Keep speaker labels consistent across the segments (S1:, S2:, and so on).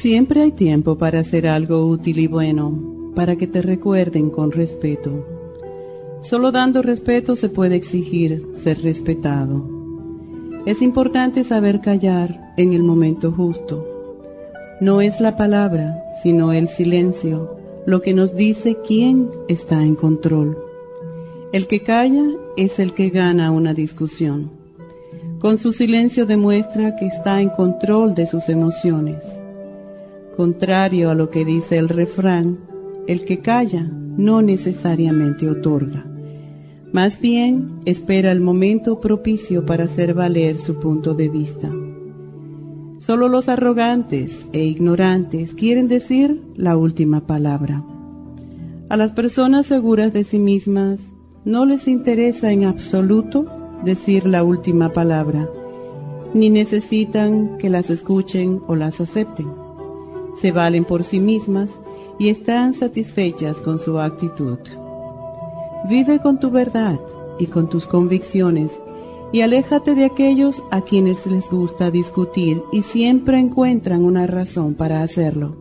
S1: Siempre hay tiempo para hacer algo útil y bueno, para que te recuerden con respeto. Solo dando respeto se puede exigir ser respetado. Es importante saber callar en el momento justo. No es la palabra, sino el silencio, lo que nos dice quién está en control. El que calla es el que gana una discusión. Con su silencio demuestra que está en control de sus emociones Contrario a lo que dice el refrán, el que calla no necesariamente otorga. Más bien espera el momento propicio para hacer valer su punto de vista. Solo los arrogantes e ignorantes quieren decir la última palabra. A las personas seguras de sí mismas no les interesa en absoluto decir la última palabra, ni necesitan que las escuchen o las acepten se valen por sí mismas y están satisfechas con su actitud. Vive con tu verdad y con tus convicciones y aléjate de aquellos a quienes les gusta discutir y siempre encuentran una razón para hacerlo.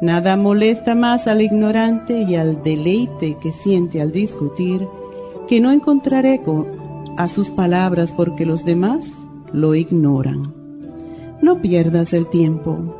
S1: Nada molesta más al ignorante y al deleite que siente al discutir que no encontrar eco a sus palabras porque los demás lo ignoran. No pierdas el tiempo.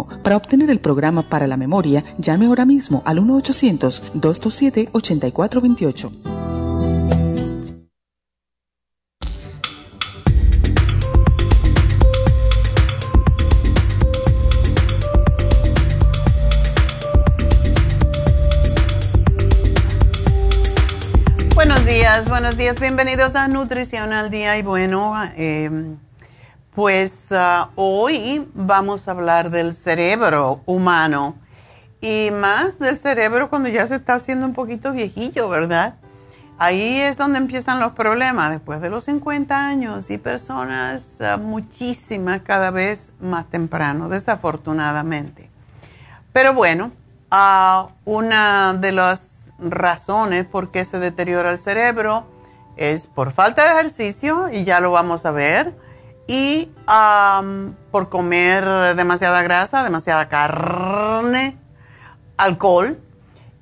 S2: para obtener el programa para la memoria, llame ahora mismo al 1-800-227-8428.
S3: Buenos días, buenos días, bienvenidos a Nutrición al Día y bueno, eh, pues ah, hoy vamos a hablar del cerebro humano y más del cerebro cuando ya se está haciendo un poquito viejillo, ¿verdad? Ahí es donde empiezan los problemas, después de los 50 años y personas ah, muchísimas cada vez más temprano, desafortunadamente. Pero bueno, uh, una de las razones por qué se deteriora el cerebro es por falta de ejercicio y ya lo vamos a ver y por comer demasiada grasa, demasiada carne, alcohol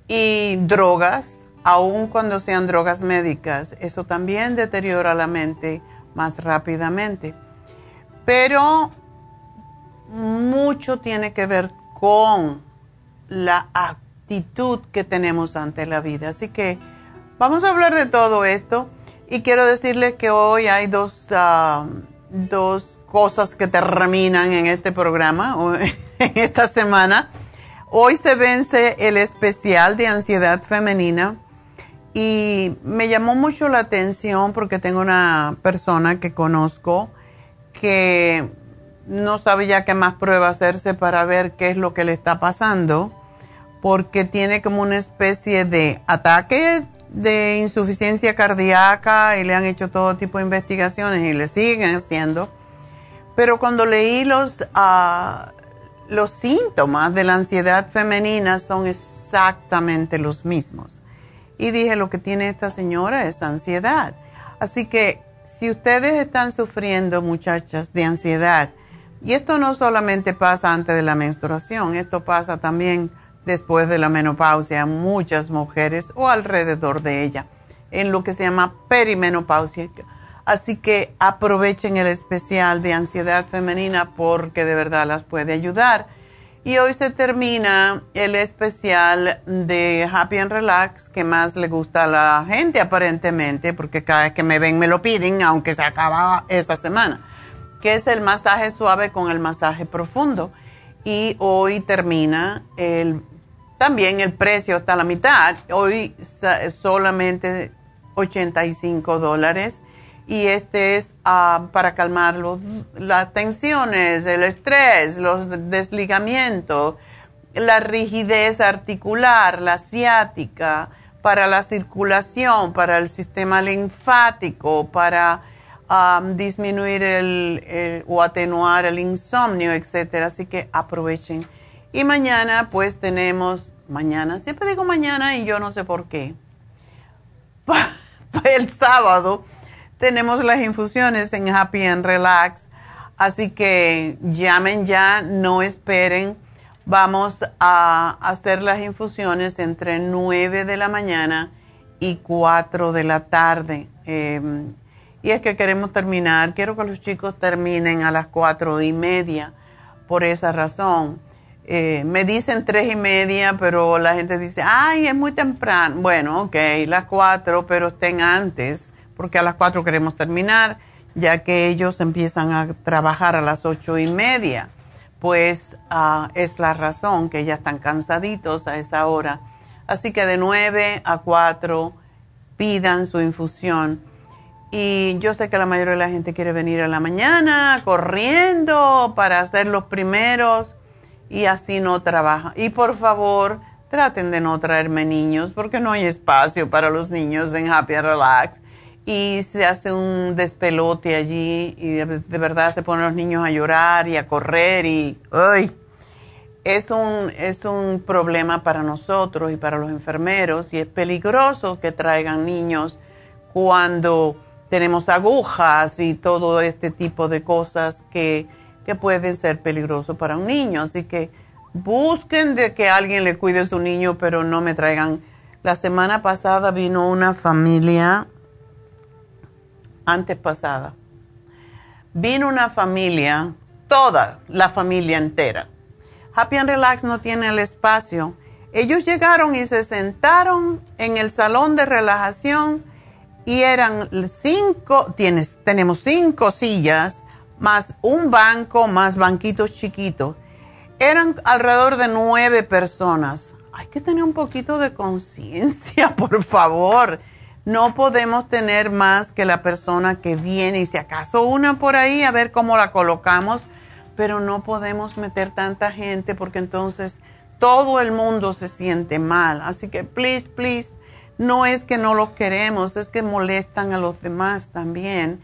S3: y drogas, aun cuando sean drogas médicas. Eso también deteriora la mente más rápidamente. Pero mucho tiene que ver con la actitud que tenemos ante la vida. Así que vamos a hablar de todo esto y quiero decirles que hoy hay dos dos cosas que terminan en este programa, en esta semana. Hoy se vence el especial de ansiedad femenina Y me llamó mucho la atención porque tengo una persona que conozco que no sabe ya qué más prueba hacerse para ver qué es lo que le está pasando, porque tiene como una especie de ataque de insuficiencia cardíaca y le han hecho todo tipo de investigaciones y le siguen haciendo. Pero cuando leí los, ah, los síntomas de la ansiedad femenina son exactamente los mismos. Y dije, lo que tiene esta señora es ansiedad. Así que si ustedes están sufriendo, muchachas, de ansiedad, y esto no solamente pasa antes de la menstruación, esto pasa también después de la menopausia, muchas mujeres o alrededor de ella, en lo que se llama perimenopausia. Así que aprovechen el especial de ansiedad femenina porque de verdad las puede ayudar. Y hoy se termina el especial de Happy and Relax que más le gusta a la gente aparentemente, porque cada vez que me ven me lo piden, aunque se acaba esa semana, que es el masaje suave con el masaje profundo. Y hoy termina el también el precio está a la mitad. Hoy solamente 85 dólares. Y este es ah, para calmar las tensiones, el estrés, los desligamientos, la rigidez articular, la ciática, para la circulación, para el sistema linfático, para disminuir el, o atenuar el insomnio, etc. Así que aprovechen y mañana pues tenemos, mañana, siempre digo mañana y yo no sé por qué. El sábado tenemos las infusiones en Happy and Relax. Así que llamen ya, no esperen. Vamos a hacer las infusiones entre 9 de la mañana y 4 de la tarde. Em, y es que queremos terminar, quiero que los chicos terminen a las 4 y media por esa razón. Eh, me dicen tres y media, pero la gente dice, ay, es muy temprano. Bueno, ok, las cuatro, pero estén antes, porque a las cuatro queremos terminar, ya que ellos empiezan a trabajar a las ocho y media. Pues ah, es la razón que ya están cansaditos a esa hora. Así que de nueve a cuatro pidan su infusión. Y yo sé que la mayoría de la gente quiere venir a la mañana corriendo para hacer los primeros y así no trabaja. Y por favor, traten de no traerme niños porque no hay espacio para los niños en Happy Relax. Y se hace un despelote allí y de, verdad se ponen los niños a llorar y a correr y ¡ay! Es un, es un problema para nosotros y para los enfermeros y es peligroso que traigan niños cuando tenemos agujas y todo este tipo de cosas que que puede ser peligroso para un niño. Así que busquen de que alguien le cuide a su niño, pero no me traigan. La semana pasada vino una familia, antes pasada, vino una familia, toda la familia entera. Happy and Relax no tiene el espacio. Ellos llegaron y se sentaron en el salón de relajación y eran cinco, tienes, tenemos cinco sillas más un banco, más banquitos chiquitos. Eran alrededor de nueve personas. Hay que tener un poquito de conciencia, por favor. No podemos tener más que la persona que viene y si acaso una por ahí a ver cómo la colocamos, pero no podemos meter tanta gente porque entonces todo el mundo se siente mal. Así que, please, please, no es que no los queremos, es que molestan a los demás también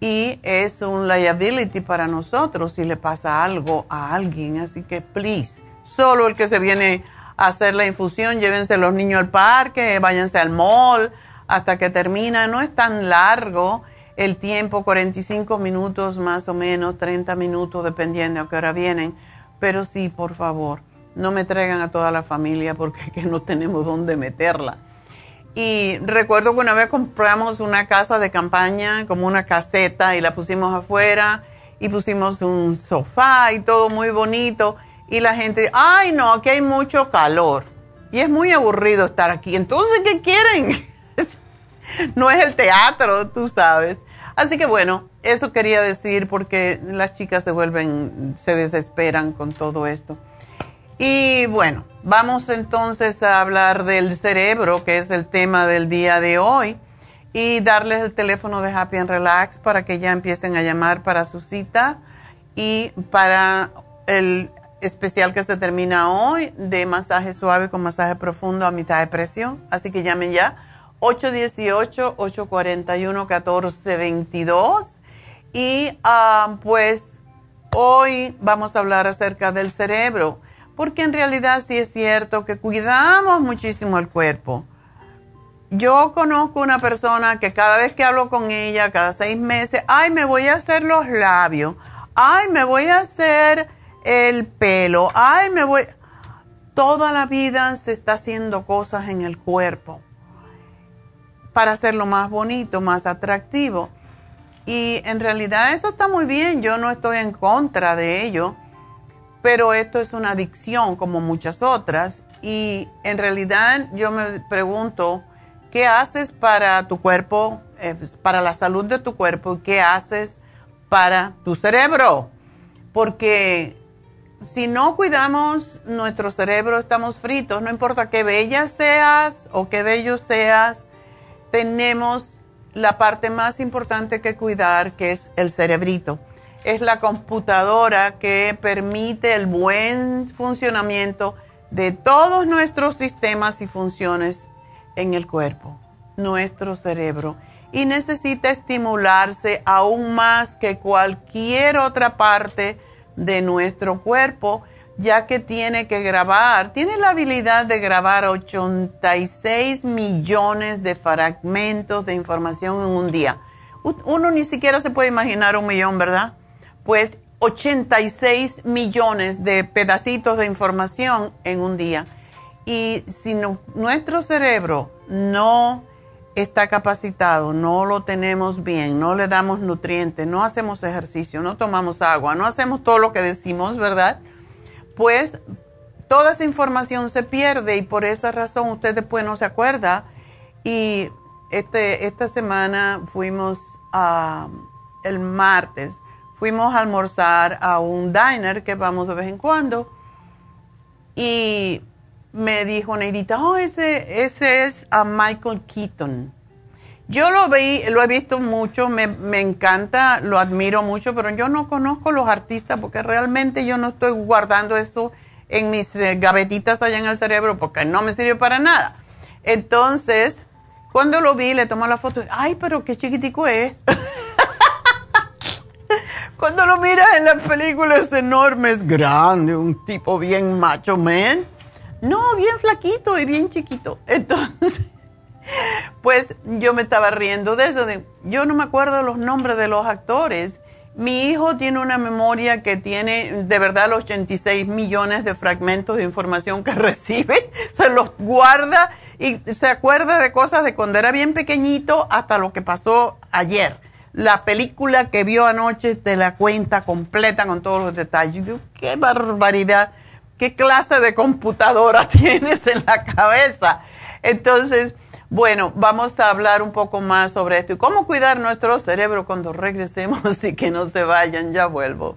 S3: y es un liability para nosotros si le pasa algo a alguien. Así que, please, solo el que se viene a hacer la infusión, llévense los niños al parque, váyanse al mall hasta que termina. No es tan largo el tiempo, 45 minutos más o menos, 30 minutos, dependiendo a qué hora vienen. Pero sí, por favor, no me traigan a toda la familia porque que no tenemos dónde meterla. Y recuerdo que una vez compramos una casa de campaña, como una caseta, y la pusimos afuera, y pusimos un sofá y todo muy bonito. Y la gente, ay no, aquí hay mucho calor. Y es muy aburrido estar aquí. Entonces, ¿qué quieren? no es el teatro, tú sabes. Así que bueno, eso quería decir porque las chicas se vuelven, se desesperan con todo esto. Y bueno, vamos entonces a hablar del cerebro, que es el tema del día de hoy, y darles el teléfono de Happy and Relax para que ya empiecen a llamar para su cita y para el especial que se termina hoy de masaje suave con masaje profundo a mitad de presión. Así que llamen ya 818-841-1422. Y ah, pues hoy vamos a hablar acerca del cerebro, porque en realidad sí es cierto que cuidamos muchísimo el cuerpo. Yo conozco una persona que cada vez que hablo con ella, cada seis meses, ay, me voy a hacer los labios, ay, me voy a hacer el pelo, ay, me voy... Toda la vida se está haciendo cosas en el cuerpo para hacerlo más bonito, más atractivo. Y en realidad eso está muy bien, yo no estoy en contra de ello, pero esto es una adicción como muchas otras. Y en realidad yo me pregunto, ¿qué haces para tu cuerpo, eh, pues, para la salud de tu cuerpo y qué haces para tu cerebro? Porque si no cuidamos nuestro cerebro, estamos fritos, no importa qué bella seas o qué bello seas, tenemos la parte más importante que cuidar, que es el cerebrito. Es la computadora que permite el buen funcionamiento de todos nuestros sistemas y funciones en el cuerpo, nuestro cerebro. Y necesita estimularse aún más que cualquier otra parte de nuestro cuerpo ya que tiene que grabar, tiene la habilidad de grabar 86 millones de fragmentos de información en un día. Uno ni siquiera se puede imaginar un millón, ¿verdad? Pues 86 millones de pedacitos de información en un día. Y si nuestro cerebro no está capacitado, no lo tenemos bien, no le damos nutrientes, no hacemos ejercicio, no tomamos agua, no hacemos todo lo que decimos, ¿verdad? pues toda esa información se pierde y por esa razón usted después no se acuerda. Y este, esta semana fuimos a, el martes, fuimos a almorzar a un diner que vamos de vez en cuando y me dijo Neidita, oh, ese, ese es a Michael Keaton. Yo lo vi, lo he visto mucho, me, me, encanta, lo admiro mucho, pero yo no conozco los artistas porque realmente yo no estoy guardando eso en mis eh, gavetitas allá en el cerebro porque no me sirve para nada. Entonces, cuando lo vi, le tomé la foto, ay, pero qué chiquitico es. cuando lo miras en las películas es enorme, es grande, un tipo bien macho man. No, bien flaquito y bien chiquito. Entonces pues yo me estaba riendo de eso. yo no me acuerdo los nombres de los actores. Mi hijo tiene una memoria que tiene de verdad los 86 millones de fragmentos de información que recibe. Se los guarda y se acuerda de cosas de cuando era bien pequeñito hasta lo que pasó ayer. La película que vio anoche te la cuenta completa con todos los detalles. ¡Qué barbaridad! ¿Qué clase de computadora tienes en la cabeza? Entonces, bueno, vamos a hablar un poco más sobre esto y cómo cuidar nuestro cerebro cuando regresemos y que no se vayan. Ya vuelvo.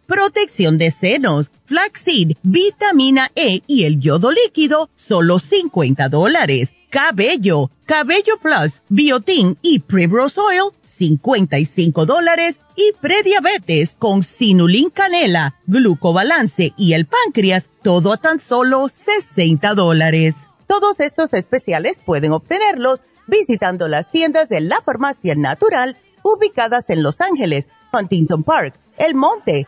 S4: Protección de senos, flaxseed, vitamina E y el yodo líquido, solo 50 dólares. Cabello, Cabello Plus, Biotin y Primrose Oil, 55 dólares y prediabetes con sinulin canela, glucobalance y el páncreas, todo a tan solo 60 dólares. Todos estos especiales pueden obtenerlos visitando las tiendas de la farmacia natural ubicadas en Los Ángeles, Huntington Park, El Monte,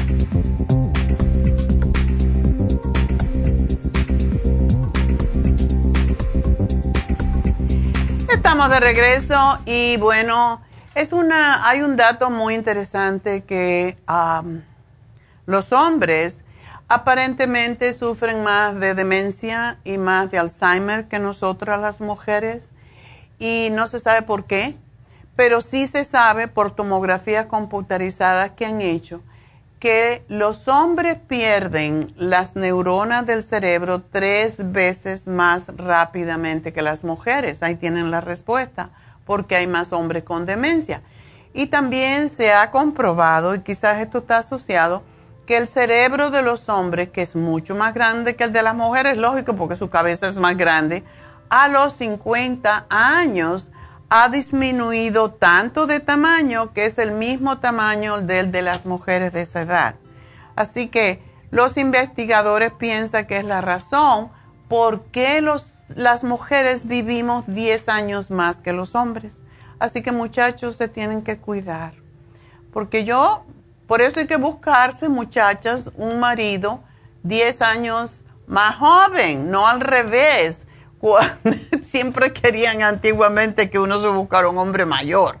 S3: Estamos de regreso y bueno, es una, hay un dato muy interesante que los hombres aparentemente sufren más de demencia y más de Alzheimer que nosotras las mujeres y no se sabe por qué, pero sí se sabe por tomografías computarizadas que han hecho que los hombres pierden las neuronas del cerebro tres veces más rápidamente que las mujeres. Ahí tienen la respuesta porque hay más hombres con demencia. Y también se ha comprobado, y quizás esto está asociado, que el cerebro de los hombres, que es mucho más grande que el de las mujeres, lógico, porque su cabeza es más grande, a los 50 años ha disminuido tanto de tamaño que es el mismo tamaño del de las mujeres de esa edad. Así que los investigadores piensan que es la razón por qué los las mujeres vivimos 10 años más que los hombres. Así que muchachos se tienen que cuidar. Porque yo, por eso hay que buscarse, muchachas, un marido 10 años más joven, no al revés. Siempre querían antiguamente que uno se buscara un hombre mayor.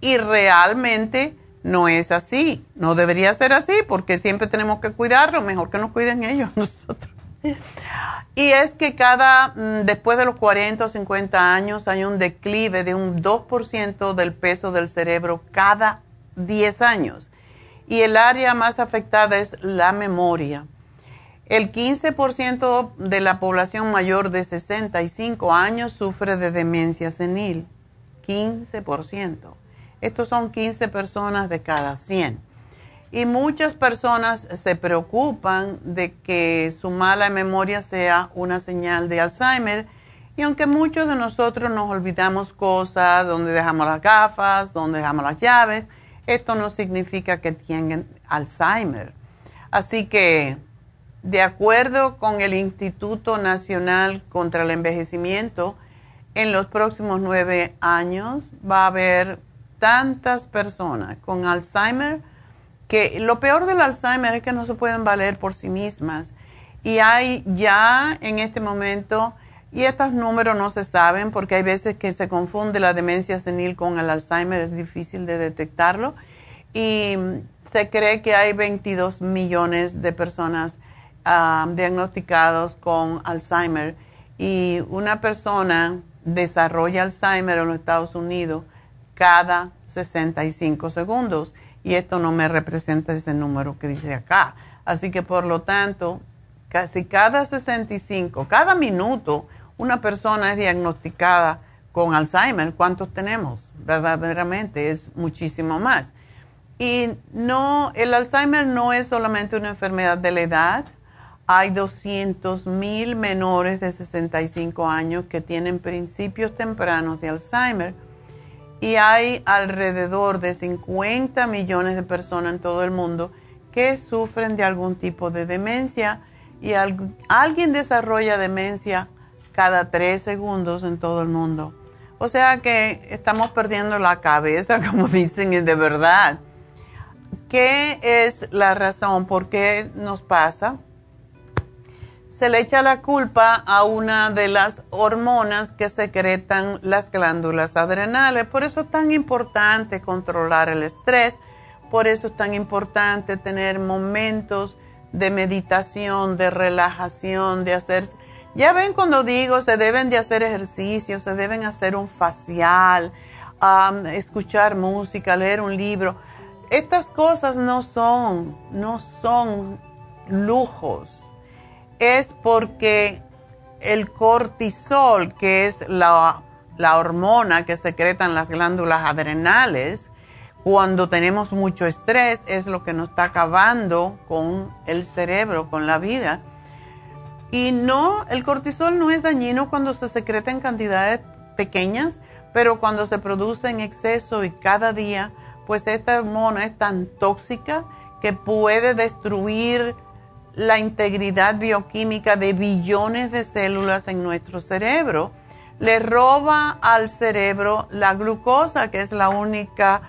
S3: Y realmente no es así. No debería ser así porque siempre tenemos que cuidarlo. Mejor que nos cuiden ellos nosotros. Y es que cada, mm, después de los 40 o 50 años, hay un declive de un 2% del peso del cerebro cada 10 años. Y el área más afectada es la memoria. El 15% de la población mayor de 65 años sufre de demencia senil. 15%. Estos son 15 personas de cada 100. Y muchas personas se preocupan de que su mala memoria sea una señal de Alzheimer. Y aunque muchos de nosotros nos olvidamos cosas, donde dejamos las gafas, donde dejamos las llaves, esto no significa que tengan Alzheimer. Así que, de acuerdo con el Instituto Nacional contra el Envejecimiento, en los próximos nueve años va a haber tantas personas con Alzheimer que lo peor del Alzheimer es que no se pueden valer por sí mismas. Y hay ya en este momento, y estos números no se saben porque hay veces que se confunde la demencia senil con el Alzheimer, es difícil de detectarlo. Y se cree que hay 22 millones de personas ah, diagnosticados con Alzheimer. Y una persona desarrolla Alzheimer en los Estados Unidos cada 65 segundos y esto no me representa ese número que dice acá. Así que por lo tanto, casi cada 65, cada minuto, una persona es diagnosticada con Alzheimer. ¿Cuántos tenemos? Verdaderamente es muchísimo más. Y no, el Alzheimer no es solamente una enfermedad de la edad. Hay 200 mil menores de 65 años que tienen principios tempranos de Alzheimer y hay alrededor de 50 millones de personas en todo el mundo que sufren de algún tipo de demencia y alguien desarrolla demencia cada tres segundos en todo el mundo. O sea que estamos perdiendo la cabeza, como dicen, de verdad. ¿Qué es la razón por qué nos pasa? Se le echa la culpa a una de las hormonas que secretan las glándulas adrenales. Por eso es tan importante controlar el estrés, por eso es tan importante tener momentos de meditación, de relajación, de hacer... Ya ven cuando digo, se deben de hacer ejercicios, se deben hacer un facial, escuchar música, leer un libro. Estas cosas no son, no son lujos. Es porque el cortisol, que es la, la hormona que secretan las glándulas adrenales, cuando tenemos mucho estrés es lo que nos está acabando con el cerebro, con la vida. Y no, el cortisol no es dañino cuando se secreta en cantidades pequeñas, pero cuando se produce en exceso y cada día, pues esta hormona es tan tóxica que puede destruir la integridad bioquímica de billones de células en nuestro cerebro. Le roba al cerebro la glucosa, que es la única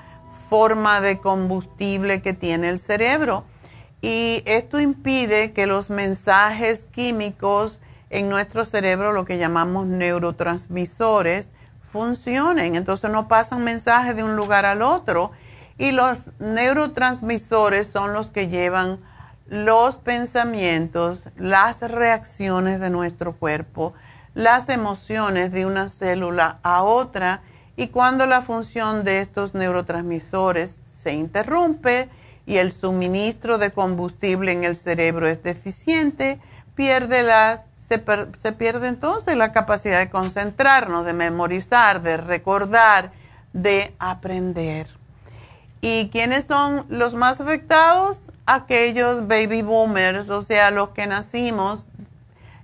S3: forma de combustible que tiene el cerebro. Y esto impide que los mensajes químicos en nuestro cerebro, lo que llamamos neurotransmisores, funcionen. Entonces no pasan mensajes de un lugar al otro. Y los neurotransmisores son los que llevan los pensamientos, las reacciones de nuestro cuerpo, las emociones de una célula a otra y cuando la función de estos neurotransmisores se interrumpe y el suministro de combustible en el cerebro es deficiente, pierde se, se pierde entonces la capacidad de concentrarnos, de memorizar, de recordar, de aprender. ¿Y quiénes son los más afectados? Aquellos baby boomers, o sea, los que nacimos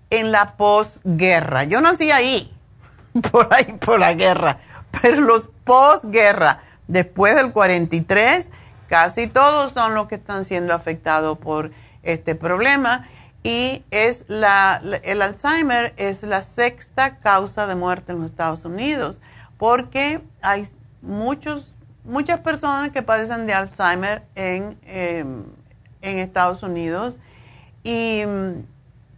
S3: en la posguerra. Yo nací ahí, por ahí, por la guerra. Pero los posguerra, después del 43, casi todos son los que están siendo afectados por este problema y es la, el Alzheimer es la sexta causa de muerte en los Estados Unidos porque hay muchos, muchas personas que padecen de Alzheimer en, em, en Estados Unidos y mm,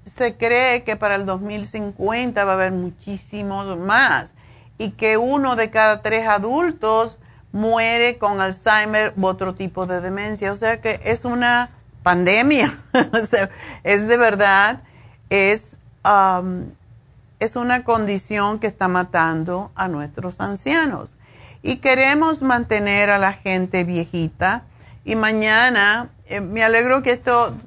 S3: se cree que para el 2050 va a haber muchísimos más y que uno de cada tres adultos muere con Alzheimer u otro tipo de demencia. O sea que es una pandemia. es de verdad, es, es una condición que está matando a nuestros ancianos. Y queremos mantener a la gente viejita. Y mañana, eh, me alegro que esto,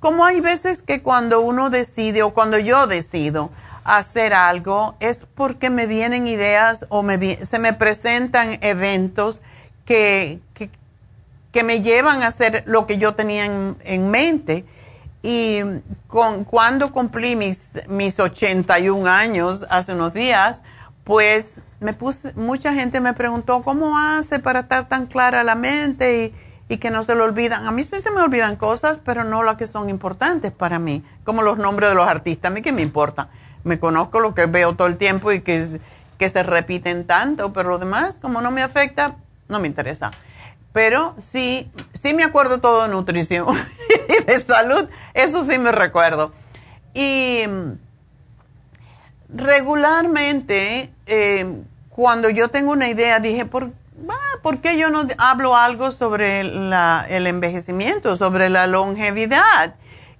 S3: como hay veces que cuando uno decide o cuando yo decido, hacer algo es porque me vienen ideas o me, se me presentan eventos que, que, me llevan a hacer lo que yo tenía en, mente. Y con, cuando cumplí mis, mis 81 años, hace unos días, pues me puse, mucha gente me preguntó, ¿cómo hace para estar tan clara la mente y, y que no se le olvidan? A mí sí se me olvidan cosas, pero no las que son importantes para mí, como los nombres de los artistas, a mí que me importa me conozco lo que veo todo el tiempo y que, que se repiten tanto, pero lo demás, como no me afecta, no me interesa. Pero sí, sí me acuerdo todo de nutrición y de salud, eso sí me recuerdo. Y regularmente, eh, cuando yo tengo una idea, dije, ¿por, ¿por qué yo no hablo algo sobre el envejecimiento, sobre la longevidad?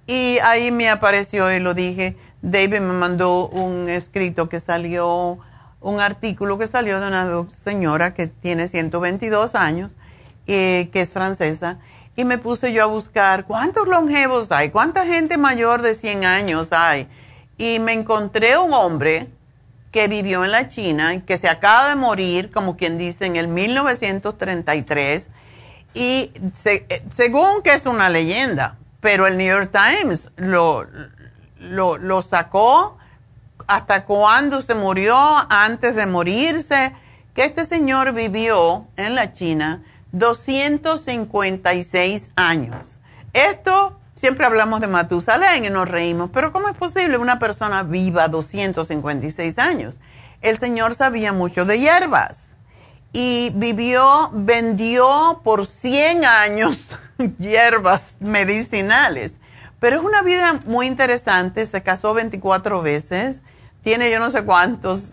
S3: Y ahí me apareció y lo dije, David me mandó un escrito que salió, un artículo que salió de una señora que tiene 122 años, eh, que es francesa, y me puse yo a buscar cuántos longevos hay, cuánta gente mayor de 100 años hay. Y me encontré un hombre que vivió en la China, que se acaba de morir, como quien dice, en el 1933, y eh, según que es una leyenda, pero el New York Times lo, lo, lo sacó, hasta cuándo se murió, antes de morirse, que este señor vivió en la China 256 años. Esto siempre hablamos de Matusalén y nos reímos, pero ¿cómo es posible una persona viva 256 años? El Señor sabía mucho de hierbas y vivió, vendió por 100 años hierbas medicinales. Pero es una vida muy interesante, se casó 24 veces, tiene yo no sé cuántos,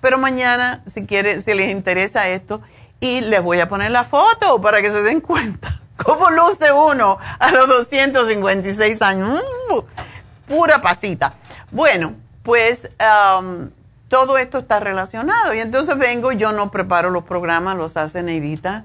S3: pero mañana, si, quiere, si les interesa esto, y les voy a poner la foto para que se den cuenta cómo luce uno a los 256 años. Mm, pura pasita. Bueno, pues todo esto está relacionado. Y entonces vengo, yo no preparo los programas, los hace Neidita.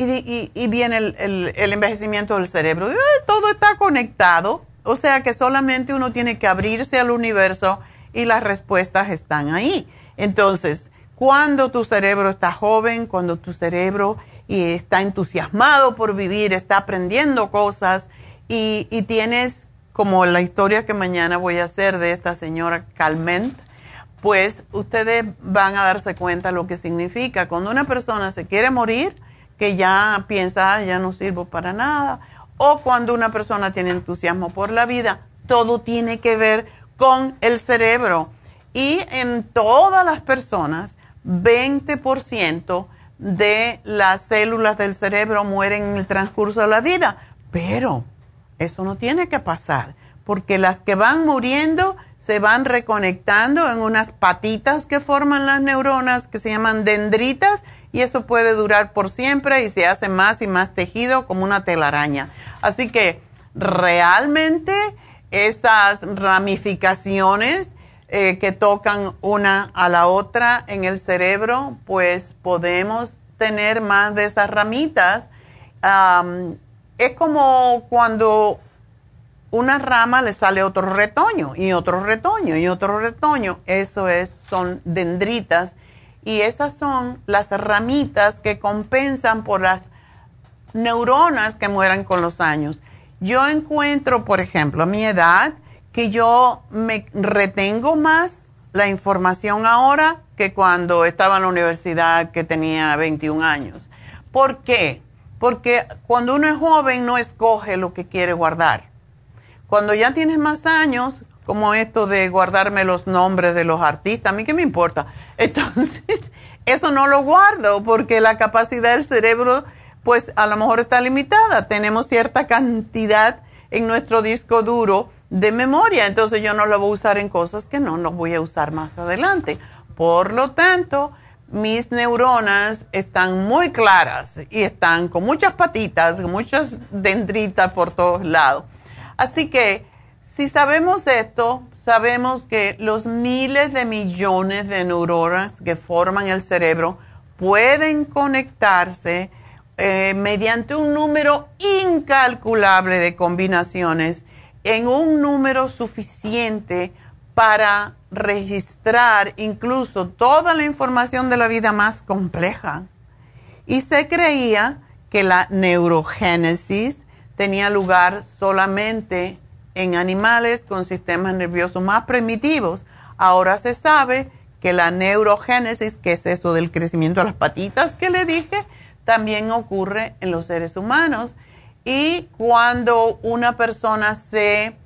S3: Y, viene el, envejecimiento del cerebro. Todo está conectado. O sea que solamente uno tiene que abrirse al universo y las respuestas están ahí. Entonces, cuando tu cerebro está joven, cuando tu cerebro está entusiasmado por vivir, está aprendiendo cosas y, tienes como la historia que mañana voy a hacer de esta señora Calment, pues ustedes van a darse cuenta lo que significa. Cuando una persona se quiere morir, que ya piensa, ya no sirvo para nada, o cuando una persona tiene entusiasmo por la vida, todo tiene que ver con el cerebro. Y en todas las personas, 20% de las células del cerebro mueren en el transcurso de la vida. Pero eso no tiene que pasar, porque las que van muriendo se van reconectando en unas patitas que forman las neuronas que se llaman dendritas y eso puede durar por siempre y se hace más y más tejido como una telaraña. Así que realmente esas ramificaciones eh, que tocan una a la otra en el cerebro, pues podemos tener más de esas ramitas. es como cuando una rama le sale otro retoño y otro retoño y otro retoño. Eso es, son dendritas y esas son las ramitas que compensan por las neuronas que mueran con los años. Yo encuentro, por ejemplo, a mi edad, que yo me retengo más la información ahora que cuando estaba en la universidad que tenía 21 años. ¿Por qué? Porque cuando uno es joven no escoge lo que quiere guardar. Cuando ya tienes más años, como esto de guardarme los nombres de los artistas, a mí qué me importa. Entonces, eso no lo guardo porque la capacidad del cerebro, pues a lo mejor está limitada. Tenemos cierta cantidad en nuestro disco duro de memoria, entonces yo no lo voy a usar en cosas que no los voy a usar más adelante. Por lo tanto, mis neuronas están muy claras y están con muchas patitas, muchas dendritas por todos lados. Así que si sabemos esto, sabemos que los miles de millones de neuronas que forman el cerebro pueden conectarse eh, mediante un número incalculable de combinaciones en un número suficiente para registrar incluso toda la información de la vida más compleja. Y se creía que la neurogénesis tenía lugar solamente en animales con sistemas nerviosos más primitivos. Ahora se sabe que la neurogénesis, que es eso del crecimiento de las patitas que le dije, también ocurre en los seres humanos y cuando una persona se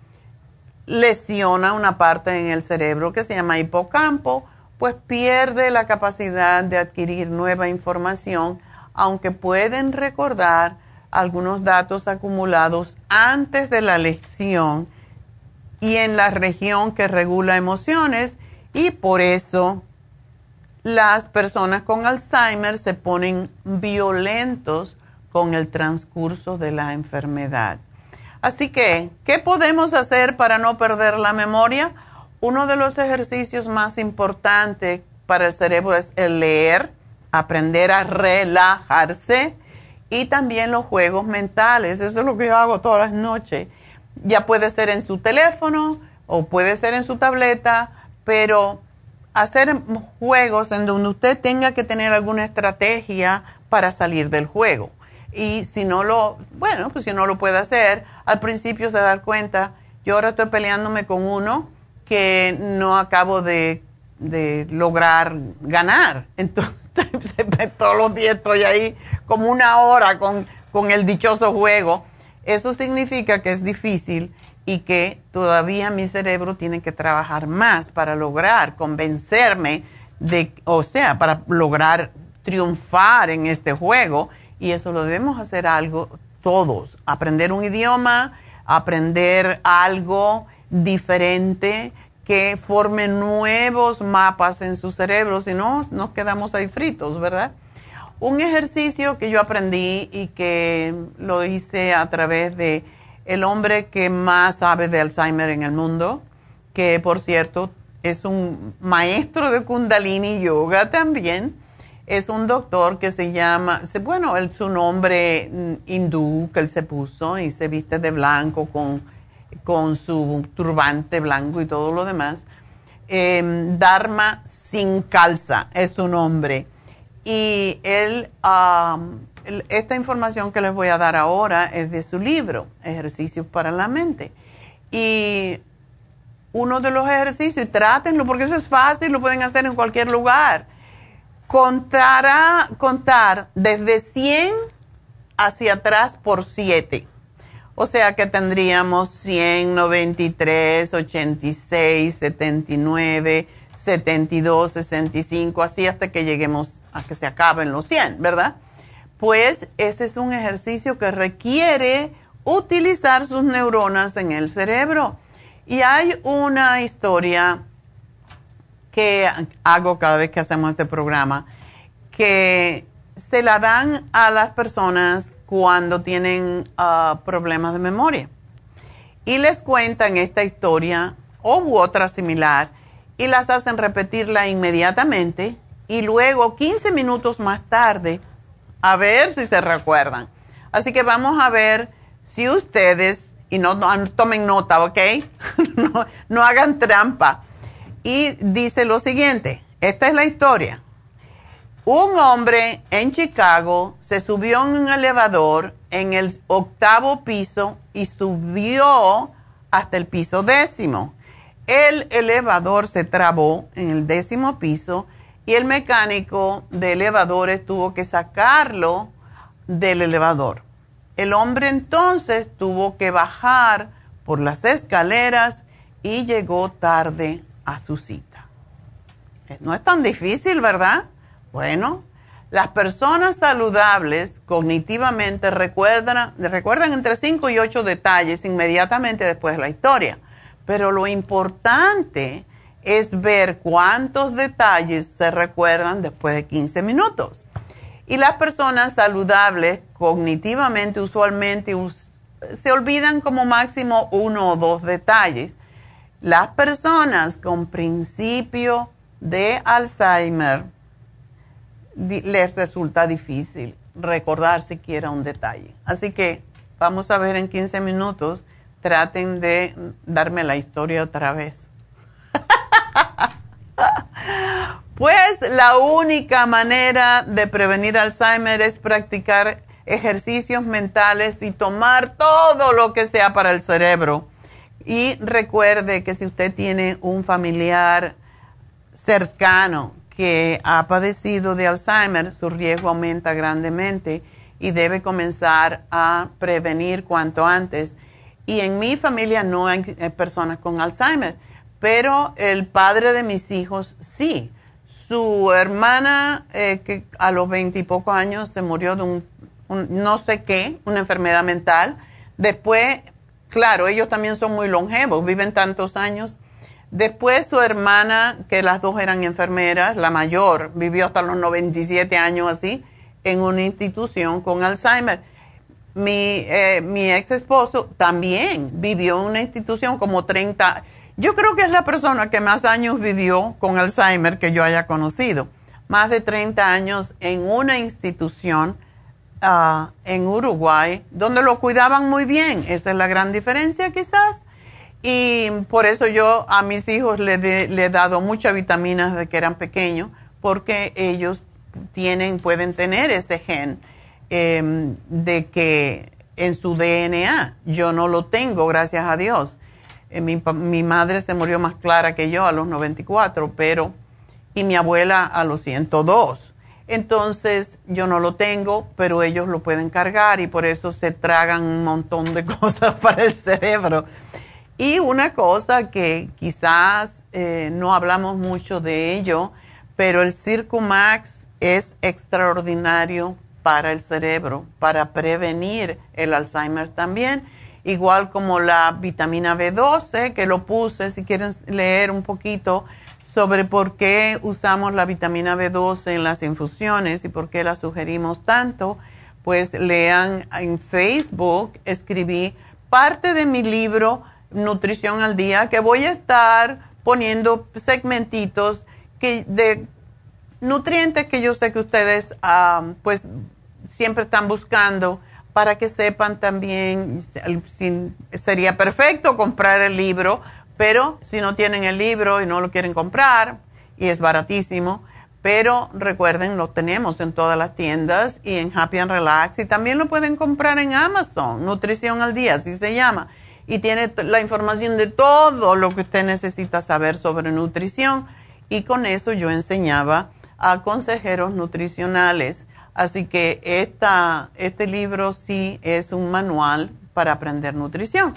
S3: lesiona una parte en el cerebro que se llama hipocampo, pues pierde la capacidad de adquirir nueva información, aunque pueden recordar algunos datos acumulados antes de la lesión y en la región que regula emociones y por eso las personas con Alzheimer se ponen violentos con el transcurso de la enfermedad. Así que, ¿qué podemos hacer para no perder la memoria? Uno de los ejercicios más importantes para el cerebro es el leer, aprender a relajarse y también los juegos mentales. Eso es lo que yo hago todas las noches. Ya puede ser en su teléfono o puede ser en su tableta, pero hacer juegos en donde usted tenga que tener alguna estrategia para salir del juego. Y si no lo, bueno, pues si no lo puede hacer, al principio se da cuenta, yo ahora estoy peleándome con uno que no acabo de, lograr ganar. Entonces, todos los días estoy ahí como una hora con, con el dichoso juego. Eso significa que es difícil y que todavía mi cerebro tiene que trabajar más para lograr convencerme de, o sea, para lograr triunfar en este juego. Y eso lo debemos hacer algo todos, aprender un idioma, aprender algo diferente que forme nuevos mapas en su cerebro, si no, nos quedamos ahí fritos, ¿verdad? Un ejercicio que yo aprendí y que lo hice a través de el hombre que más sabe de Alzheimer en el mundo, que por cierto es un maestro de Kundalini Yoga también, es un doctor que se llama, bueno, él, su nombre mm, hindú que él se puso y se viste de blanco con, con su turbante blanco y todo lo demás. Em, Dharma sin calza es su nombre. Y él, esta información que les voy a dar ahora es de su libro, Ejercicios para la Mente. Y uno de los ejercicios, trátenlo porque eso es fácil, lo pueden hacer en cualquier lugar contará, contar desde 100 hacia atrás por 7. O sea que tendríamos 100, 93, 86, 79, 72, 65, así hasta que lleguemos a que se acaben los 100, ¿verdad? Pues ese es un ejercicio que requiere utilizar sus neuronas en el cerebro. Y hay una historia que hago cada vez que hacemos este programa, que se la dan a las personas cuando tienen ah, problemas de memoria. Y les cuentan esta historia o otra similar y las hacen repetirla inmediatamente y luego 15 minutos más tarde a ver si se recuerdan. Así que vamos a ver si ustedes, y no, tomen nota, ¿ok? no hagan trampa y dice lo siguiente, esta es la historia. Un hombre en Chicago se subió en un elevador en el octavo piso y subió hasta el piso décimo. El elevador se trabó en el décimo piso y el mecánico de elevadores tuvo que sacarlo del elevador. El hombre entonces tuvo que bajar por las escaleras y llegó tarde a su cita. Eh, no es tan difícil, ¿verdad? Bueno, las personas saludables cognitivamente recuerdan, recuerdan entre 5 y 8 detalles inmediatamente después de la historia, pero lo importante es ver cuántos detalles se recuerdan después de 15 minutos. Y las personas saludables cognitivamente usualmente se olvidan como máximo uno o dos detalles las personas con principio de Alzheimer les resulta difícil recordar siquiera un detalle. Así que vamos a ver en 15 minutos, traten de darme la historia otra vez. pues la única manera de prevenir Alzheimer es practicar ejercicios mentales y tomar todo lo que sea para el cerebro y recuerde que si usted tiene un familiar cercano que ha padecido de Alzheimer, su riesgo aumenta grandemente y debe comenzar a prevenir cuanto antes. Y en mi familia no hay personas con Alzheimer, pero el padre de mis hijos sí. Su hermana, eh, que a los veintipocos años se murió de un, no sé qué, una enfermedad mental. Después Claro, ellos también son muy longevos, viven tantos años. Después su hermana, que las dos eran enfermeras, la mayor, vivió hasta los 97 años así, en una institución con Alzheimer. Mi, eh, mi ex esposo también vivió en una institución como 30. Yo creo que es la persona que más años vivió con Alzheimer que yo haya conocido. Más de 30 años en una institución Ah, en Uruguay, donde lo cuidaban muy bien. Esa es la gran diferencia quizás. Y por eso yo a mis hijos le, he dado muchas vitaminas de que eran pequeños, porque ellos tienen, pueden tener ese gen em, de que en su DNA. Yo no lo tengo, gracias a Dios. Eh, mi, mi, madre se murió más clara que yo a los 94, pero, y mi abuela a los 102. Entonces yo no lo tengo, pero ellos lo pueden cargar y por eso se tragan un montón de cosas para el cerebro. Y una cosa que quizás eh, no hablamos mucho de ello, pero el Circumax es extraordinario para el cerebro, para prevenir el Alzheimer también, igual como la vitamina B12, que lo puse, si quieren leer un poquito sobre por qué usamos la vitamina B12 en las infusiones y por qué la sugerimos tanto, pues lean en Facebook, escribí parte de mi libro Nutrición al Día, que voy a estar poniendo segmentitos que, de nutrientes que yo sé que ustedes pues siempre están buscando para que sepan también, si, sería perfecto comprar el libro, pero si no tienen el libro y no lo quieren comprar, y es baratísimo, pero recuerden, lo tenemos en todas las tiendas y en Happy and Relax, y también lo pueden comprar en Amazon, Nutrición al Día, así se llama, y tiene la información de todo lo que usted necesita saber sobre nutrición, y con eso yo enseñaba a consejeros nutricionales. Así que este libro sí es un manual para aprender nutrición.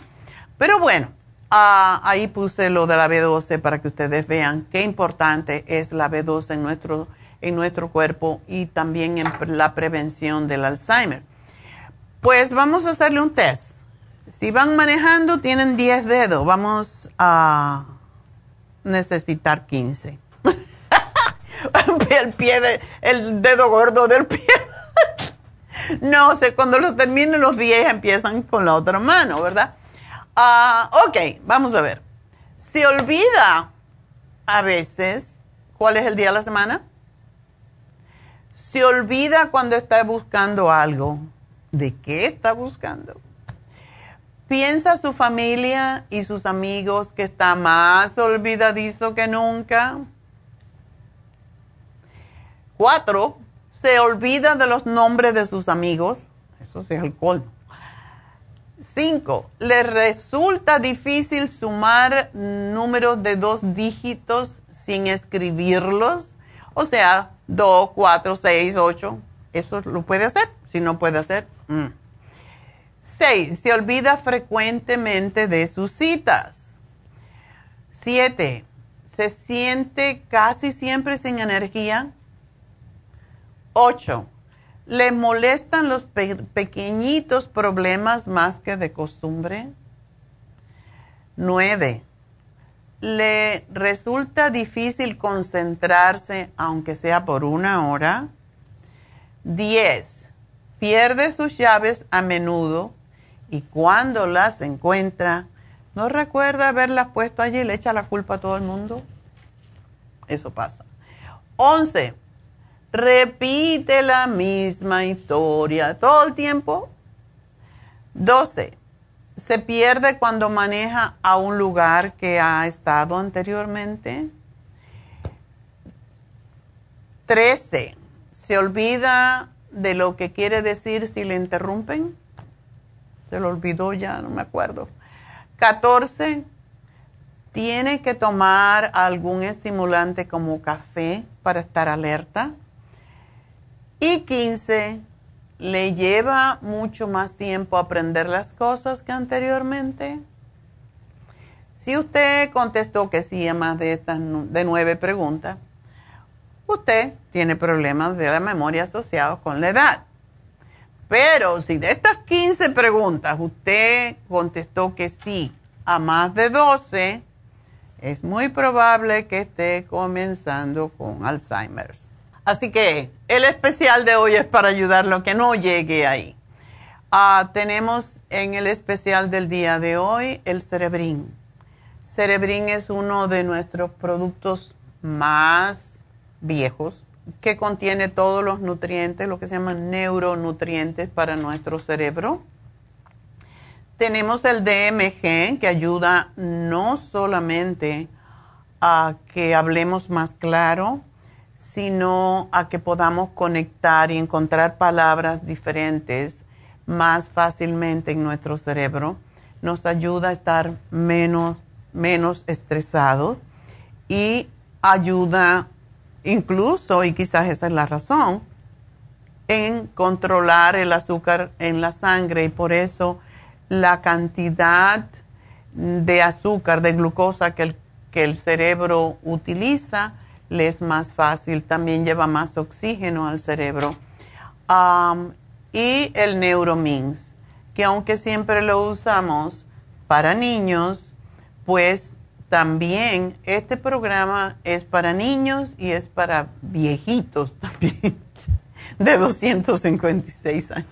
S3: Pero bueno, Ah, ahí puse lo de la B12 para que ustedes vean qué importante es la B12 en nuestro, en nuestro cuerpo y también en la prevención del Alzheimer. Pues vamos a hacerle un test. Si van manejando, tienen 10 dedos. Vamos a necesitar 15. el pie de, el dedo gordo del pie. no cuando los terminen los 10 empiezan con la otra mano, ¿verdad? Ah, ok, vamos a ver. Se olvida a veces cuál es el día de la semana. Se olvida cuando está buscando algo. ¿De qué está buscando? Piensa su familia y sus amigos que está más olvidadizo que nunca. Cuatro, se olvida de los nombres de sus amigos. Eso es el colmo. Cinco, le resulta difícil sumar números de dos dígitos sin escribirlos. O sea, dos, cuatro, seis, ocho. Eso lo puede hacer. Si no puede hacer. Mm. Seis, se olvida frecuentemente de sus citas. Siete, se siente casi siempre sin energía. Ocho, ¿Le molestan los pequeñitos problemas más que de costumbre? Nueve. ¿Le resulta difícil concentrarse aunque sea por una hora? Diez. Pierde sus llaves a menudo y cuando las encuentra, ¿no recuerda haberlas puesto allí y le echa la culpa a todo el mundo? Eso pasa. Once repite la misma historia todo el tiempo. 12. Se pierde cuando maneja a un lugar que ha estado anteriormente. 13. Se olvida de lo que quiere decir si le interrumpen. Se lo olvidó ya, no me acuerdo. 14. Tiene que tomar algún estimulante como café para estar alerta. Y 15, le lleva mucho más tiempo aprender las cosas que anteriormente. Si usted contestó que sí a más de estas de nueve preguntas, usted tiene problemas de la memoria asociados con la edad. Pero si de estas 15 preguntas usted contestó que sí a más de 12, es muy probable que esté comenzando con Alzheimer's. Así que el especial de hoy es para ayudarlo a que no llegue ahí. Ah, tenemos en el especial del día de hoy el Cerebrin. Cerebrin es uno de nuestros productos más viejos que contiene todos los nutrientes, lo que se llaman neuronutrientes para nuestro cerebro. Tenemos el DMG que ayuda no solamente a que hablemos más claro, sino a que podamos conectar y encontrar palabras diferentes más fácilmente en nuestro cerebro. Nos ayuda a estar menos, menos estresados y ayuda incluso, y quizás esa es la razón, en controlar el azúcar en la sangre y por eso la cantidad de azúcar, de glucosa que el, que el cerebro utiliza, le es más fácil, también lleva más oxígeno al cerebro. y el Neuromins, que aunque siempre lo usamos para niños, pues también este programa es para niños y es para viejitos también, de 256 años.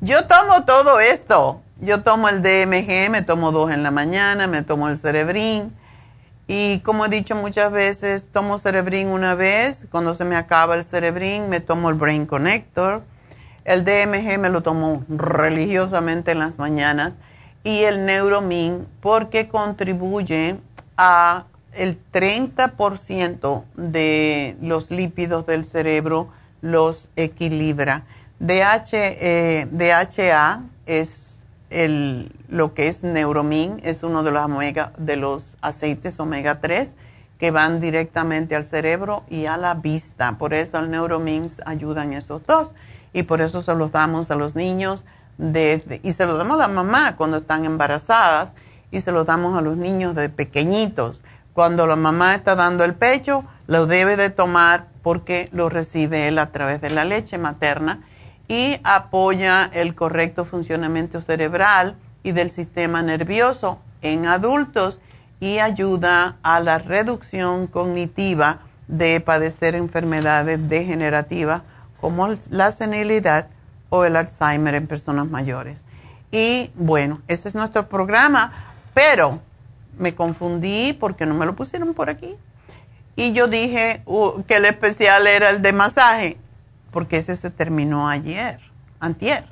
S3: Yo tomo todo esto. Yo tomo el DMG, me tomo dos en la mañana, me tomo el Cerebrin. Y como he dicho muchas veces, tomo Cerebrin una vez. Cuando se me acaba el Cerebrin, me tomo el Brain Connector. El DMG me lo tomo religiosamente en las mañanas y el Neuromin porque contribuye a el 30% de los lípidos del cerebro los equilibra. DH, eh, DHA es el, lo que es Neuromin, es uno de los, omega, de los aceites omega 3 que van directamente al cerebro y a la vista. Por eso el Neuromin ayuda en esos dos y por eso se los damos a los niños y se lo damos a la mamá cuando están embarazadas y se lo damos a los niños de pequeñitos. Cuando la mamá está dando el pecho, lo debe de tomar porque lo recibe él a través de la leche materna y apoya el correcto funcionamiento cerebral y del sistema nervioso en adultos y ayuda a la reducción cognitiva de padecer enfermedades degenerativas como la senilidad o el Alzheimer en personas mayores. Y bueno, ese es nuestro programa, pero me confundí porque no me lo pusieron por aquí. Y yo dije uh, que el especial era el de masaje, porque ese se terminó ayer, antier.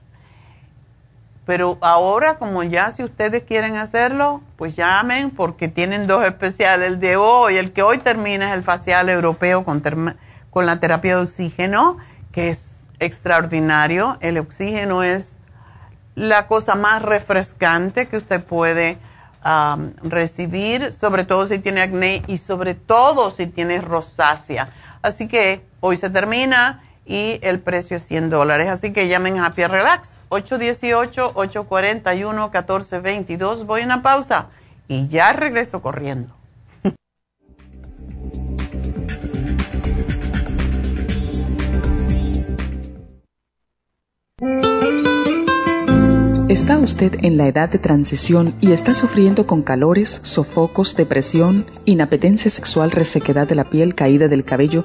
S3: Pero ahora, como ya si ustedes quieren hacerlo, pues llamen porque tienen dos especiales. El de hoy, el que hoy termina es el facial europeo con, con la terapia de oxígeno, que es extraordinario. El oxígeno es la cosa más refrescante que usted puede recibir, sobre todo si tiene acné y sobre todo si tiene rosácea. Así que hoy se termina y el precio es 100 dólares. Así que llamen a Happy Relax, 818-841-1422. Voy a una pausa y ya regreso corriendo.
S2: ¿Está usted en la edad de transición y está sufriendo con calores, sofocos, depresión, inapetencia sexual, resequedad de la piel, caída del cabello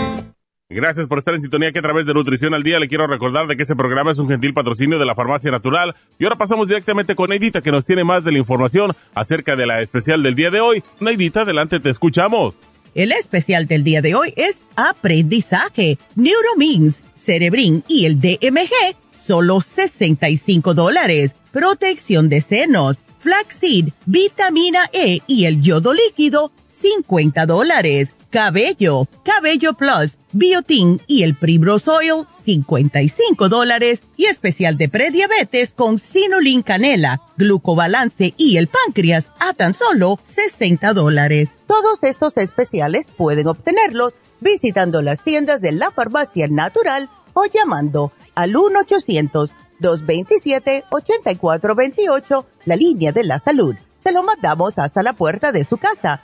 S5: Gracias por estar en sintonía que a través de Nutrición al Día le quiero recordar de que este programa es un gentil patrocinio de la Farmacia Natural. Y ahora pasamos directamente con Neidita que nos tiene más de la información acerca de la especial del día de hoy. Neidita, adelante, te escuchamos.
S4: El especial del día de hoy es aprendizaje, Neuromins, Cerebrin y el DMG, solo 65 dólares. Protección de senos, flaxseed, vitamina E y el yodo líquido, 50 dólares cabello, cabello plus, biotin y el Primrose Oil, 55 dólares y especial de prediabetes con sinulin canela, glucobalance y el páncreas a tan solo 60 dólares. Todos estos especiales pueden obtenerlos visitando las tiendas de la farmacia natural o llamando al 1-800-227-8428, la línea de la salud. Se lo mandamos hasta la puerta de su casa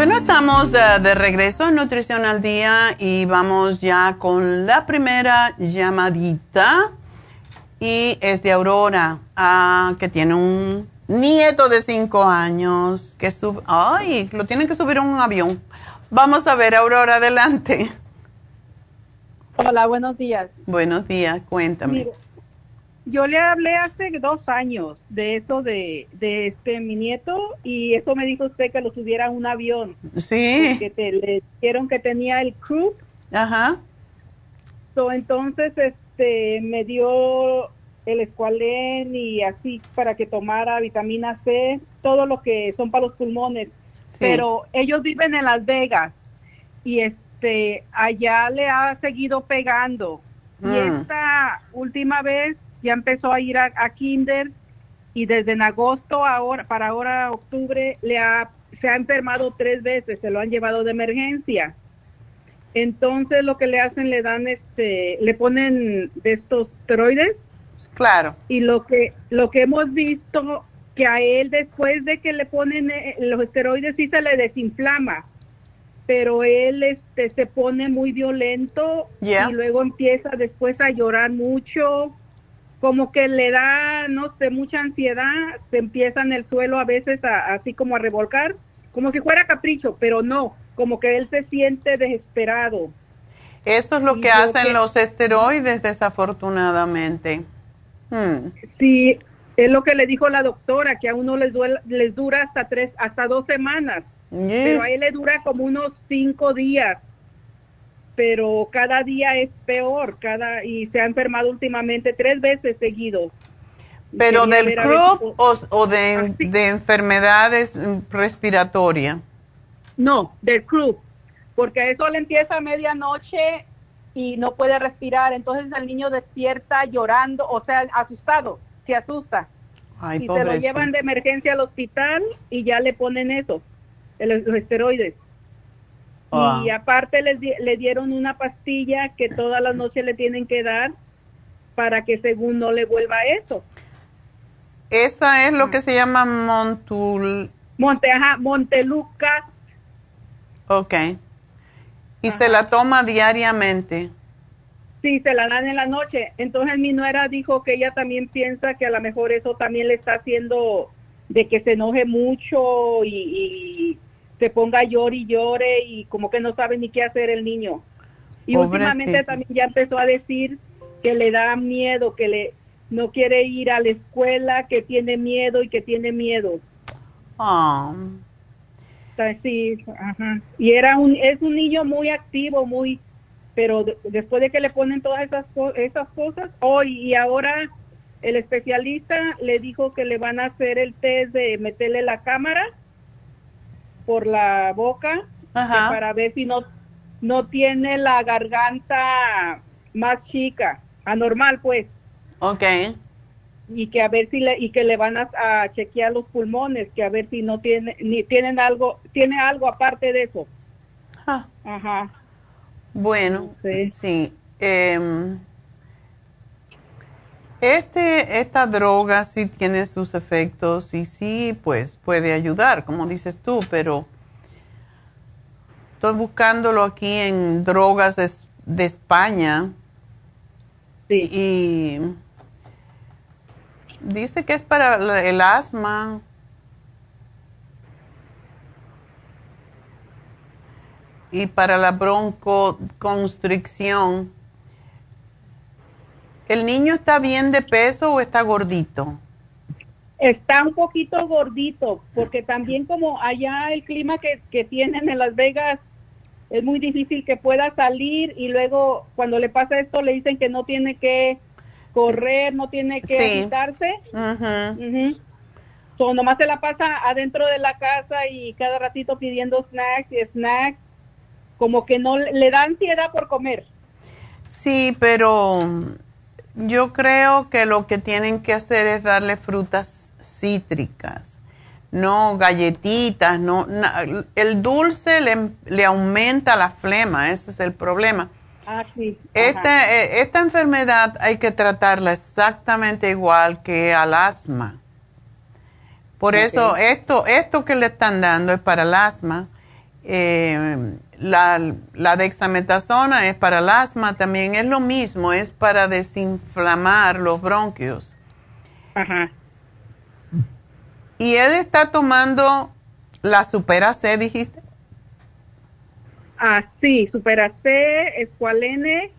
S3: Bueno, estamos de, regreso en Nutrición al Día y vamos ya con la primera llamadita. Y es de Aurora, ah, que tiene un nieto de cinco años que sube. ¡Ay! Lo tienen que subir a un avión. Vamos a ver, Aurora, adelante.
S6: Hola, buenos días.
S3: Buenos días, cuéntame
S6: yo le hablé hace dos años de eso de, este mi nieto y eso me dijo usted que lo subiera a un avión.
S3: Sí.
S6: Que te, le dijeron que tenía el crew.
S3: Ajá.
S6: So, entonces este me dio el escualén y así para que tomara vitamina C, todo lo que son para los pulmones. Pero ellos viven en Las Vegas y este allá le ha seguido pegando. Y mm. esta última vez ya empezó a ir a, kinder y desde en agosto ahora para ahora octubre le ha se ha enfermado tres veces, se lo han llevado de emergencia. Entonces lo que le hacen le dan este le ponen de estos esteroides.
S3: Claro.
S6: Y lo que lo que hemos visto que a él después de que le ponen eh, los esteroides sí se le desinflama pero él este se pone muy violento y luego empieza después a llorar mucho como que le da, no sé, mucha ansiedad, se empieza en el suelo a veces así como a revolcar, como si fuera capricho, pero no, como que él se siente desesperado.
S3: Eso es lo que hacen los esteroides, desafortunadamente.
S6: Hmm. Sí, es lo que le dijo la doctora, que a uno les, les dura hasta tres, hasta dos semanas, pero a él le dura como unos cinco días pero cada día es peor, cada y se ha enfermado últimamente tres veces seguido.
S3: ¿Pero del croup o, de, ah, de, enfermedades respiratorias?
S6: No, del croup, porque eso le empieza a medianoche y no puede respirar, entonces el niño despierta llorando, o sea, asustado, se asusta. y se lo llevan de emergencia al hospital y ya le ponen eso, los esteroides. Y aparte les le dieron una pastilla que todas las noches le tienen que dar para que según no le vuelva eso.
S3: Esa es lo que se llama Montul...
S6: Monte, ajá, Monteluca.
S3: Ok. ¿Y se la toma diariamente?
S6: Sí, se la dan en la noche. Entonces mi nuera dijo que ella también piensa que a lo mejor eso también le está haciendo de que se enoje mucho y se ponga llore y llore y como que no sabe ni qué hacer el niño. Y últimamente también ya empezó a decir que le da miedo, que le no quiere ir a la escuela, que tiene miedo y que tiene miedo.
S3: Ah.
S6: Sí, ajá. Y era un es un niño muy activo, muy pero después de que le ponen todas esas esas cosas, hoy y ahora el especialista le dijo que le van a hacer el test de meterle la cámara por la boca para ver si no, no tiene la garganta más chica, anormal pues.
S3: Ok.
S6: Y que a ver si le, y que le van a, chequear los pulmones, que a ver si no tiene, ni tienen algo, tiene algo aparte de eso. Ajá.
S3: Bueno, sí. Em, este, esta droga sí tiene sus efectos y sí, pues puede ayudar, como dices tú, pero estoy buscándolo aquí en drogas de, España.
S6: Sí.
S3: Y dice que es para el asma. Y para la broncoconstricción. ¿El niño está bien de peso o está gordito?
S6: Está un poquito gordito, porque también como allá el clima que, que tienen en Las Vegas es muy difícil que pueda salir y luego cuando le pasa esto le dicen que no tiene que correr, no tiene que agitarse. nomás se la pasa adentro de la casa y cada ratito pidiendo snacks y snacks, como que no le da ansiedad por comer.
S3: Sí, pero yo creo que lo que tienen que hacer es darle frutas cítricas, no galletitas, no, el dulce le, aumenta la flema, ese es el problema.
S6: Ah, sí.
S3: Esta, eh, esta enfermedad hay que tratarla exactamente igual que al asma. Por eso esto, esto que le están dando es para el asma Eh, la, la, dexametasona es para el asma, también es lo mismo, es para desinflamar los bronquios.
S6: Ajá.
S3: ¿Y él está tomando la Supera C, dijiste?
S6: Ah, sí, Supera C, Escualene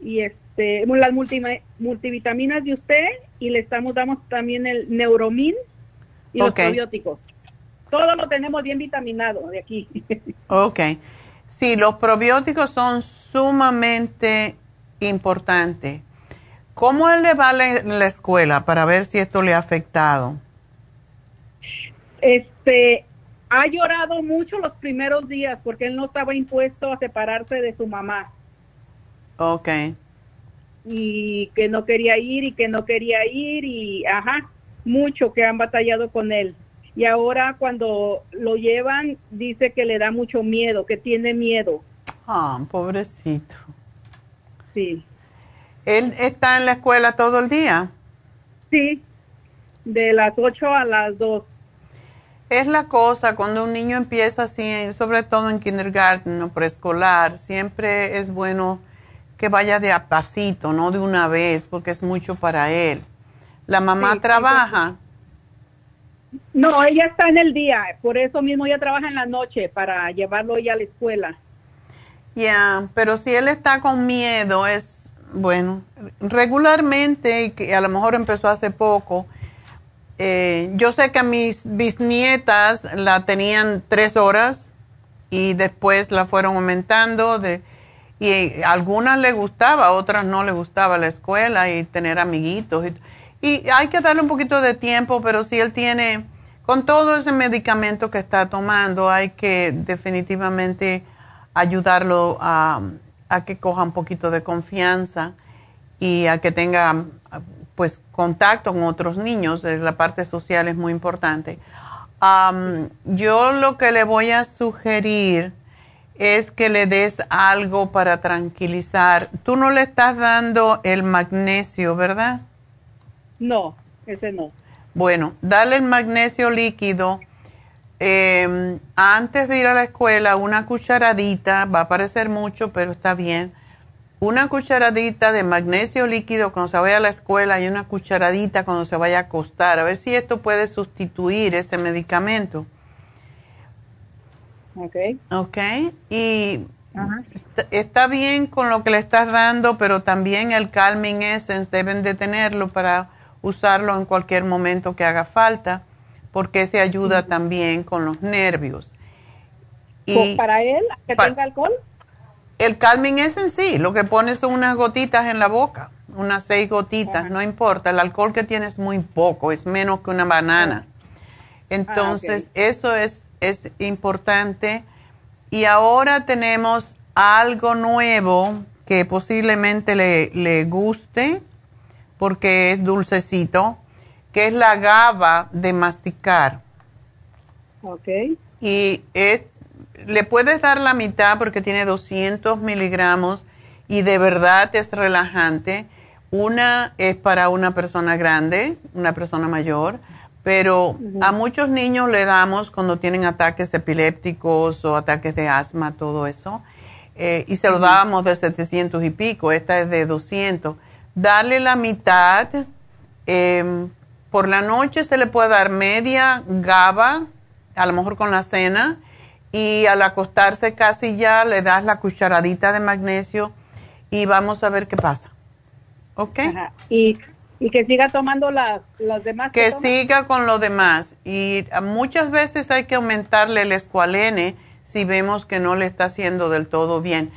S6: y este, las multivitaminas de usted y le estamos dando también el Neuromin y los probióticos. Todo lo tenemos bien vitaminado de aquí.
S3: ok. Sí, los probióticos son sumamente importantes. ¿Cómo él le va en la escuela para ver si esto le ha afectado?
S6: Este, ha llorado mucho los primeros días porque él no estaba impuesto a separarse de su mamá.
S3: Ok.
S6: Y que no quería ir y que no quería ir y, ajá, mucho que han batallado con él y ahora cuando lo llevan dice que le da mucho miedo, que tiene miedo.
S3: Ah, pobrecito.
S6: Sí.
S3: ¿Él está en la escuela todo el día?
S6: Sí, de las 8 a las 2.
S3: Es la cosa, cuando un niño empieza así, sobre todo en kindergarten o preescolar, siempre es bueno que vaya de a pasito, no de una vez, porque es mucho para él. La mamá trabaja.
S6: No, ella está en el día, por eso mismo ella trabaja en la noche para llevarlo ella a la escuela.
S3: Ya, pero si él está con miedo, es bueno, regularmente, y que a lo mejor empezó hace poco, eh, yo sé que a mis bisnietas la tenían tres horas y después la fueron aumentando de, y a algunas le gustaba, a otras no le gustaba la escuela y tener amiguitos. Y, y hay que darle un poquito de tiempo, pero si él tiene, con todo ese medicamento que está tomando, hay que definitivamente ayudarlo a, que coja un poquito de confianza y a que tenga pues contacto con otros niños. La parte social es muy importante. yo lo que le voy a sugerir es que le des algo para tranquilizar. Tú no le estás dando el magnesio, ¿verdad?
S6: No, ese no.
S3: Bueno, dale el magnesio líquido. Em, antes de ir a la escuela, una cucharadita, va a parecer mucho, pero está bien. Una cucharadita de magnesio líquido cuando se vaya a la escuela y una cucharadita cuando se vaya a acostar. A ver si esto puede sustituir ese medicamento.
S6: Ok.
S3: Ok. Y está bien con lo que le estás dando, pero también el Calming Essence deben de tenerlo para usarlo en cualquier momento que haga falta, porque se ayuda también con los nervios.
S6: Y ¿Para él, que tenga alcohol?
S3: El calming es en sí, lo que pones son unas gotitas en la boca, unas seis gotitas, no importa, el alcohol que tiene es muy poco, es menos que una banana. Entonces, ah, eso es, es importante. Y ahora tenemos algo nuevo que posiblemente le, le guste porque es dulcecito, que es la GABA de masticar.
S6: Ok.
S3: Y le puedes dar la mitad porque tiene 200 miligramos y de verdad es relajante. Una es para una persona grande, una persona mayor, pero a muchos niños le damos cuando tienen ataques epilépticos o ataques de asma, todo eso. Eh, y se lo dábamos de 700 y pico, esta es de 200 darle la mitad. Em, por la noche se le puede dar media GABA, a lo mejor con la cena, y al acostarse casi ya le das la cucharadita de magnesio y vamos a ver qué pasa. ¿Ok?
S6: Y, que siga tomando las, las demás.
S3: Que, siga con lo demás. Y muchas veces hay que aumentarle el escualene si vemos que no le está haciendo del todo bien.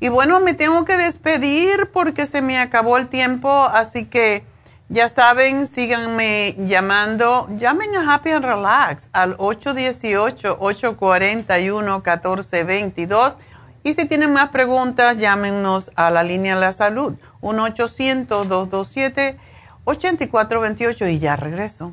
S3: Y bueno, me tengo que despedir porque se me acabó el tiempo, así que ya saben, síganme llamando, llamen a Happy and Relax al 818-841-1422. Y si tienen más preguntas, llámenos a la línea de la salud, 1-800-227-8428 y ya regreso.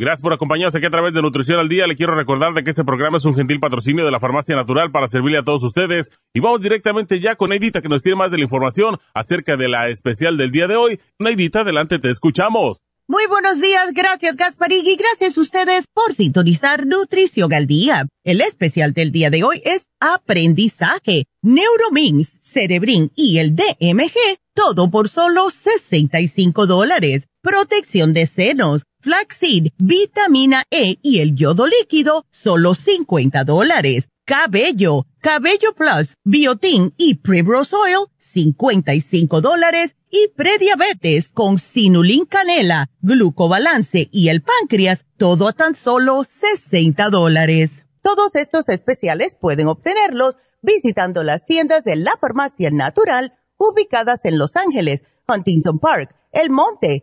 S5: Gracias por acompañarnos aquí a través de Nutrición al Día. Le quiero recordar de que este programa es un gentil patrocinio de la Farmacia Natural para servirle a todos ustedes. Y vamos directamente ya con Neidita que nos tiene más de la información acerca de la especial del día de hoy. Neidita, adelante, te escuchamos.
S4: Muy buenos días, gracias Gasparig y gracias a ustedes por sintonizar Nutrición al Día. El especial del día de hoy es Aprendizaje, Neuromins, Cerebrin y el DMG, todo por solo 65 dólares. Protección de senos flaxseed, vitamina E y el yodo líquido, solo 50 dólares. Cabello, Cabello Plus, Biotin y Primrose Oil, 55 dólares. Y prediabetes con Sinulin Canela, Glucobalance y el páncreas, todo a tan solo 60 dólares. Todos estos especiales pueden obtenerlos visitando las tiendas de la farmacia natural ubicadas en Los Ángeles, Huntington Park, El Monte,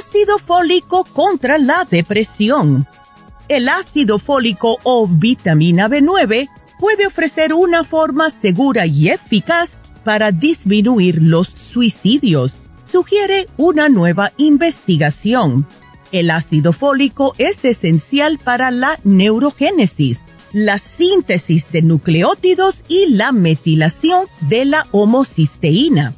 S4: Ácido fólico contra la depresión. El ácido fólico o vitamina B9 puede ofrecer una forma segura y eficaz para disminuir los suicidios, sugiere una nueva investigación. El ácido fólico es esencial para la neurogénesis, la síntesis de nucleótidos y la metilación de la homocisteína.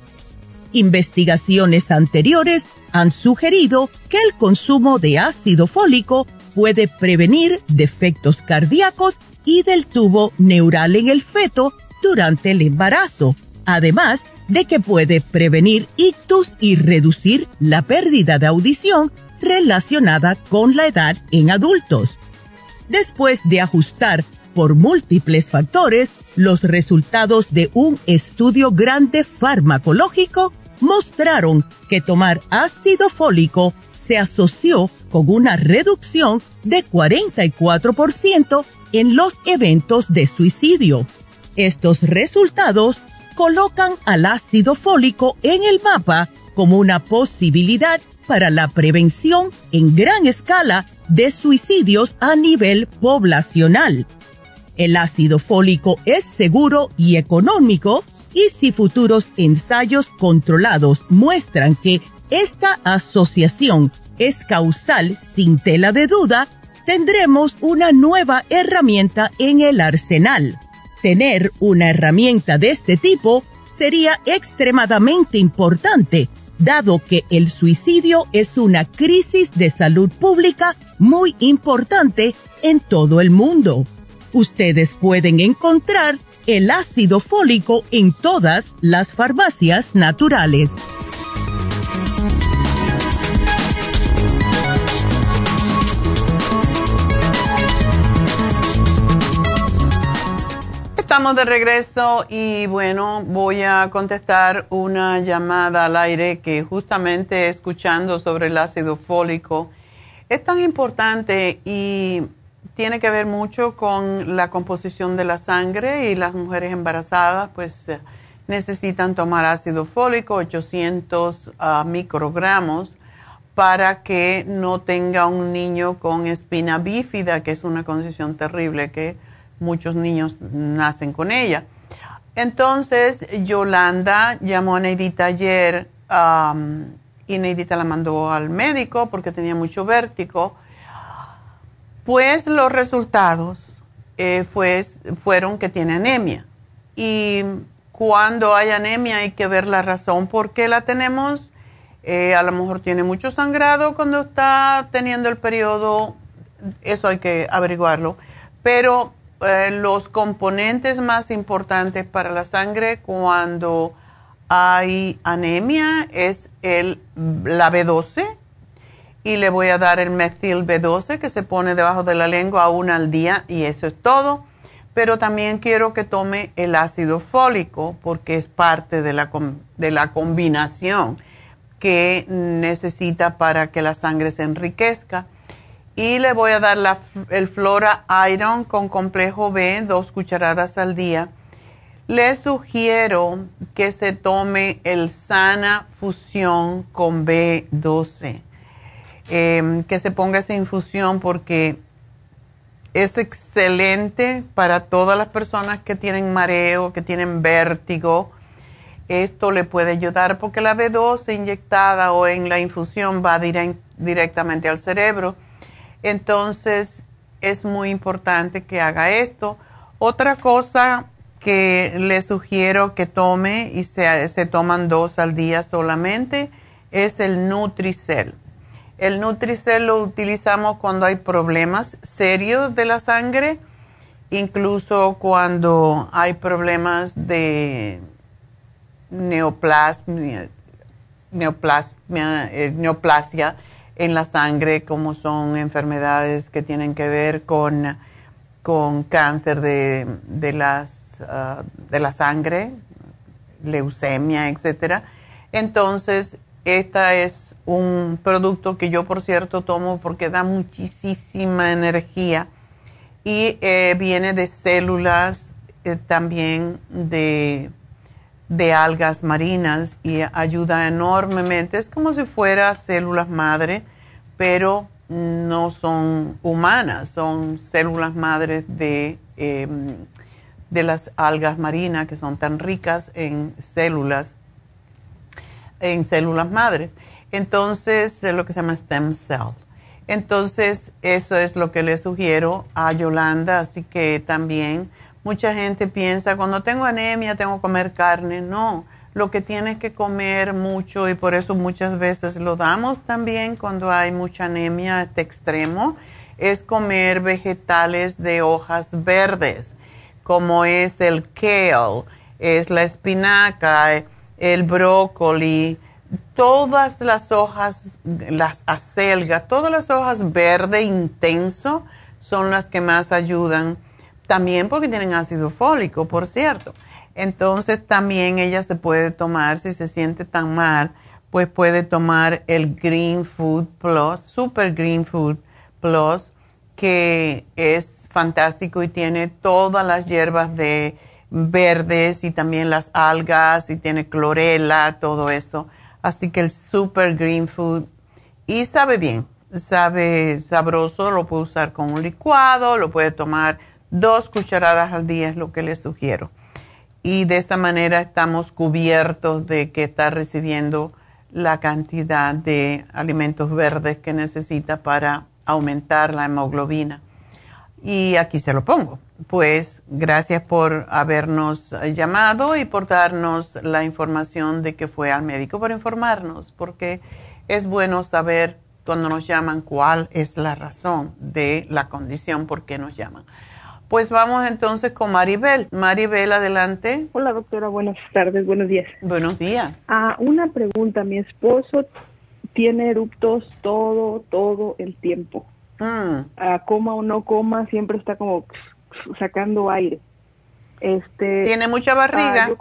S4: Investigaciones anteriores han sugerido que el consumo de ácido fólico puede prevenir defectos cardíacos y del tubo neural en el feto durante el embarazo, además de que puede prevenir ictus y reducir la pérdida de audición relacionada con la edad en adultos. Después de ajustar por múltiples factores los resultados de un estudio grande farmacológico, mostraron que tomar ácido fólico se asoció con una reducción de 44% en los eventos de suicidio. Estos resultados colocan al ácido fólico en el mapa como una posibilidad para la prevención en gran escala de suicidios a nivel poblacional. El ácido fólico es seguro y económico y si futuros ensayos controlados muestran que esta asociación es causal sin tela de duda, tendremos una nueva herramienta en el arsenal. Tener una herramienta de este tipo sería extremadamente importante, dado que el suicidio es una crisis de salud pública muy importante en todo el mundo. Ustedes pueden encontrar el ácido fólico en todas las farmacias naturales.
S3: Estamos de regreso y bueno, voy a contestar una llamada al aire que justamente escuchando sobre el ácido fólico es tan importante y tiene que ver mucho con la composición de la sangre y las mujeres embarazadas pues eh, necesitan tomar ácido fólico 800 ah, microgramos para que no tenga un niño con espina bífida, que es una condición terrible que muchos niños nacen con ella. Entonces, Yolanda llamó a Neidita ayer y Neidita la mandó al médico porque tenía mucho vértigo. Pues los resultados eh, fueron que tiene anemia. Y cuando hay anemia hay que ver la razón por qué la tenemos. Eh, a lo mejor tiene mucho sangrado cuando está teniendo el periodo. Eso hay que averiguarlo. Pero eh, los componentes más importantes para la sangre cuando hay anemia es el, la B12 y le voy a dar el metil B12 que se pone debajo de la lengua una al día y eso es todo. Pero también quiero que tome el ácido fólico porque es parte de la, de la combinación que necesita para que la sangre se enriquezca. Y le voy a dar la, el Flora Iron con complejo B, dos cucharadas al día. Le sugiero que se tome el Sana Fusión con B12. Em, que se ponga esa infusión porque es excelente para todas las personas que tienen mareo, que tienen vértigo. Esto le puede ayudar porque la B12 inyectada o en la infusión va directamente al cerebro entonces, es muy importante que haga esto. Otra cosa que le sugiero que tome, y se, se toman dos al día solamente, es el Nutricel. El Nutricel lo utilizamos cuando hay problemas serios de la sangre, incluso cuando hay problemas de eh, neoplasia en la sangre, como son enfermedades que tienen que ver con, con cáncer de, de, ah, de la sangre, leucemia, etcétera. Entonces, esta es un producto que yo, por cierto, tomo porque da muchísima energía y eh, viene de células eh, también de, de algas marinas y ayuda enormemente. Es como si fuera células madre pero no son humanas, son células madres de, em, de las algas marinas que son tan ricas en células, en células madres. Entonces, es lo que se llama stem cells. Entonces, eso es lo que le sugiero a Yolanda, así que también mucha gente piensa, cuando tengo anemia tengo que comer carne. No, lo que tienes que comer mucho y por eso muchas veces lo damos también cuando hay mucha anemia a extremo, es comer vegetales de hojas verdes, como es el kale, es la espinaca, el brócoli, todas las hojas, las acelgas, todas las hojas verde intenso son las que más ayudan, también porque tienen ácido fólico, por cierto. Entonces también ella se puede tomar, si se siente tan mal, pues puede tomar el Green Food Plus, Super Green Food Plus, que es fantástico y tiene todas las hierbas de verdes y también las algas y tiene clorela, todo eso. Así que el super green food y sabe bien, sabe sabroso, lo puede usar con un licuado, lo puede tomar dos cucharadas al día es lo que le sugiero. Y de esa manera estamos cubiertos de que está recibiendo la cantidad de alimentos verdes que necesita para aumentar la hemoglobina. Y aquí se lo pongo. Pues gracias por habernos llamado y por darnos la información de que fue al médico, por informarnos, porque es bueno saber cuando nos llaman cuál es la razón de la condición por qué nos llaman. Pues vamos entonces con Maribel. Maribel, adelante.
S7: Hola doctora, buenas tardes, buenos días.
S3: Buenos días.
S7: Ah, una pregunta, mi esposo tiene eruptos todo, todo el tiempo.
S3: Mm.
S7: Ah, coma o no coma, siempre está como sacando aire. Este,
S3: ¿Tiene mucha barriga?
S7: ah,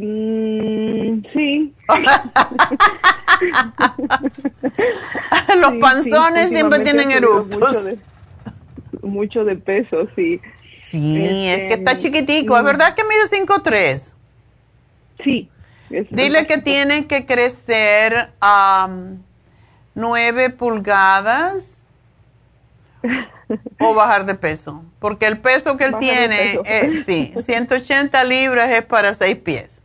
S7: Mm, sí.
S3: Los
S7: Sí,
S3: panzones
S7: sí,
S3: siempre tienen eructos.
S7: Mucho de, mucho de peso, sí.
S3: Sí, es que está
S7: Este,
S3: chiquitico. ¿Es
S7: mm.
S3: verdad que mide 5'3"?
S7: Sí.
S3: Dile que tiene que crecer a 9 pulgadas o bajar de peso. Porque el peso que él
S7: Bajar
S3: tiene,
S7: peso.
S3: eh, sí, 180 libras es para 6 pies.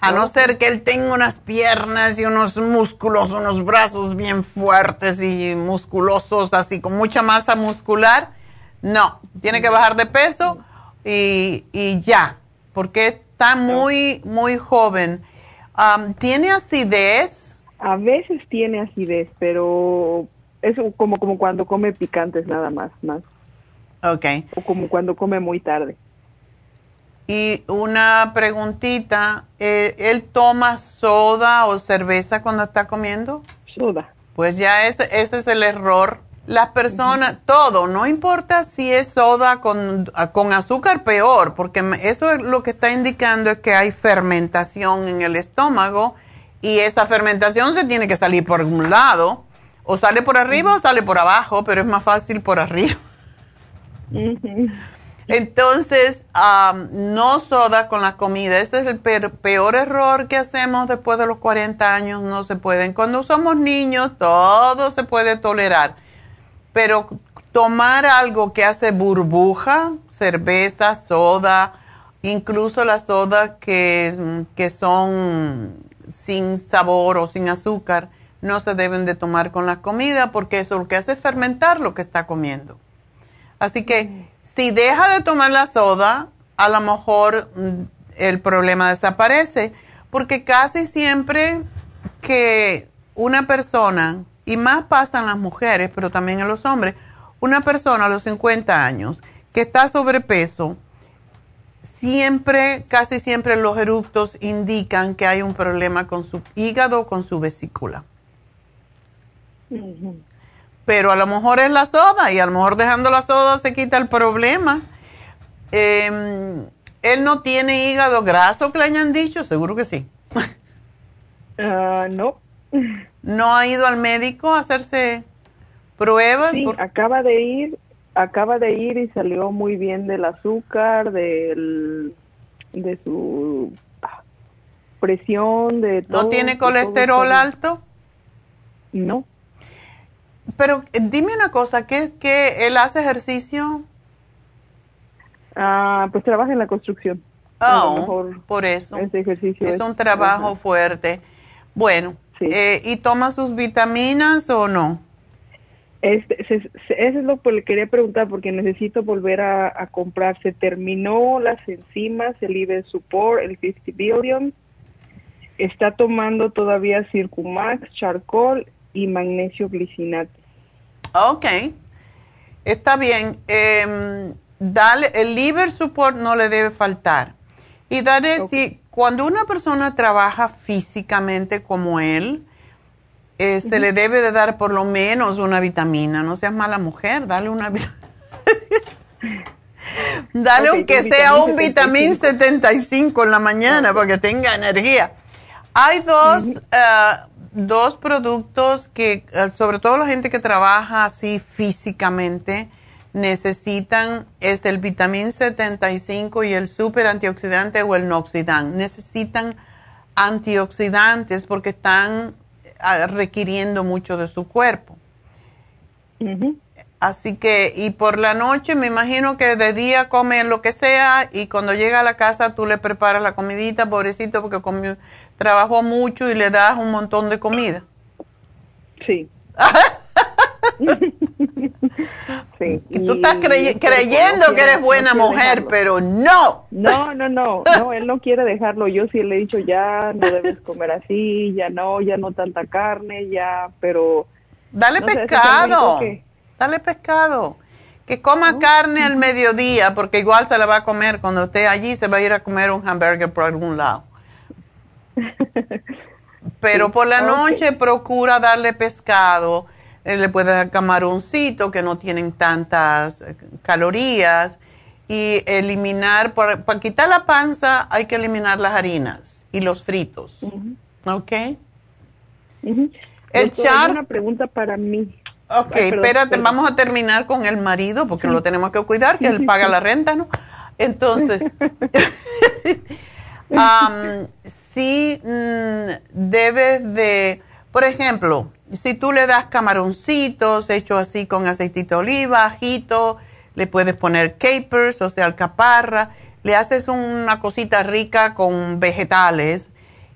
S3: A no
S7: Ok.
S3: ser que él tenga unas piernas y unos músculos, unos brazos bien fuertes y musculosos, así con mucha masa muscular. No, tiene que bajar de peso y, y ya, porque está muy, muy joven. ¿Tiene acidez?
S7: A veces tiene acidez, pero es como, como cuando come picantes nada más, más.
S3: Ok.
S7: O como cuando come muy tarde.
S3: Y una preguntita, ¿eh, ¿él toma soda o cerveza cuando está comiendo?
S7: Soda.
S3: Pues ya ese, ese es el error. Las personas, todo, no importa si es soda con, con azúcar, peor, porque eso es lo que está indicando es que hay fermentación en el estómago y esa fermentación se tiene que salir por un lado, o sale por arriba o sale por abajo, pero es más fácil por arriba. Entonces, no soda con la comida. Ese es el peor error que hacemos después de los 40 años. No se pueden. Cuando somos niños, todo se puede tolerar. Pero tomar algo que hace burbuja, cerveza, soda, incluso las sodas que, que son sin sabor o sin azúcar, no se deben de tomar con la comida porque eso lo que hace es fermentar lo que está comiendo. Así que si deja de tomar la soda, a lo mejor mm, el problema desaparece, porque casi siempre que una persona, y más pasa en las mujeres, pero también en los hombres, una persona a los 50 años que está sobrepeso, siempre, casi siempre los eructos indican que hay un problema con su hígado con su vesícula Pero a lo mejor es la soda y a lo mejor dejando la soda se quita el problema. Eh, él no tiene hígado graso que le hayan dicho, seguro que sí.
S7: Ah, no.
S3: No ha ido al médico a hacerse pruebas.
S7: Sí,
S3: Por-
S7: acaba de ir, acaba de ir y salió muy bien del azúcar, del, de su ah, presión, de todo.
S3: ¿No tiene
S7: todo
S3: colesterol alto?
S7: No.
S3: Pero eh, dime una cosa, ¿qué, qué él hace ejercicio?
S7: Ah, pues trabaja en la construcción.
S3: Oh,
S7: mejor
S3: por eso.
S7: ese ejercicio
S3: Es
S7: es-
S3: un trabajo
S7: ajá.
S3: fuerte. Bueno,
S7: Sí.
S3: eh, ¿y toma sus vitaminas o no?
S7: Este, se- se- eso es lo que le quería preguntar porque necesito volver a, a comprar. Se terminó las enzimas, el Liver Support, el 50 Billion. Está tomando todavía Circumax, Charcoal y magnesio glicinate.
S3: Ok, está bien. Em, dale, el liver support no le debe faltar. Y dale, si cuando una persona trabaja físicamente como él, eh, se le debe de dar por lo menos una vitamina. No seas mala mujer, dale una vitamina. dale
S7: Ok,
S3: aunque sea un
S7: vitamín
S3: vitamin 75 en la mañana para que tenga energía. Hay dos, dos productos que, eh, sobre todo la gente que trabaja así físicamente, necesitan es el vitamín 75 y el super antioxidante o el noxidán. Necesitan antioxidantes porque están ah, requiriendo mucho de su cuerpo. Así que, y por la noche me imagino que de día come lo que sea y cuando llega a la casa tú le preparas la comidita, pobrecito, porque comió, trabajó mucho y le das un montón de comida.
S7: Sí.
S3: sí. tú estás creyendo que eres buena mujer, pero no.
S7: No, no, no, no, él no quiere dejarlo. Yo sí le he dicho, ya no debes comer así, ya no, ya no tanta carne, ya, pero...
S3: Dale pescado. Dale pescado. Que coma carne al mediodía, porque igual se la va a comer. Cuando esté allí, se va a ir a comer un hamburger por algún lado. Pero por la noche procura darle pescado. Eh, le puede dar camaroncito que no tienen tantas eh, calorías. Y eliminar, para, quitar la panza, hay que eliminar las harinas y los fritos. ¿Ok?
S7: El char. Una pregunta para mí.
S3: Ok, espérate, vamos a terminar con el marido porque lo tenemos que cuidar, que él paga la renta, ¿no? Entonces, um, sí mm, debes de, por ejemplo, si tú le das camaroncitos hechos así con aceitito de oliva, ajito, le puedes poner capers, o sea, alcaparra, le haces una cosita rica con vegetales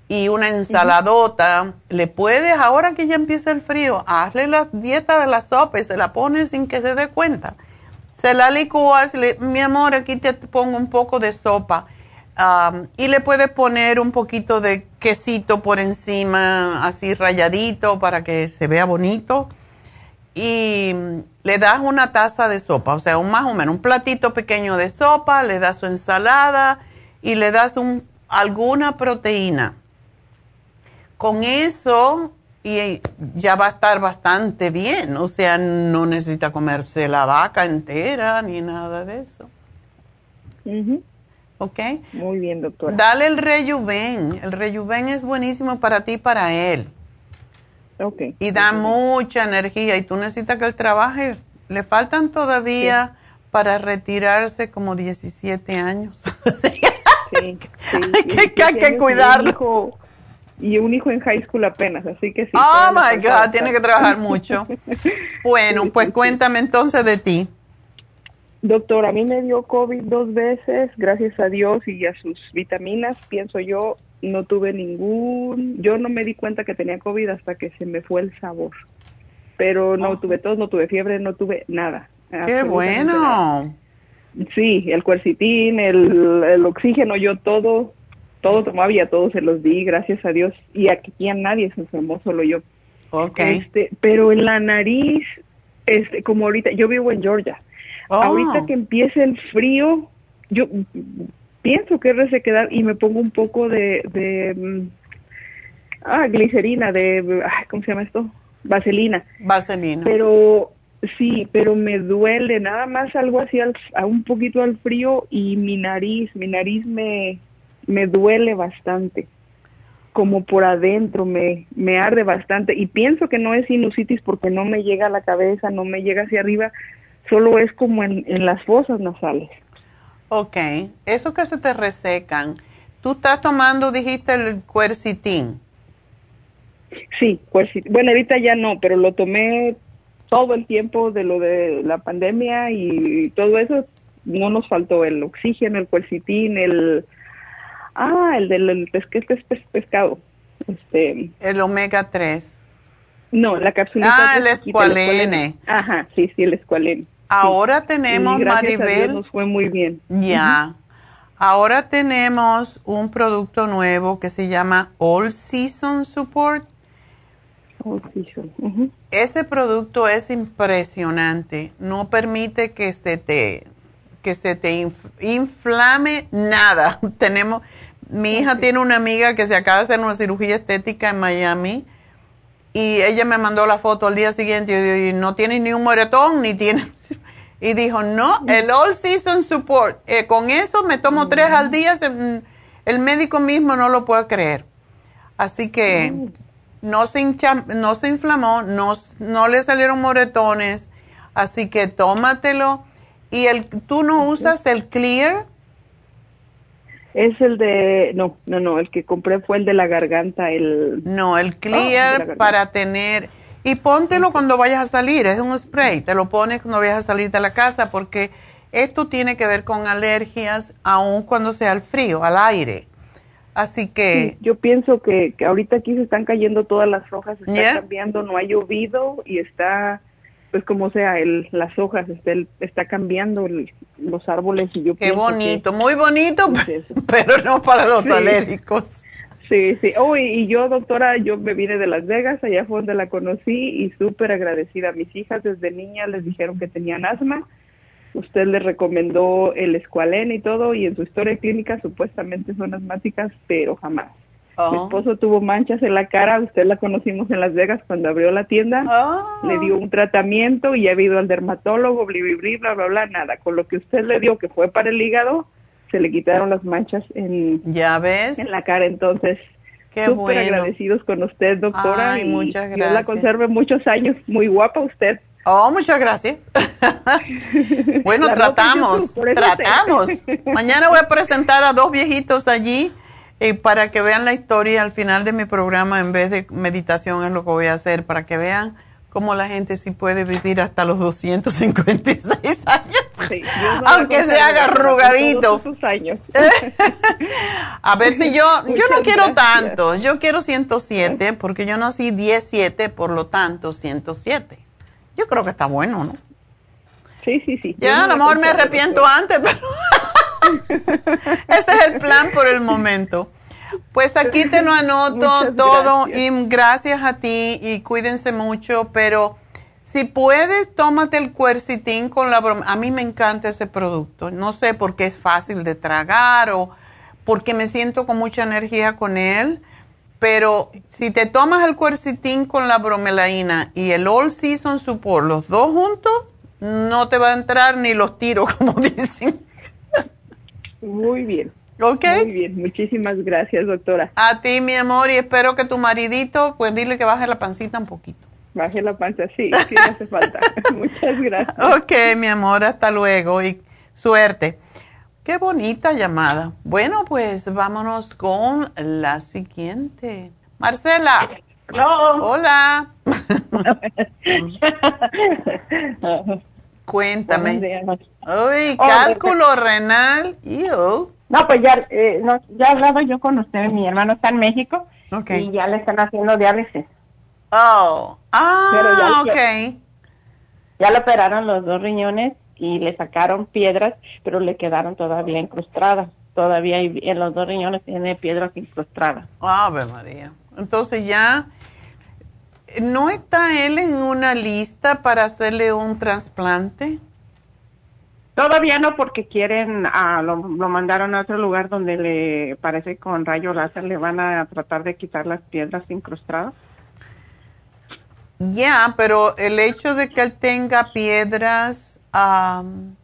S3: y una ensaladota. Le puedes, ahora que ya empieza el frío, hazle la dieta de la sopa y se la pones sin que se dé cuenta. Se la licúas, le, mi amor, aquí te pongo un poco de sopa. Y le puedes poner un poquito de quesito por encima, así rayadito, para que se vea bonito. Y le das una taza de sopa, o sea, un, más o menos un platito pequeño de sopa, le das su ensalada y le das un, alguna proteína con eso y ya va a estar bastante bien. O sea, no necesita comerse la vaca entera ni nada de eso. ¿Ok?
S7: Muy bien, doctora.
S3: Dale el rejuven. El rejuven es buenísimo para ti y para él.
S7: Ok.
S3: Y da mucha energía y tú necesitas que él trabaje. Le faltan todavía para retirarse como 17 años. sí, sí, que, hay que cuidarlo
S7: y un hijo en high school apenas, así que sí.
S3: Oh my God, tiene que trabajar mucho. bueno, pues cuéntame entonces de ti.
S7: Doctor, a mí me dio COVID dos veces, gracias a Dios y a sus vitaminas, pienso yo, no tuve ningún, yo no me di cuenta que tenía COVID hasta que se me fue el sabor. Pero no oh. tuve tos, no tuve fiebre, no tuve nada.
S3: ¡Qué bueno!
S7: Sí, el cuercitín, el, el oxígeno, yo todo, todo tomaba y a todos se los di, gracias a Dios. Y aquí a nadie se enfermó, solo yo.
S3: Okay.
S7: Este, pero en la nariz, este, como ahorita, yo vivo en Georgia. Oh. Ahorita que empiece el frío, yo pienso que es resequedad y me pongo un poco de, de mm, ah, glicerina, de, ¿cómo se llama esto? Vaselina.
S3: Vaselina.
S7: Pero sí, pero me duele, nada más algo así al, a un poquito al frío y mi nariz, mi nariz me, me duele bastante, como por adentro, me, me arde bastante y pienso que no es sinusitis porque no me llega a la cabeza, no me llega hacia arriba, solo es como en, en las fosas nasales.
S3: Ok, eso que se te resecan, ¿tú estás tomando, dijiste, el cuercitín?
S7: Sí, cuercitín. Bueno, ahorita ya no, pero lo tomé todo el tiempo de lo de la pandemia y todo eso, no nos faltó el oxígeno, el cuercitín, el Ah, el del pescado. Este,
S3: el omega 3.
S7: No, la cápsula.
S3: Ah, el escualene.
S7: Ajá, sí, sí, el escualene.
S3: Ahora tenemos, Maribel.
S7: nos fue muy bien.
S3: Ya. Ahora tenemos un producto nuevo que se llama All Season Support.
S7: All Season.
S3: Ese producto es impresionante. No permite que se te que se te inflame nada. Tenemos mi hija tiene una amiga que se acaba de hacer una cirugía estética en Miami y ella me mandó la foto al día siguiente y, yo, no tiene ni un moretón ni tiene y dijo no el all season support eh, con eso me tomo tres al día el médico mismo no lo puede creer así que no se no se inflamó no no le salieron moretones así que tómatelo. ¿Y el, tú no usas el Clear?
S7: Es el de, no, no, no, el que compré fue el de la garganta, el...
S3: No, el Clear para tener... Y póntelo cuando vayas a salir, es un spray, te lo pones cuando vayas a salir de la casa porque esto tiene que ver con alergias aun cuando sea el frío, al aire. Así que...
S7: yo pienso que, que, ahorita aquí se están cayendo todas las hojas, está cambiando, no ha llovido y está, pues como sea, el, las hojas, está, está cambiando los árboles y yo
S3: Qué bonito, muy bonito, pero no para los alérgicos.
S7: Sí, sí. Oh, y, yo, doctora, yo me vine de Las Vegas, allá fue donde la conocí y súper agradecida. Mis hijas desde niña les dijeron que tenían asma usted le recomendó el escualén y todo, y en su historia clínica supuestamente son asmáticas, pero jamás. Mi oh. esposo tuvo manchas en la cara, usted la conocimos en Las Vegas cuando abrió la tienda,
S3: oh.
S7: le dio un tratamiento y ha habido al dermatólogo, bla, bla, bla, bla, nada. Con lo que usted le dio, que fue para el hígado, se le quitaron las manchas en,
S3: ¿Ya ves?
S7: en la cara. Entonces, súper agradecidos con usted, doctora.
S3: y muchas gracias.
S7: Dios la conserve muchos años. Muy guapa usted.
S3: Oh, muchas gracias. bueno, tratamos, tratamos. Mañana voy a presentar a dos viejitos allí eh, para que vean la historia al final de mi programa. En vez de meditación es lo que voy a hacer, para que vean cómo la gente sí puede vivir hasta los 256 años. aunque se haga arrugadito.
S7: Años.
S3: a ver si yo, yo no quiero tanto, yo quiero 107 porque yo nací 17, por lo tanto 107. Yo creo que está bueno, ¿no?
S7: Sí, sí, sí.
S3: Ya, a lo mejor me arrepiento antes, pero ese es el plan por el momento. Pues aquí te lo anoto todo y gracias a ti y cuídense mucho, pero si puedes, tómate el cuercitín con la broma. A mí me encanta ese producto. No sé por qué es fácil de tragar o porque me siento con mucha energía con él pero si te tomas el cuercitín con la bromelaína y el All Season Support, los dos juntos, no te va a entrar ni los tiros, como dicen.
S7: Muy bien.
S3: ¿Ok?
S7: Muy bien, muchísimas gracias, doctora.
S3: A ti, mi amor, y espero que tu maridito, pues dile que baje la pancita un poquito.
S7: Baje la panza, sí, sí hace falta. Muchas gracias.
S3: Ok, mi amor, hasta luego y suerte. Qué bonita llamada. Bueno, pues vámonos con la siguiente. Marcela. Hola. Cuéntame. Uy, oh, cálculo renal.
S8: No, pues ya, eh, ya he hablado yo con usted. Mi hermano está en México. Y ya le están haciendo diálisis.
S3: Oh. Ah, ok.
S8: ya le operaron los dos riñones y le sacaron piedras, pero le quedaron todavía incrustadas. Todavía en los dos riñones tiene piedras incrustadas.
S3: Ave María. Entonces ya, ¿no está él en una lista para hacerle un trasplante?
S8: Todavía no, porque quieren, ah, lo, lo, mandaron a otro lugar donde le parece con rayo láser le van a tratar de quitar las piedras incrustadas.
S3: Ya, pero el hecho de que él tenga piedras aún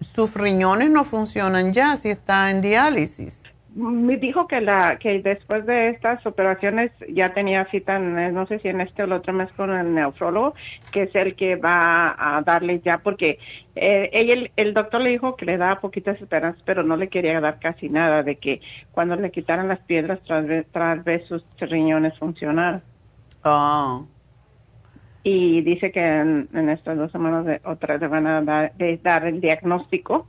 S3: sus riñones no funcionan ya si está en diálisis.
S8: Me dijo que la que después de estas operaciones ya tenía cita, no sé si en este o el otro mes con el nefrólogo, que es el que va a darle ya, porque eh, ella, el, doctor le dijo que le daba poquitas esperanzas, pero no le quería dar casi nada, de que cuando le quitaran las piedras, tras vez sus riñones funcionaran.
S3: Oh
S8: y dice que en, estas dos semanas de, otra le van a dar, dar el diagnóstico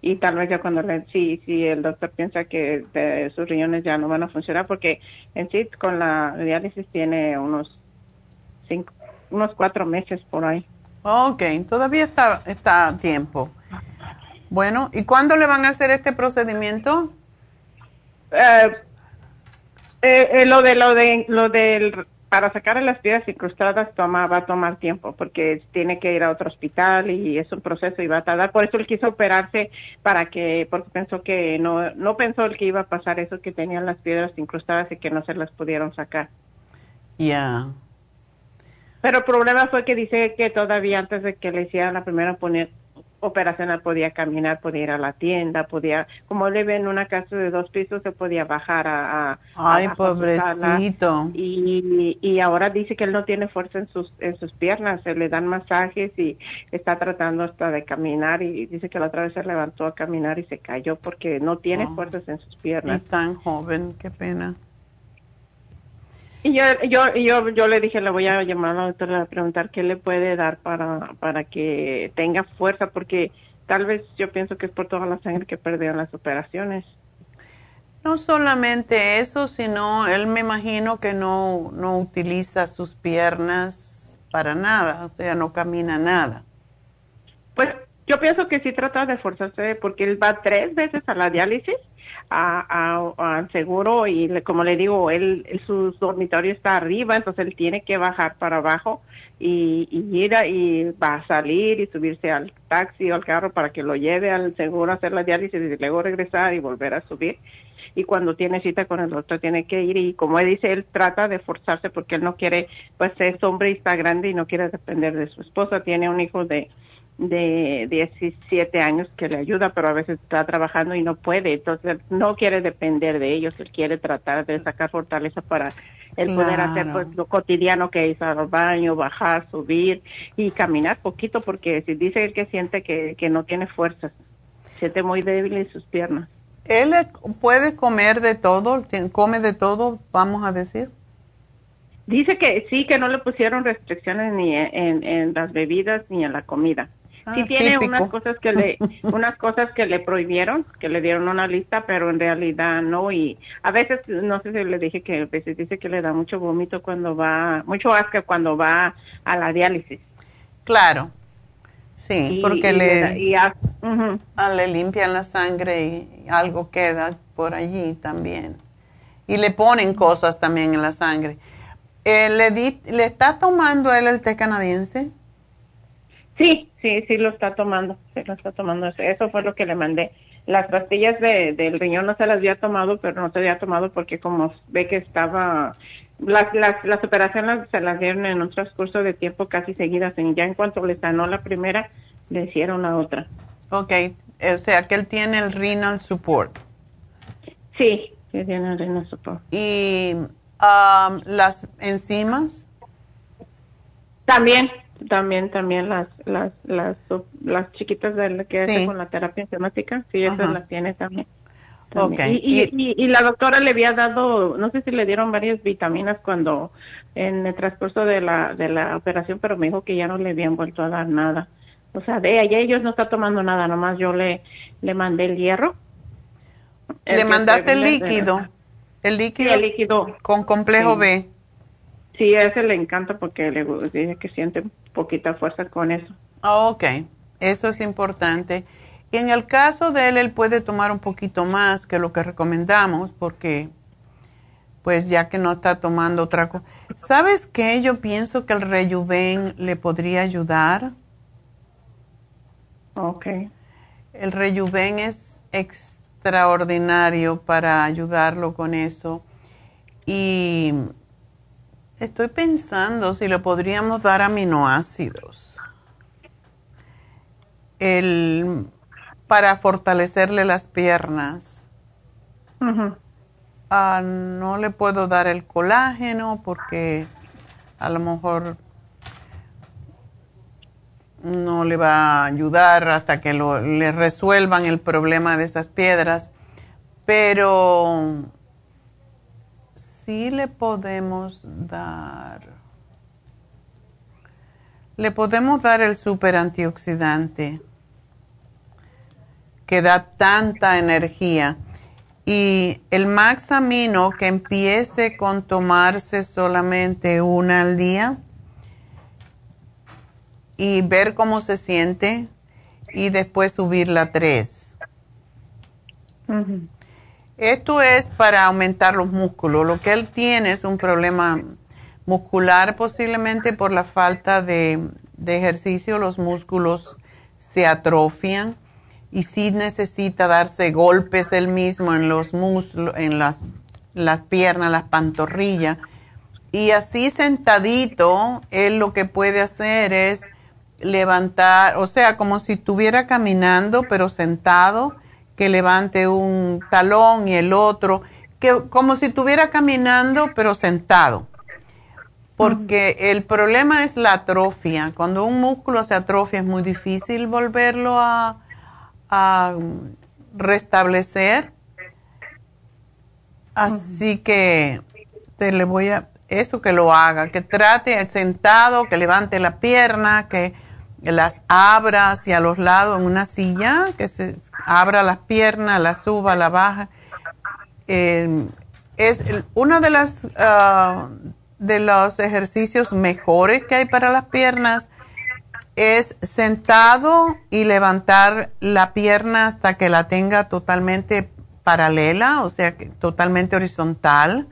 S8: y tal vez ya cuando le sí sí el doctor piensa que sus riñones ya no van a funcionar porque en sí con la diálisis tiene unos cinco unos cuatro meses por ahí.
S3: Ok, todavía está está a tiempo. Bueno y cuándo le van a hacer este procedimiento
S8: eh, eh, eh lo de lo de lo del para sacar las piedras incrustadas toma, va a tomar tiempo porque tiene que ir a otro hospital y es un proceso y va a tardar. Por eso él quiso operarse para que, porque pensó que no, no pensó el que iba a pasar eso, que tenían las piedras incrustadas y que no se las pudieron sacar.
S3: Ya.
S8: Pero el problema fue que dice que todavía antes de que le hicieran la primera operacional podía caminar, podía ir a la tienda, podía, como vive en una casa de dos pisos, se podía bajar a... a
S3: Ay,
S8: a-
S3: pobrecito.
S8: Y, y ahora dice que él no tiene fuerza en sus, en sus piernas, se le dan masajes y está tratando hasta de caminar y dice que la otra vez se levantó a caminar y se cayó porque no tiene
S3: Oh.
S8: fuerzas en sus
S3: Y
S8: piernas.
S3: tan joven, qué pena.
S8: Y yo, yo, yo, yo le dije, le voy a llamar a la doctora a preguntar qué le puede dar para, para que tenga fuerza, porque tal vez yo pienso que es por toda la sangre que perdió en las operaciones.
S3: No solamente eso, sino él me imagino que no, no utiliza sus piernas para nada, o sea, no camina nada.
S8: Pues yo pienso que sí trata de esforzarse porque él va tres veces a la diálisis a, a- al seguro y le- como le digo, él, su dormitorio está arriba, entonces él tiene que bajar para abajo y, y ir a- y va a salir y subirse al taxi o al carro para que lo lleve al seguro a hacer la diálisis y luego regresar y volver a subir. Y cuando tiene cita con el doctor tiene que ir y como él dice, él trata de esforzarse porque él no quiere, pues es hombre y está grande y no quiere depender de su esposa, tiene un hijo de de 17 años que le ayuda, pero a veces está trabajando y no puede, entonces no quiere depender de ellos, él quiere tratar de sacar fortaleza para el poder hacer pues lo cotidiano que es al baño, bajar, subir y caminar poquito, porque si dice él que siente que, que no tiene fuerzas, siente muy débil en sus piernas.
S3: Él puede comer de todo, come de todo, vamos a decir.
S8: Dice que sí, que no le pusieron restricciones ni en, en- en las bebidas ni en la comida.
S3: Ah,
S8: sí tiene unas cosas que le unas cosas que le prohibieron, que le dieron una lista, pero en realidad no y a veces no sé si le dije que a veces dice que le da mucho vómito cuando va, mucho asco cuando va a la diálisis.
S3: Claro, sí,
S8: Y-
S3: porque
S8: y
S3: le,
S8: y a-
S3: ah, le limpian la sangre y algo queda por allí también. Y le ponen cosas también en la sangre. Eh, ¿le, di- ¿Le está tomando él el té canadiense?
S8: Sí, sí, sí lo está tomando, sí lo está tomando. Eso fue lo que le mandé. Las pastillas de, del riñón no se las había tomado, pero no se había tomado porque como ve que estaba, las, las, las operaciones se las dieron en un transcurso de tiempo casi seguidas. Y ya en cuanto le sanó la primera, le hicieron la otra.
S3: Ok, o sea que él tiene el renal support.
S8: Sí, sí tiene renal support.
S3: ¿Y um, las enzimas?
S8: También, también, también las, las, las, las chiquitas de la que
S3: Sí.
S8: hace con la terapia enzimática, sí, esas
S3: Ajá.
S8: las tiene también. También. Y, y, y- y la doctora le había dado, no sé si le dieron varias vitaminas cuando en el transcurso de la de la operación, pero me dijo que ya no le habían vuelto a dar nada. O sea, de ella ellos no está tomando nada, nomás yo le le mandé el hierro. El
S3: ¿Le mandaste el líquido? El
S8: Sí,
S3: líquido
S8: el líquido.
S3: con complejo
S8: Sí.
S3: B.
S8: Sí, a ese le encanta porque le dice que siente poquita fuerza con eso.
S3: Ok, eso es importante. Y en el caso de él, él puede tomar un poquito más que lo que recomendamos porque, pues ya que no está tomando otra cosa. ¿Sabes qué? Yo pienso que el rejuven le podría ayudar.
S8: Okay.
S3: El rejuven es extraordinario para ayudarlo con eso. Y estoy pensando si le podríamos dar aminoácidos. El, para fortalecerle las piernas. Ah, no le puedo dar el colágeno porque a lo mejor no le va a ayudar hasta que lo- le resuelvan el problema de esas piedras, pero sí le podemos dar, le podemos dar el super antioxidante que da tanta energía. Y el Max Amino que empiece con tomarse solamente una al día y ver cómo se siente y después subirla a tres. Esto es para aumentar los músculos. Lo que él tiene es un problema muscular, posiblemente por la falta de, ejercicio, los músculos se atrofian y sí necesita darse golpes él mismo en los muslos, en las, las piernas, las pantorrillas. Y así sentadito, él lo que puede hacer es levantar, o sea, como si estuviera caminando pero sentado, que levante un talón y el otro, que como si estuviera caminando pero sentado. Porque el problema es la atrofia. Cuando un músculo se atrofia es muy difícil volverlo a, a restablecer. Así que te le voy a eso que lo haga, que trate sentado, que levante la pierna, que las abra hacia los lados en una silla, que se abra las piernas, la suba, la baja. Eh, es uno de las ah, de los ejercicios mejores que hay para las piernas es sentado y levantar la pierna hasta que la tenga totalmente paralela, o sea, totalmente horizontal,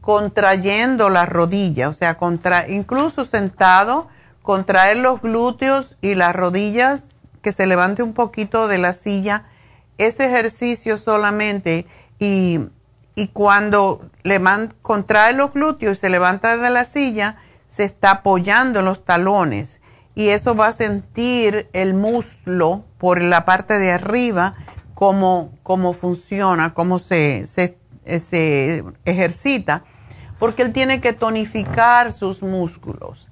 S3: contrayendo la rodilla, o sea, contra, incluso sentado, contraer los glúteos y las rodillas, que se levante un poquito de la silla, ese ejercicio solamente y, y cuando le contrae los glúteos y se levanta de la silla, se está apoyando en los talones y eso va a sentir el muslo por la parte de arriba, cómo, cómo funciona, cómo se, se, se ejercita, porque él tiene que tonificar sus músculos.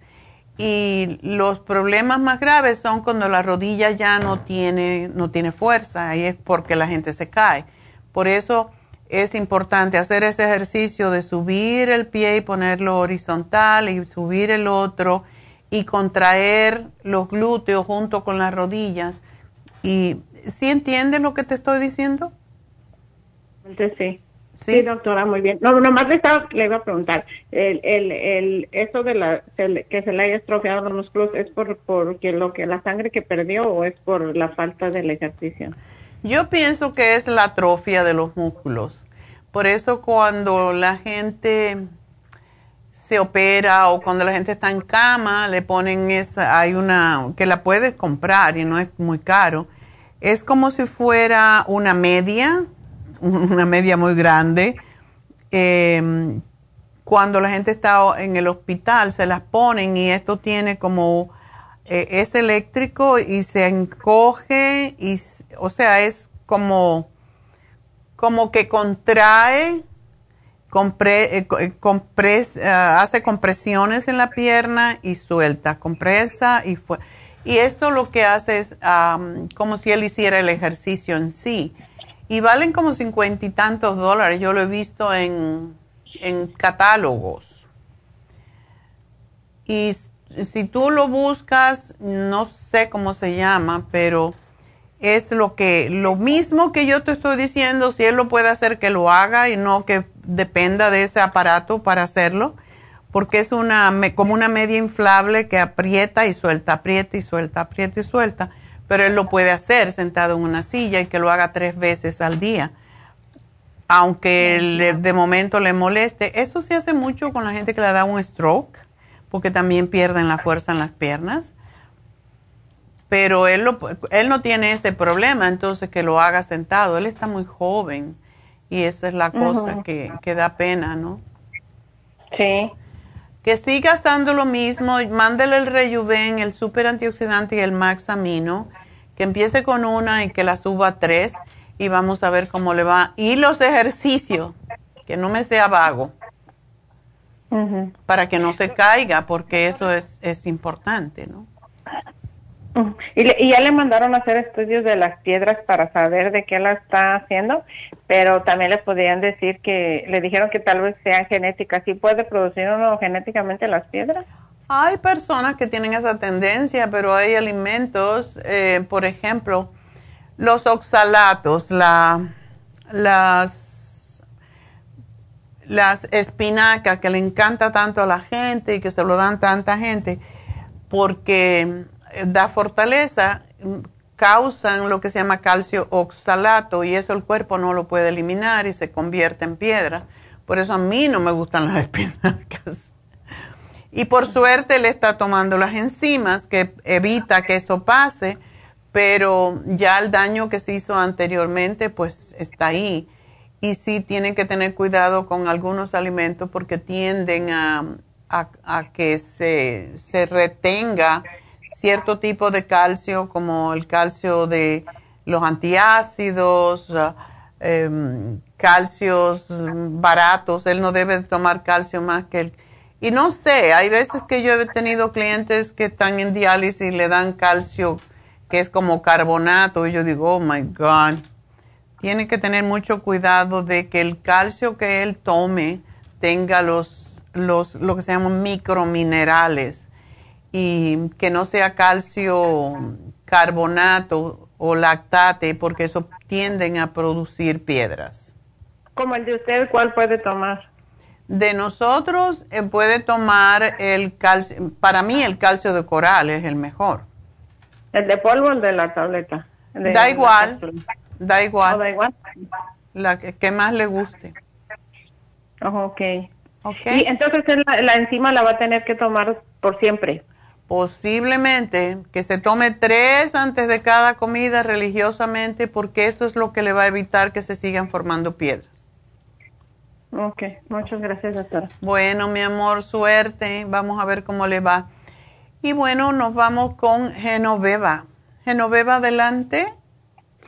S3: Y los problemas más graves son cuando la rodilla ya no tiene, no tiene fuerza, ahí es porque la gente se cae. Por eso es importante hacer ese ejercicio de subir el pie y ponerlo horizontal y subir el otro y contraer los glúteos junto con las rodillas. ¿Y sí entiendes lo que te estoy diciendo?
S8: Sí. Sí, doctora, muy bien. No, nomás le, estaba, le iba a preguntar, el, el, el, eso de la, que se le haya estropeado los músculos, ¿es por porque lo que la sangre que perdió o es por la falta del ejercicio?
S3: Yo pienso que es la atrofia de los músculos. Por eso cuando la gente se opera o cuando la gente está en cama, le ponen esa, hay una que la puedes comprar y no es muy caro. Es como si fuera una media una media muy grande. Em, cuando la gente está en el hospital, se las ponen y esto tiene como, eh, es eléctrico y se encoge y, o sea, es como, como que contrae, compre, eh, ah, hace compresiones en la pierna y suelta, compresa y fue. Y esto lo que hace es como si él hiciera el ejercicio en sí y valen como cincuenta y tantos dólares. Yo lo he visto en, en catálogos. Y si tú lo buscas, no sé cómo se llama, pero es lo que lo mismo que yo te estoy diciendo, si él lo puede hacer que lo haga y no que dependa de ese aparato para hacerlo, porque es una como una media inflable que aprieta y suelta, aprieta y suelta, aprieta y suelta pero él lo puede hacer sentado en una silla y que lo haga tres veces al día. Aunque de momento le moleste, eso se hace mucho con la gente que le da un stroke, porque también pierden la fuerza en las piernas. Pero él, lo, él no tiene ese problema, entonces que lo haga sentado. Él está muy joven y esa es la cosa que, que da pena, ¿no?
S8: Sí
S3: que siga haciendo lo mismo, mándele el Rejuven, el super antioxidante y el Max Amino, que empiece con una y que la suba a tres y vamos a ver cómo le va. Y los ejercicios, que no me sea vago, para que no se caiga, porque eso es, es importante, ¿no?
S8: Y, ya le mandaron a hacer estudios de las piedras para saber de qué la está haciendo, pero también le podían decir que, le dijeron que tal vez sean genéticas. ¿Sí puede producir uno genéticamente las piedras?
S3: Hay personas que tienen esa tendencia, pero hay alimentos, eh, por ejemplo, los oxalatos, la, las, las espinacas que le encanta tanto a la gente y que se lo dan tanta gente, porque da fortaleza, causan lo que se llama calcio oxalato y eso el cuerpo no lo puede eliminar y se convierte en piedra. Por eso a mí no me gustan las espinacas. Y por suerte le está tomando las enzimas que evita que eso pase, pero ya el daño que se hizo anteriormente pues está ahí. Y sí tienen que tener cuidado con algunos alimentos porque tienden a, a, que se, se retenga cierto tipo de calcio, como el calcio de los antiácidos, ah, em, calcios baratos. Él no debe tomar calcio más que el... Y no sé, hay veces que yo he tenido clientes que están en diálisis y le dan calcio que es como carbonato y yo digo, oh my God, tiene que tener mucho cuidado de que el calcio que él tome tenga los, los, lo que se llaman microminerales y que no sea calcio carbonato o lactate porque eso tienden a producir piedras.
S8: Como el de usted, ¿cuál puede tomar?
S3: De nosotros eh, puede tomar el calcio, para mí el calcio de coral es el mejor.
S8: ¿El de polvo o el de la tableta?
S3: da igual. Da igual.
S8: da igual?
S3: La que, más le guste.
S8: Oh, ok. Y entonces la, enzima la va a tener que tomar por siempre.
S3: Posiblemente que se tome tres antes de cada comida religiosamente porque eso es lo que le va a evitar que se sigan formando piedras.
S8: Ok, muchas gracias, doctora.
S3: Bueno, mi amor, suerte. Vamos a ver cómo le va. Y bueno, nos vamos con Genoveva. Genoveva, adelante.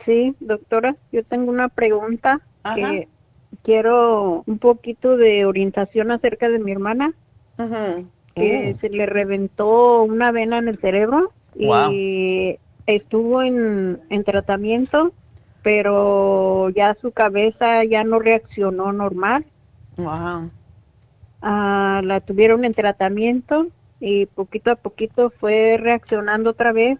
S9: Sí, doctora, yo tengo una pregunta que quiero un poquito de orientación acerca de mi hermana, que oh. se le reventó una vena en el cerebro y estuvo en, en tratamiento, pero ya su cabeza ya no reaccionó normal.
S3: Wow.
S9: Ah, la tuvieron en tratamiento y poquito a poquito fue reaccionando otra vez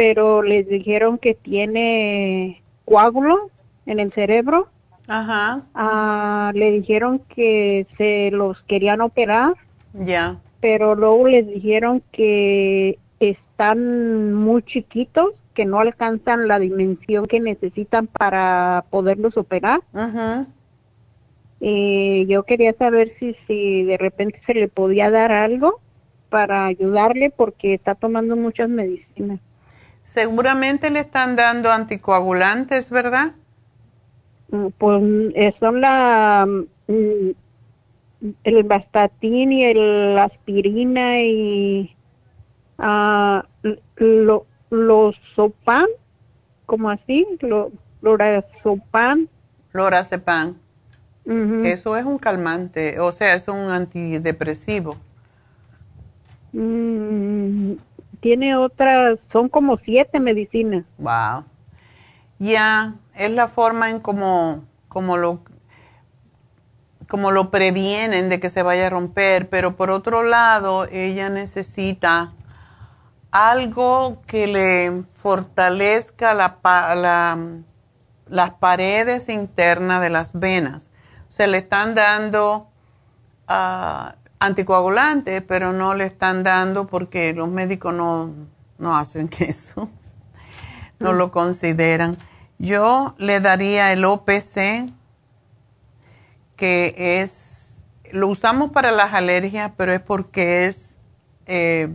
S9: pero les dijeron que tiene coágulo en el cerebro.
S3: Ajá.
S9: Ah, le dijeron que se los querían operar.
S3: Ya.
S9: Pero luego les dijeron que están muy chiquitos, que no alcanzan la dimensión que necesitan para poderlos operar.
S3: Ajá.
S9: Y yo quería saber si, si de repente se le podía dar algo para ayudarle porque está tomando muchas medicinas.
S3: Seguramente le están dando anticoagulantes, ¿verdad?
S9: Mm, pues eh, son la mm, el bastatín y el aspirina y uh, lo, los sopan, como así, lo, lorazepam.
S3: Lorazepam. Eso es un calmante, o sea, es un antidepresivo.
S9: Mm, tiene otras, son como siete medicinas.
S3: Wow. Ya, es la forma en como, como lo como lo previenen de que se vaya a romper, pero por otro lado, ella necesita algo que le fortalezca la, la, las paredes internas de las venas. Se le están dando uh, anticoagulante, pero no le están dando porque los médicos no, no hacen eso, no lo consideran. Yo le daría el OPC, que es, lo usamos para las alergias, pero es porque es, eh,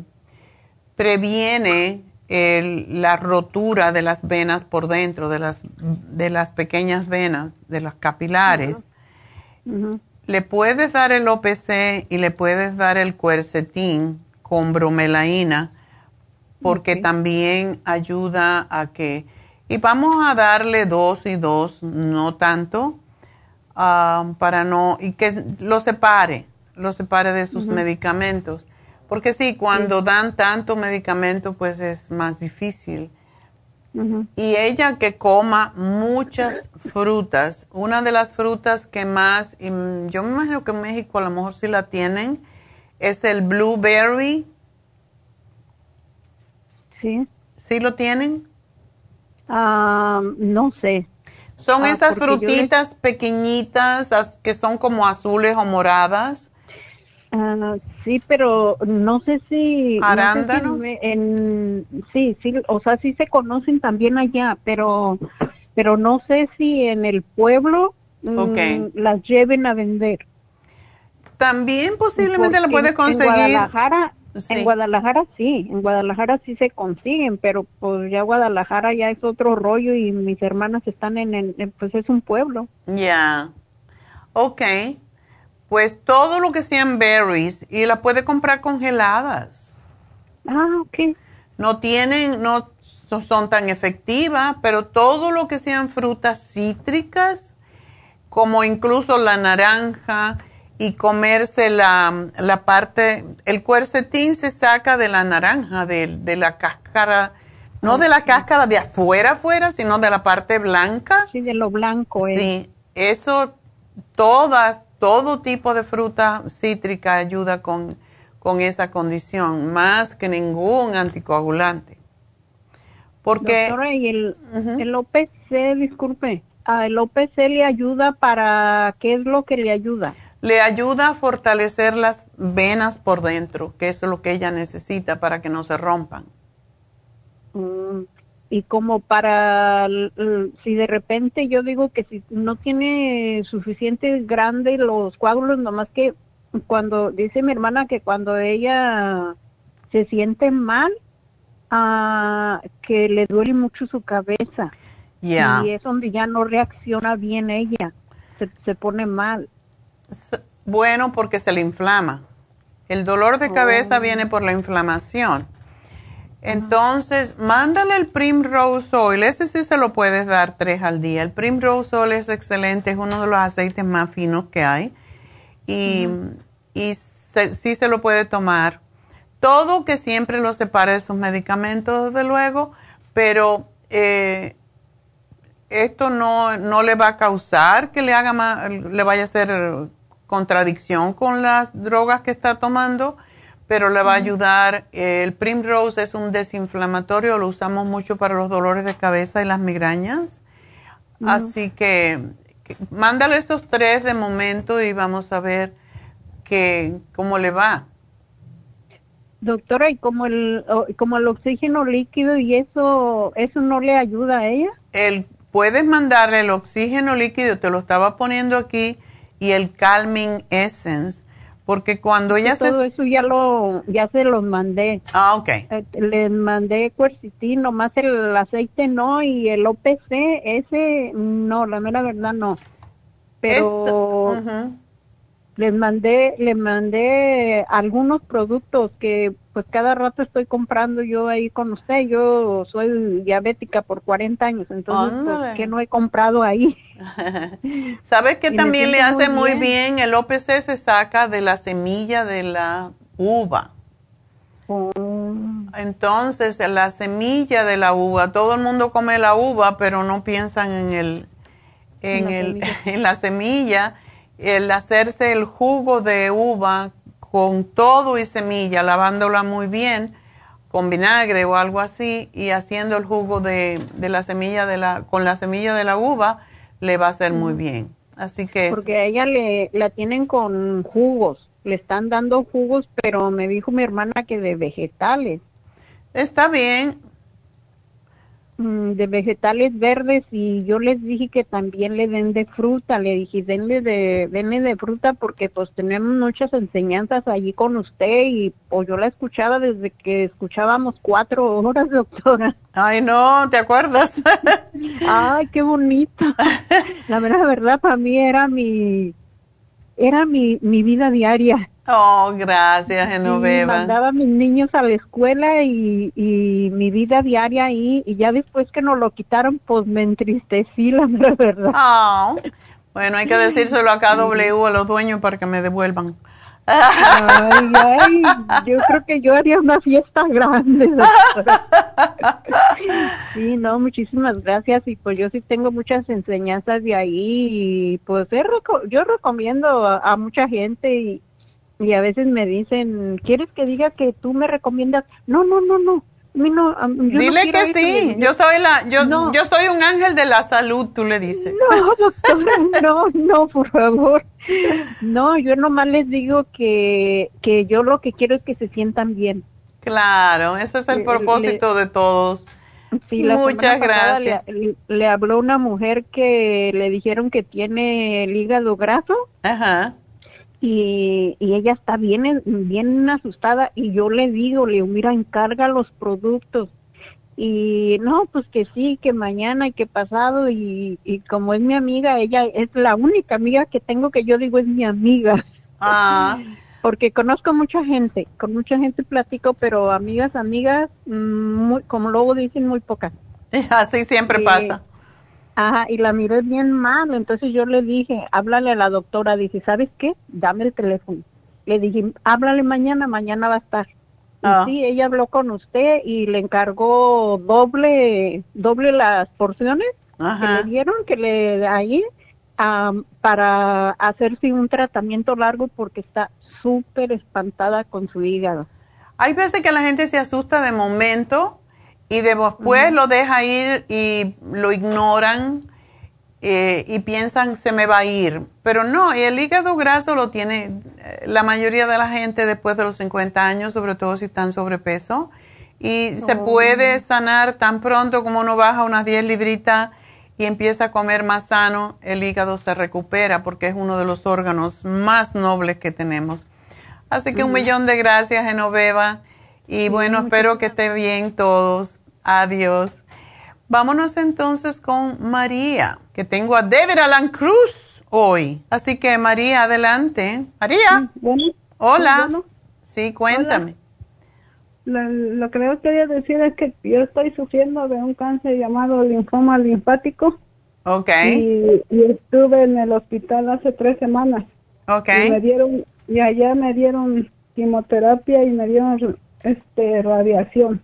S3: previene la rotura de las venas por dentro, de las, de las pequeñas venas, de las capilares. Le puedes dar el OPC y le puedes dar el cuercetín con bromelaína porque también ayuda a que... Y vamos a darle dos y dos, no tanto, ah, para no... y que lo separe, lo separe de sus medicamentos. Porque sí, cuando dan tanto medicamento, pues es más difícil. Y ella que coma muchas frutas. Una de las frutas que más, yo me imagino que en México a lo mejor sí la tienen, es el blueberry.
S9: Sí.
S3: ¿Sí lo tienen?
S9: Ah, no sé.
S3: Son ah, esas frutitas pequeñitas que son como azules o moradas
S9: Ah, sí, pero no sé si...
S3: ¿Arándanos?
S9: en, sí, sí, o sea, sí se conocen también allá, pero, pero no sé si en el pueblo mm, las lleven a vender.
S3: También posiblemente la puede conseguir. En
S9: Guadalajara, en Guadalajara sí, en Guadalajara sí se consiguen, pero pues ya Guadalajara ya es otro rollo y mis hermanas están en, en pues es un pueblo.
S3: Ya, okay pues todo lo que sean berries y la puede comprar congeladas.
S9: Ah, ok.
S3: No tienen, no son tan efectivas, pero todo lo que sean frutas cítricas, como incluso la naranja y comerse la, la parte, el cuercetín se saca de la naranja, de, de la cáscara, no de la cáscara de afuera afuera, sino de la parte blanca.
S9: Sí, de lo blanco. Eh.
S3: Sí, eso, todas, todo tipo de fruta cítrica ayuda con, con esa condición, más que ningún anticoagulante. Porque...
S9: Doctora, ¿y el, el OPC, disculpe, ah, el OPC le ayuda para, ¿qué es lo que le ayuda?
S3: Le ayuda a fortalecer las venas por dentro, que eso es lo que ella necesita para que no se rompan.
S9: Mm, y como para, si de repente yo digo que si no tiene suficiente grande los coágulos, nomás que cuando, dice mi hermana que cuando ella se siente mal, ah, que le duele mucho su cabeza. Y es donde ya no reacciona bien ella, se, se pone mal.
S3: Bueno, porque se le inflama. El dolor de cabeza
S9: Oh.
S3: viene por la inflamación. Entonces, mándale el Primrose Oil. Ese sí se lo puedes dar tres al día. El Primrose Oil es excelente, es uno de los aceites más finos que hay. Y, y se- sí se lo puede tomar. Todo que siempre lo separe de sus medicamentos, desde luego, pero eh, esto no, no le va a causar que le haga ma- le vaya a hacer contradicción con las drogas que está tomando, pero le va a ayudar. El Primrose es un desinflamatorio, lo usamos mucho para los dolores de cabeza y las migrañas. Así que, que mándale esos tres de momento y vamos a ver que, cómo le va.
S9: Doctora, y como el, como el oxígeno líquido y eso, eso no le ayuda a ella.
S3: El, puedes mandarle el oxígeno líquido, te lo estaba poniendo aquí, y el Calming Essence, porque cuando ella
S9: todo
S3: se...
S9: eso ya lo, ya se los mandé.
S3: Ah, ok.
S9: Eh, Les mandé cuercitín, nomás el aceite no y el OPC, ese no, la mera verdad no. Pero les mandé, les mandé algunos productos que pues cada rato estoy comprando yo ahí con usted. Yo soy diabética por 40 años, entonces pues. ¿qué no he comprado ahí?
S3: ¿Sabes que también le hace
S9: muy
S3: bien. El OPC se saca de la semilla de la uva.
S9: Oh.
S3: Entonces, la semilla de la uva, todo el mundo come la uva, pero no piensan en el en, el en la semilla, el hacerse el jugo de uva con todo y semilla, lavándola muy bien con vinagre o algo así y haciendo el jugo de, de la semilla de la con la semilla de la uva le va a hacer muy bien. Así que
S9: Porque a ella le la tienen con jugos, le están dando jugos, pero me dijo mi hermana que de vegetales.
S3: Está bien.
S9: Mm, De vegetales verdes y yo les dije que también le den de fruta, le dije denle de, denle de fruta porque pues tenemos muchas enseñanzas allí con usted y pues yo la escuchaba desde que escuchábamos cuatro horas, doctora.
S3: Ay, no, ¿te acuerdas?
S9: Ay, qué bonito. La verdad, verdad, para mí era mi, era mi, mi vida diaria.
S3: Oh, gracias,
S9: Y
S3: Genoveva.
S9: mandaba a mis niños a la escuela y, y mi vida diaria ahí, y ya después que nos lo quitaron, pues me entristecí, la verdad.
S3: Oh, Bueno, hay que decírselo a KW, a los dueños, para que me devuelvan.
S9: Ay, ay, yo creo que yo haría una fiesta grande. doctora. Sí, no, muchísimas gracias y pues yo sí tengo muchas enseñanzas de ahí y pues yo recomiendo a, a mucha gente y, y a veces me dicen, ¿quieres que diga que tú me recomiendas? No, no, no, no. no, yo
S3: Dile que sí, yo soy la, yo,
S9: No.
S3: yo soy un ángel de la salud, tú le dices.
S9: No, doctora, no, no, por favor. No, yo nomás les digo que, que yo lo que quiero es que se sientan bien.
S3: Claro, ese es el
S9: Le-
S3: propósito de todos.
S9: Sí,
S3: Muchas gracias.
S9: Le, le habló una mujer que le dijeron que tiene el hígado graso.
S3: Ajá.
S9: Y, y ella está bien, bien asustada y yo le digo, le digo, mira, encarga los productos. Y no, pues que sí, que mañana y que pasado y, y como es mi amiga, ella es la única amiga que tengo que yo digo es mi amiga.
S3: Ah,
S9: porque conozco mucha gente, con mucha gente platico, pero amigas, amigas, muy, como luego dicen, muy pocas.
S3: Así siempre pasa.
S9: Ajá, y la miré bien mal, entonces yo le dije, háblale a la doctora, dice, ¿sabes qué? Dame el teléfono. Le dije, háblale mañana, mañana va a estar.
S3: Ah.
S9: Y sí, ella habló con usted y le encargó doble, doble las porciones que le dieron, que le ahí, para hacerse un tratamiento largo porque está súper espantada con su hígado.
S3: Hay veces que la gente se asusta de momento y después lo deja ir y lo ignoran eh, y piensan se me va a ir. Pero no, el hígado graso lo tiene eh, la mayoría de la gente después de los 50 años, sobre todo si están sobrepeso. Y se
S9: Oh.
S3: puede sanar tan pronto como uno baja unas 10 libritas y empieza a comer más sano, el hígado se recupera porque es uno de los órganos más nobles que tenemos. Así que un millón de gracias, Genoveva. Y bueno, espero que esté bien todos. Adiós. Vámonos entonces con María, que tengo a David Alan Cruz hoy. Así que María, adelante. María. Hola. Sí, cuéntame.
S10: Lo, lo que yo quería decir es que yo estoy sufriendo de un cáncer llamado linfoma linfático.
S3: Ok.
S10: Y, y estuve en el hospital hace tres semanas.
S3: Ok.
S10: Y me dieron, y allá me dieron quimioterapia y me dieron este radiación.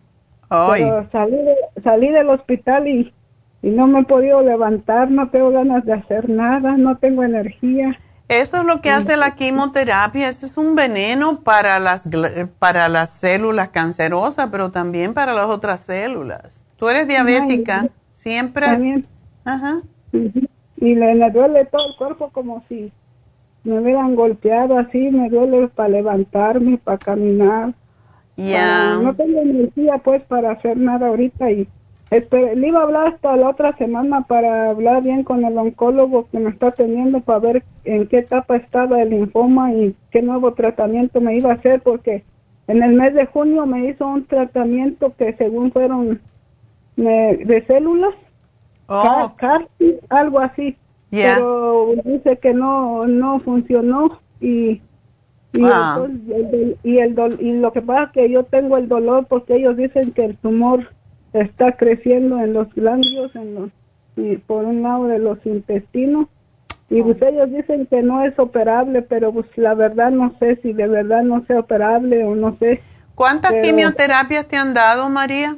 S3: Ay.
S10: Pero salí, de- salí del hospital y, y no me he podido levantar, no tengo ganas de hacer nada, no tengo energía.
S3: Eso es lo que hace la quimioterapia. Ese es un veneno para las, para las células cancerosas, pero también para las otras células. Tú eres diabética. Siempre.
S10: También.
S3: Ajá.
S10: Y le, me duele todo el cuerpo como si me hubieran golpeado así, me duele para levantarme, para caminar.
S3: Ya.
S10: Para- no tengo energía pues para hacer nada ahorita y este, le iba a hablar hasta la otra semana para hablar bien con el oncólogo que me está atendiendo para ver en qué etapa estaba el linfoma y qué nuevo tratamiento me iba a hacer porque en el mes de junio me hizo un tratamiento que según fueron me- de células,
S3: Oh.
S10: Car- CAR, algo así, pero dice que no no funcionó y y,
S3: Ah.
S10: entonces, el y el dol- y lo que pasa es que yo tengo el dolor porque ellos dicen que el tumor está creciendo en los ganglios en los y por un lado de los intestinos y pues ellos dicen que no es operable pero pues la verdad no sé si de verdad no sea operable o no sé
S3: ¿Cuántas
S10: Pero-
S3: quimioterapias te han dado, María?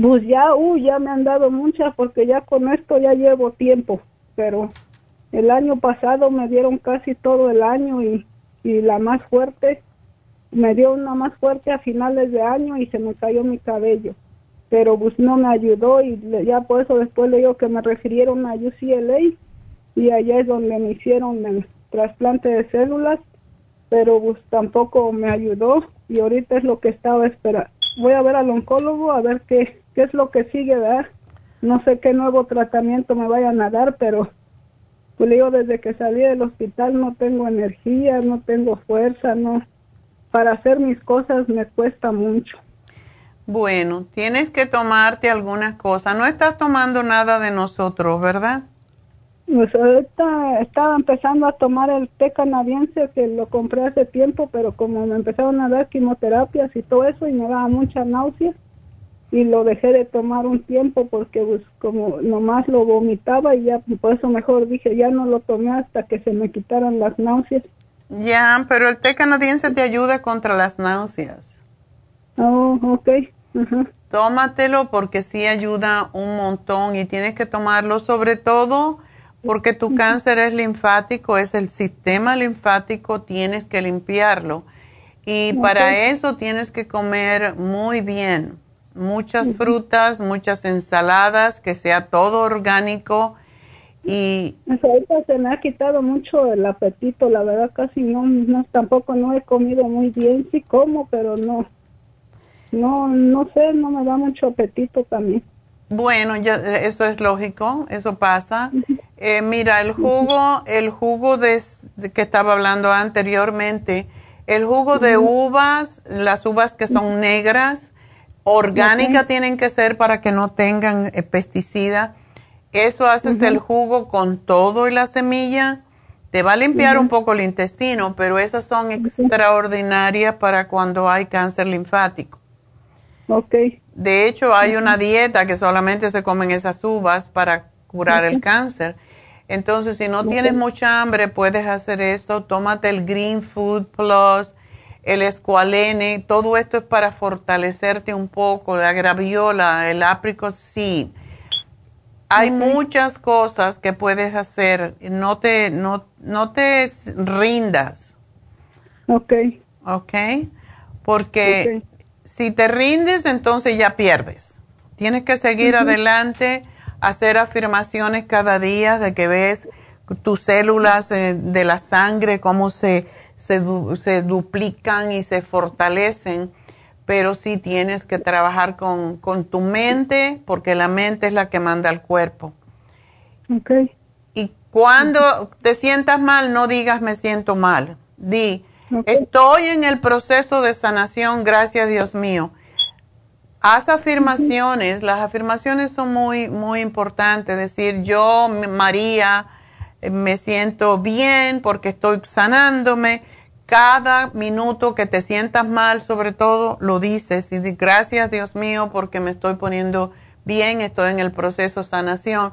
S10: pues ya, uh, ya me han dado muchas porque ya con esto ya llevo tiempo, pero el año pasado me dieron casi todo el año y, y la más fuerte, me dio una más fuerte a finales de año y se me cayó mi cabello, pero pues no me ayudó y ya por eso después le digo que me refirieron a UCLA y allá es donde me hicieron el trasplante de células, pero pues tampoco me ayudó y ahorita es lo que estaba esperando. Voy a ver al oncólogo a ver qué, qué es lo que sigue, ¿verdad? No sé qué nuevo tratamiento me vayan a dar, pero pues le digo, desde que salí del hospital no tengo energía, no tengo fuerza, no. Para hacer mis cosas me cuesta mucho.
S3: Bueno, tienes que tomarte algunas cosas. No estás tomando nada de nosotros, ¿verdad?
S10: Pues ahorita estaba empezando a tomar el té canadiense que lo compré hace tiempo, pero como me empezaron a dar quimioterapias y todo eso y me daba mucha náusea y lo dejé de tomar un tiempo porque pues como nomás lo vomitaba y ya por eso mejor dije ya no lo tomé hasta que se me quitaran las náuseas.
S3: Ya, pero el té canadiense te ayuda contra las náuseas.
S10: Oh, ok.
S3: Tómatelo porque sí ayuda un montón y tienes que tomarlo sobre todo porque tu cáncer es linfático, es el sistema linfático, tienes que limpiarlo. Y para eso tienes que comer muy bien, muchas frutas, muchas ensaladas, que sea todo orgánico y
S10: Pues ahorita se me ha quitado mucho el apetito, la verdad casi no, no tampoco no he comido muy bien, sí como, pero no, no, no sé, no me da mucho apetito también.
S3: Bueno, ya, eso es lógico, eso pasa. Eh, mira, el jugo, el jugo de que estaba hablando anteriormente, el jugo de uvas, las uvas que son negras, orgánicas tienen que ser para que no tengan eh, pesticida. Eso haces el jugo con todo y la semilla, Te va a limpiar un poco el intestino, pero esas son extraordinarias para cuando hay cáncer linfático.
S10: Ok.
S3: De hecho, hay una dieta que solamente se comen esas uvas para curar el cáncer. Entonces, si no tienes mucha hambre, puedes hacer eso. Tómate el Green Food Plus, el escualene. Todo esto es para fortalecerte un poco. La graviola, el apricot seed. Hay muchas cosas que puedes hacer. No te, no, no te rindas.
S10: Ok.
S3: Ok. Porque si te rindes, entonces ya pierdes. Tienes que seguir adelante, hacer afirmaciones cada día de que ves tus células eh, de la sangre, cómo se, se, se, duplican y se fortalecen. Pero sí tienes que trabajar con, con, tu mente, porque la mente es la que manda al cuerpo.
S10: Ok.
S3: Y cuando te sientas mal, no digas me siento mal. Di, Estoy en el proceso de sanación, gracias Dios mío. Haz afirmaciones, las afirmaciones son muy, muy importantes. Decir, yo, María, me siento bien porque estoy sanándome. Cada minuto que te sientas mal, sobre todo, lo dices. Y gracias Dios mío porque me estoy poniendo bien, estoy en el proceso de sanación.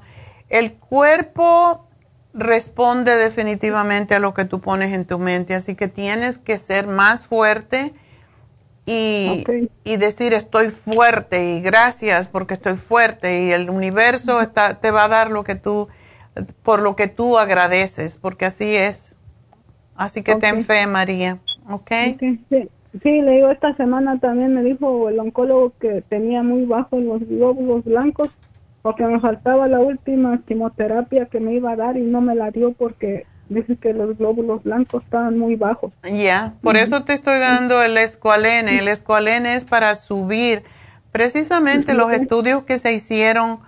S3: El cuerpo responde definitivamente a lo que tú pones en tu mente, así que tienes que ser más fuerte y, y decir estoy fuerte y gracias porque estoy fuerte y el universo está, te va a dar lo que tú, por lo que tú agradeces, porque así es. Así que ten fe, María, ¿ok?
S10: Sí. le digo, esta semana también me dijo el oncólogo que tenía muy bajos los glóbulos blancos porque me faltaba la última quimioterapia que me iba a dar y no me la dio porque dice que los glóbulos blancos estaban muy bajos.
S3: Ya, por eso te estoy dando el escualene. El escualene es para subir. Precisamente los estudios que se hicieron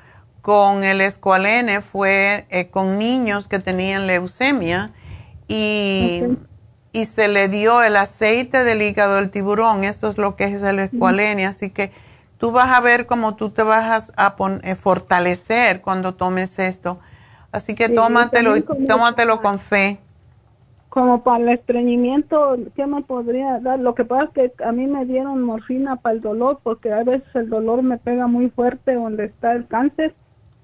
S3: con el escualene fue eh, con niños que tenían leucemia y, y se le dio el aceite del hígado del tiburón. Eso es lo que es el escualene. Así que tú vas a ver cómo tú te vas a eh, fortalecer cuando tomes esto. Así que tómatelo, tómatelo con fe.
S10: Como para el estreñimiento, ¿qué me podría dar? Lo que pasa es que a mí me dieron morfina para el dolor, porque a veces el dolor me pega muy fuerte donde está el cáncer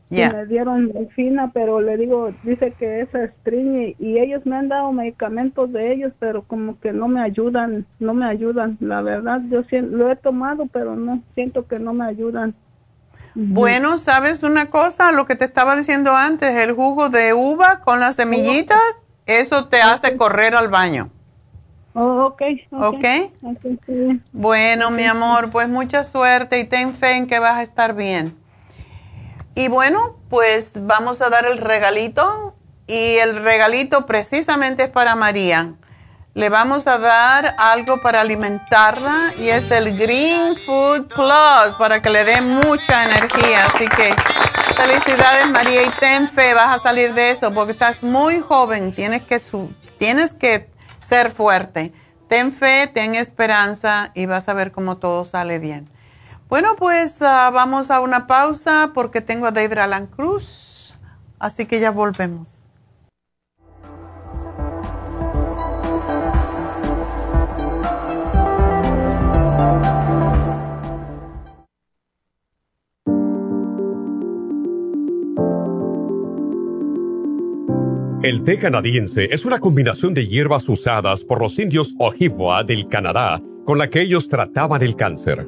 S10: me dieron fina, pero le digo, dice que es estriñe y ellos me han dado medicamentos de ellos, pero como que no me ayudan, no me ayudan. La verdad, yo lo he tomado, pero no siento que no me ayudan.
S3: Bueno, ¿sabes una cosa? Lo que te estaba diciendo antes, el jugo de uva con las semillitas, eso te hace correr al baño.
S10: Oh, ok.
S3: Ok. Bueno, mi amor, pues mucha suerte y ten fe en que vas a estar bien. Y bueno, pues vamos a dar el regalito y el regalito precisamente es para María. Le vamos a dar algo para alimentarla y es el Green Food Plus para que le dé mucha energía. Así que felicidades María y ten fe, vas a salir de eso porque estás muy joven, tienes que, tienes que ser fuerte. Ten fe, ten esperanza y vas a ver cómo todo sale bien. Bueno, pues ah, vamos a una pausa porque tengo a David Alan Cruz, así que ya volvemos.
S11: El té canadiense es una combinación de hierbas usadas por los indios Ojibwa del Canadá con la que ellos trataban el cáncer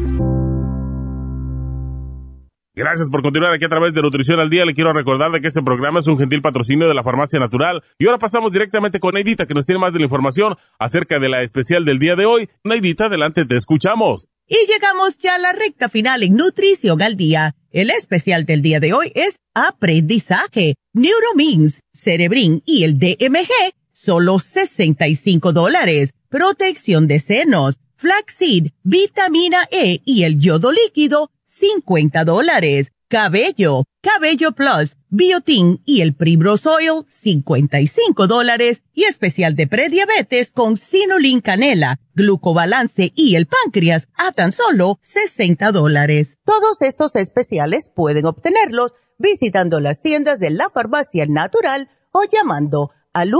S5: Gracias por continuar aquí a través de Nutrición al Día. Le quiero recordar de que este programa es un gentil patrocinio de la Farmacia Natural. Y ahora pasamos directamente con Neidita, que nos tiene más de la información acerca de la especial del día de hoy. Neidita, adelante, te escuchamos.
S4: Y llegamos ya a la recta final en Nutrición al Día. El especial del día de hoy es Aprendizaje, Neuromins, Cerebrin y el DMG, solo 65 dólares. Protección de senos, flaxseed, vitamina E y el yodo líquido, 50 dólares. Cabello, Cabello Plus, Biotin y el Primrose Oil, 55 dólares. Y especial de prediabetes con Sinulin Canela, Glucobalance y el páncreas a tan solo 60 dólares. Todos estos especiales pueden obtenerlos visitando las tiendas de la farmacia natural o llamando al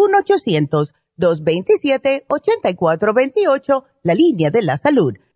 S4: 1-800-227-8428, la línea de la salud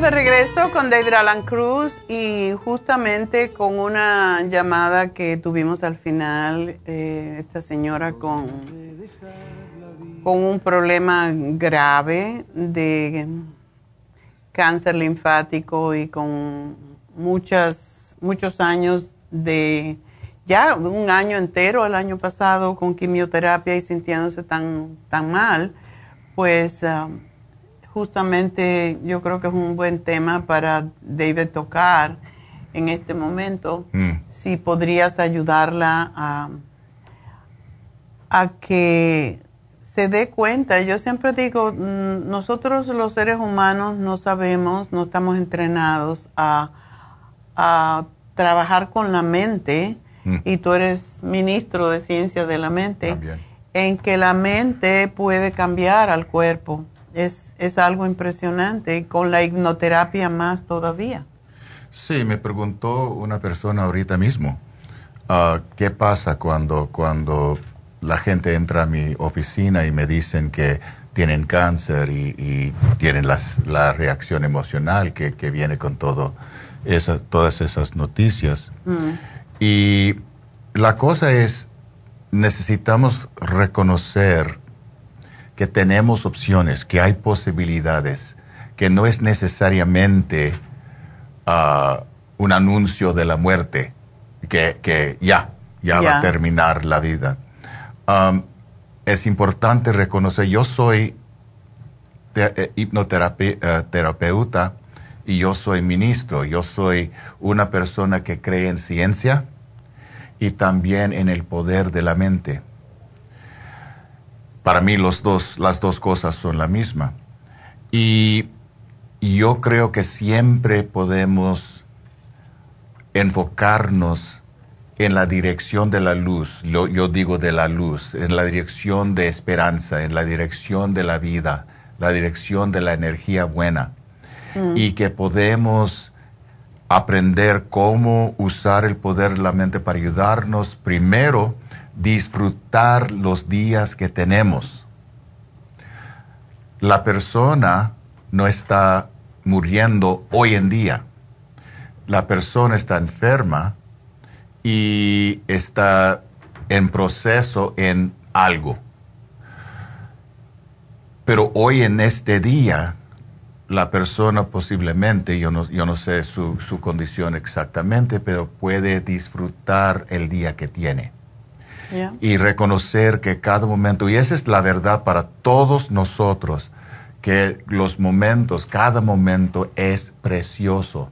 S3: De regreso con David Alan Cruz y justamente con una llamada que tuvimos al final, eh, esta señora con, con un problema grave de cáncer linfático y con muchas, muchos años de, ya un año entero el año pasado con quimioterapia y sintiéndose tan, tan mal, pues... Um, justamente yo creo que es un buen tema para David tocar en este momento. Mm. Si podrías ayudarla a, a que se dé cuenta. Yo siempre digo, mm, nosotros los seres humanos no sabemos, no estamos entrenados a, a trabajar con la mente, mm. y tú eres ministro de ciencia de la mente, en que la mente puede cambiar al cuerpo es, es algo impresionante y con la hipnoterapia más todavía.
S12: Sí, me preguntó una persona ahorita mismo, ah, ¿qué pasa cuando, cuando la gente entra a mi oficina y me dicen que tienen cáncer y, tienen las, la reacción emocional que, que viene con todo esa, todas esas noticias? Mm. Y la cosa es, necesitamos reconocer que tenemos opciones, que hay posibilidades, que no es necesariamente ah, un anuncio de la muerte, que, ya, ya va a terminar la vida. es importante reconocer, yo soy eh, hipnoterapeuta eh, y yo soy ministro, yo soy una persona que cree en ciencia y también en el poder de la mente para mí los dos, las dos cosas son la misma. Y yo creo que siempre podemos enfocarnos en la dirección de la luz, yo digo de la luz, en la dirección de esperanza, en la dirección de la vida, la dirección de la energía buena. Mm. Y que podemos aprender cómo usar el poder de la mente para ayudarnos primero disfrutar los días que tenemos. La persona no está muriendo hoy en día. La persona está enferma y está en proceso en algo. Pero hoy en este día la persona posiblemente, yo no, yo no sé su, su condición exactamente, pero puede disfrutar el día que tiene. Y reconocer que cada momento, y esa es la verdad para todos nosotros, que los momentos, cada momento es precioso.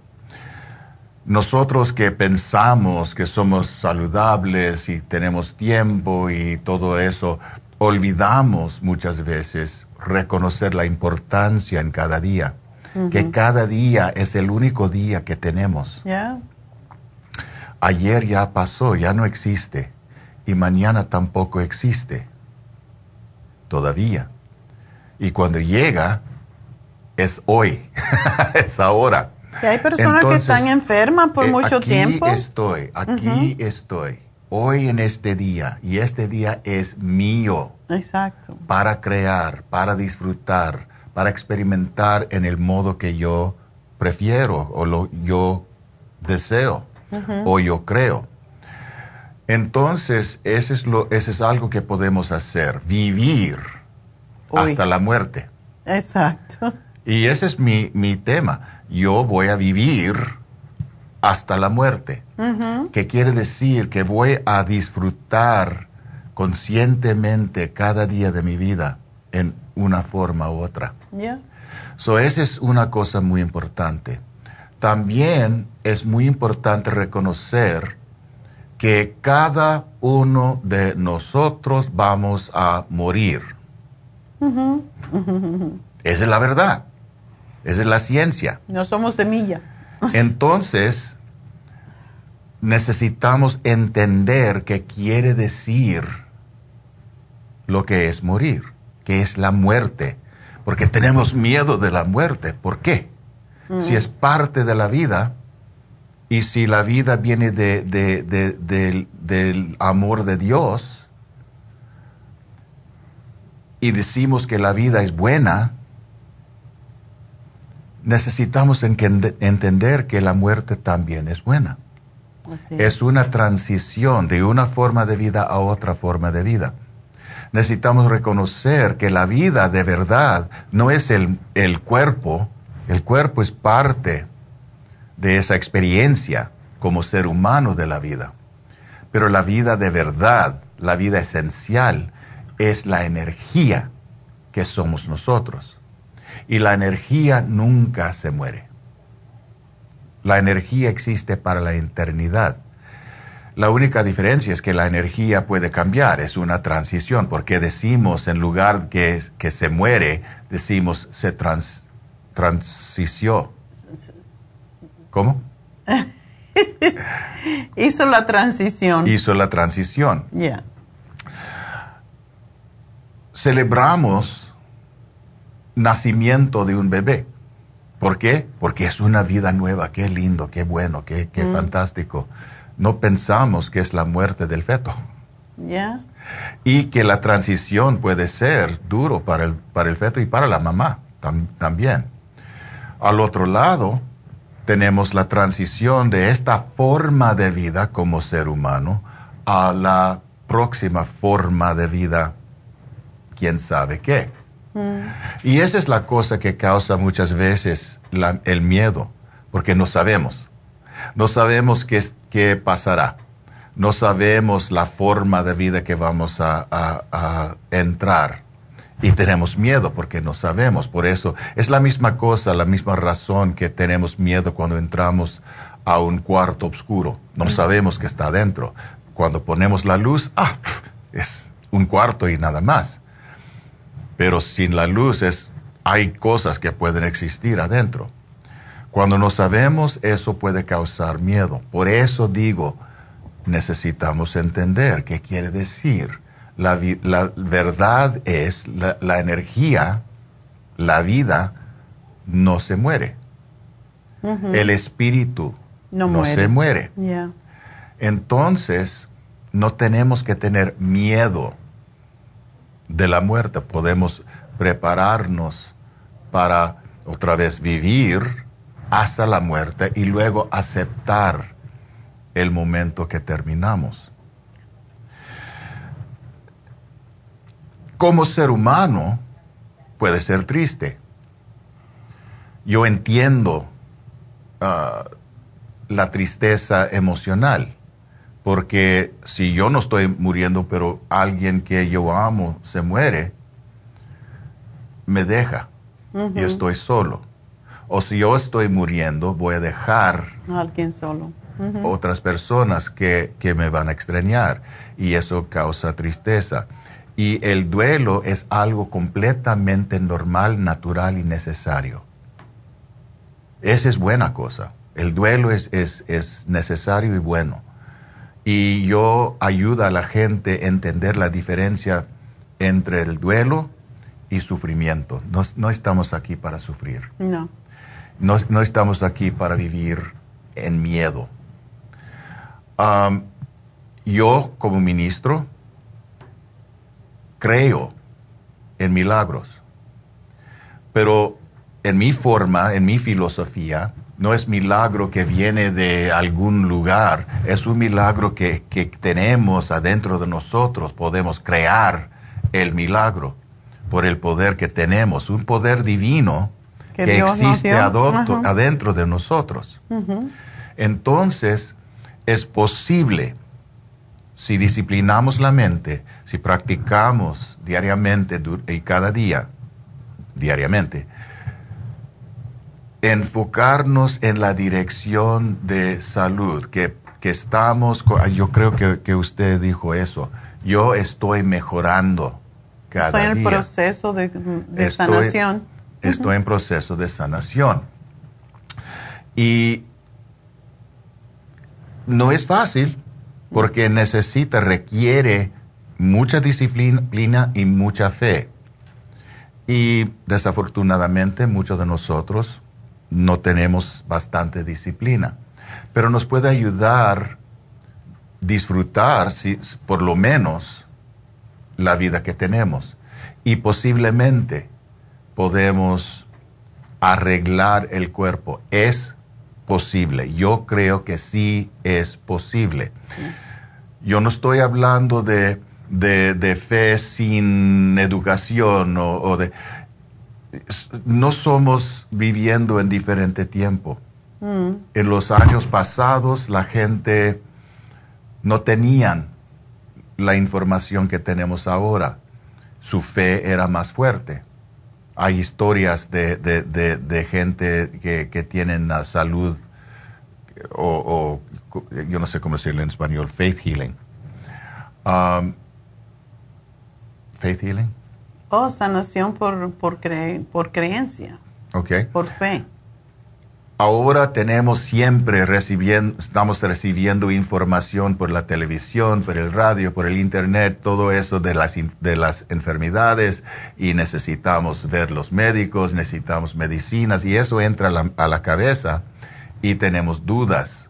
S12: Nosotros que pensamos que somos saludables y tenemos tiempo y todo eso, olvidamos muchas veces reconocer la importancia en cada día, que cada día es el único día que tenemos. Ayer ya pasó, ya no existe, y mañana tampoco existe, todavía. Y cuando llega, es hoy, es ahora.
S3: Y hay personas que están enfermas por
S12: eh,
S3: mucho tiempo.
S12: Aquí estoy, aquí estoy, hoy en este día, y este día es mío.
S3: Exacto.
S12: Para crear, para disfrutar, para experimentar en el modo que yo prefiero o lo yo deseo o yo creo. Entonces, ese es, lo, ese es algo que podemos hacer, vivir hasta la muerte.
S3: Exacto.
S12: Y ese es mi, mi tema. Yo voy a vivir hasta la muerte. Que quiere decir que voy a disfrutar conscientemente cada día de mi vida en una forma u otra.
S3: Yeah.
S12: So, esa es una cosa muy importante. También es muy importante reconocer que cada uno de nosotros vamos a morir. Esa es la verdad. Esa es la ciencia.
S3: No somos semilla.
S12: Entonces, necesitamos entender qué quiere decir lo que es morir, que es la muerte. Porque tenemos miedo de la muerte. ¿Por qué? Si es parte de la vida, y si la vida viene de, del, amor de Dios y decimos que la vida es buena, necesitamos entender que la muerte también es buena. Es una transición de una forma de vida a otra forma de vida. Necesitamos reconocer que la vida de verdad no es el, el cuerpo, el cuerpo es parte de esa experiencia como ser humano de la vida. Pero la vida de verdad, la vida esencial, es la energía que somos nosotros. Y la energía nunca se muere. La energía existe para la eternidad. La única diferencia es que la energía puede cambiar, es una transición, porque decimos en lugar que, que se muere, decimos se trans, transició ¿Cómo?
S3: Hizo la transición.
S12: Hizo la transición.
S3: Ya.
S12: Celebramos nacimiento de un bebé. ¿Por qué? Porque es una vida nueva. Qué lindo, qué bueno, qué, qué mm. fantástico. No pensamos que es la muerte del feto.
S3: Ya.
S12: Y que la transición puede ser duro para el, para el feto y para la mamá también. Al otro lado, tenemos la transición de esta forma de vida como ser humano a la próxima forma de vida, quién sabe qué. Mm. Y esa es la cosa que causa muchas veces el miedo, porque no sabemos. No sabemos qué, qué, pasará. No sabemos la forma de vida que vamos a entrar y tenemos miedo porque no sabemos. Por eso es la misma cosa, la misma razón que tenemos miedo cuando entramos a un cuarto oscuro. No sabemos que está adentro. Cuando ponemos la luz, ah, es un cuarto y nada más. Pero sin la luz es, hay cosas que pueden existir adentro. Cuando no sabemos, eso puede causar miedo. Por eso digo, necesitamos entender qué quiere decir la, verdad es, la, energía, la vida, no se muere. El espíritu no, se muere. Entonces, no tenemos que tener miedo de la muerte. Podemos prepararnos para otra vez vivir hasta la muerte y luego aceptar el momento que terminamos. Como ser humano puede ser triste. yo entiendo ah, la tristeza emocional, porque si yo no estoy muriendo, pero alguien que yo amo se muere, me deja y estoy solo. O si yo estoy muriendo, voy a dejar
S3: a alguien solo.
S12: otras personas que, que me van a extrañar y eso causa tristeza. Y el duelo es algo completamente normal, natural y necesario. Esa es buena cosa. El duelo es, es, es necesario y bueno. Y yo ayuda a la gente a entender la diferencia entre el duelo y sufrimiento. No, no estamos aquí para sufrir.
S3: No.
S12: no. no. estamos aquí para vivir en miedo. Um, yo, como ministro, creo en milagros. Pero en mi forma, en mi filosofía, no es milagro que viene de algún lugar, es un milagro que, que tenemos adentro de nosotros. Podemos crear el milagro por el poder que tenemos, un poder divino que, existe adentro de nosotros. Entonces, es posible, si disciplinamos la mente, si practicamos diariamente y cada día, diariamente, enfocarnos en la dirección de salud, que, que estamos, yo creo que, que, usted dijo eso, yo estoy mejorando cada
S3: día.
S12: Estoy
S3: en proceso de, de sanación.
S12: Estoy en proceso de sanación. Y no es fácil porque necesita, requiere mucha disciplina y mucha fe. Y desafortunadamente muchos de nosotros no tenemos bastante disciplina, pero nos puede ayudar disfrutar, si, por lo menos, la vida que tenemos. Y posiblemente podemos arreglar el cuerpo. Es posible. Yo creo que sí es posible. Yo no estoy hablando de, de, fe sin educación o de no somos viviendo en diferente tiempo. Mm. En los años pasados la gente no tenían la información que tenemos ahora. Su fe era más fuerte. Hay historias de, gente que, tienen la salud o, yo no sé cómo decirlo en español, faith healing. Um, faith healing.
S3: Oh, sanación por, por, por creencia.
S12: Ok.
S3: Por fe.
S12: Ahora tenemos siempre recibiendo, estamos recibiendo información por la televisión, por el radio, por el internet, todo eso de las, de las enfermedades y necesitamos ver los médicos, necesitamos medicinas y eso entra a la, a la cabeza y tenemos dudas.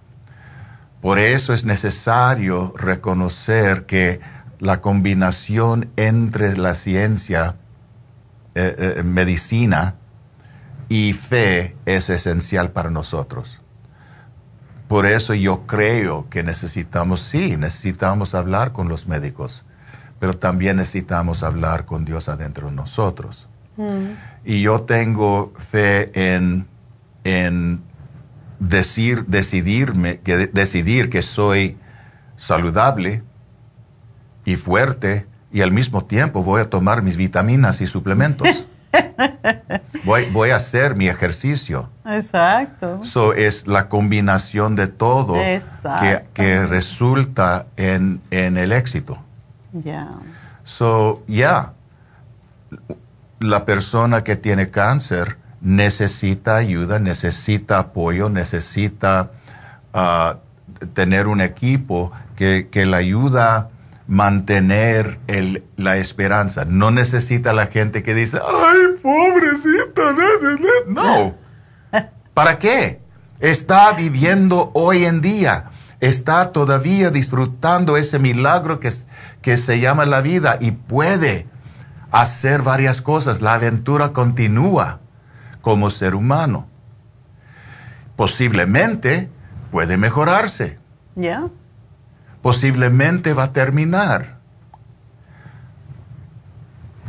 S12: Por eso es necesario reconocer que la combinación entre la ciencia, eh, eh, medicina y fe es esencial para nosotros. Por eso yo creo que necesitamos, sí, necesitamos hablar con los médicos, pero también necesitamos hablar con Dios adentro de nosotros. Mm. Y yo tengo fe en, en decir, decidirme, que, decidir que soy saludable, y fuerte y al mismo tiempo voy a tomar mis vitaminas y suplementos. voy, voy a hacer mi ejercicio.
S3: Exacto.
S12: So es la combinación de todo que, que, resulta en, en el éxito.
S3: Ya.
S12: So, ya, la persona que tiene cáncer necesita ayuda, necesita apoyo, necesita ah, tener un equipo que, que le ayuda mantener el, la esperanza. No necesita la gente que dice, ay, pobrecita. No. ¿Para qué? Está viviendo hoy en día. Está todavía disfrutando ese milagro que, que se llama la vida y puede hacer varias cosas. La aventura continúa como ser humano. Posiblemente puede mejorarse.
S3: Ya
S12: posiblemente va a terminar.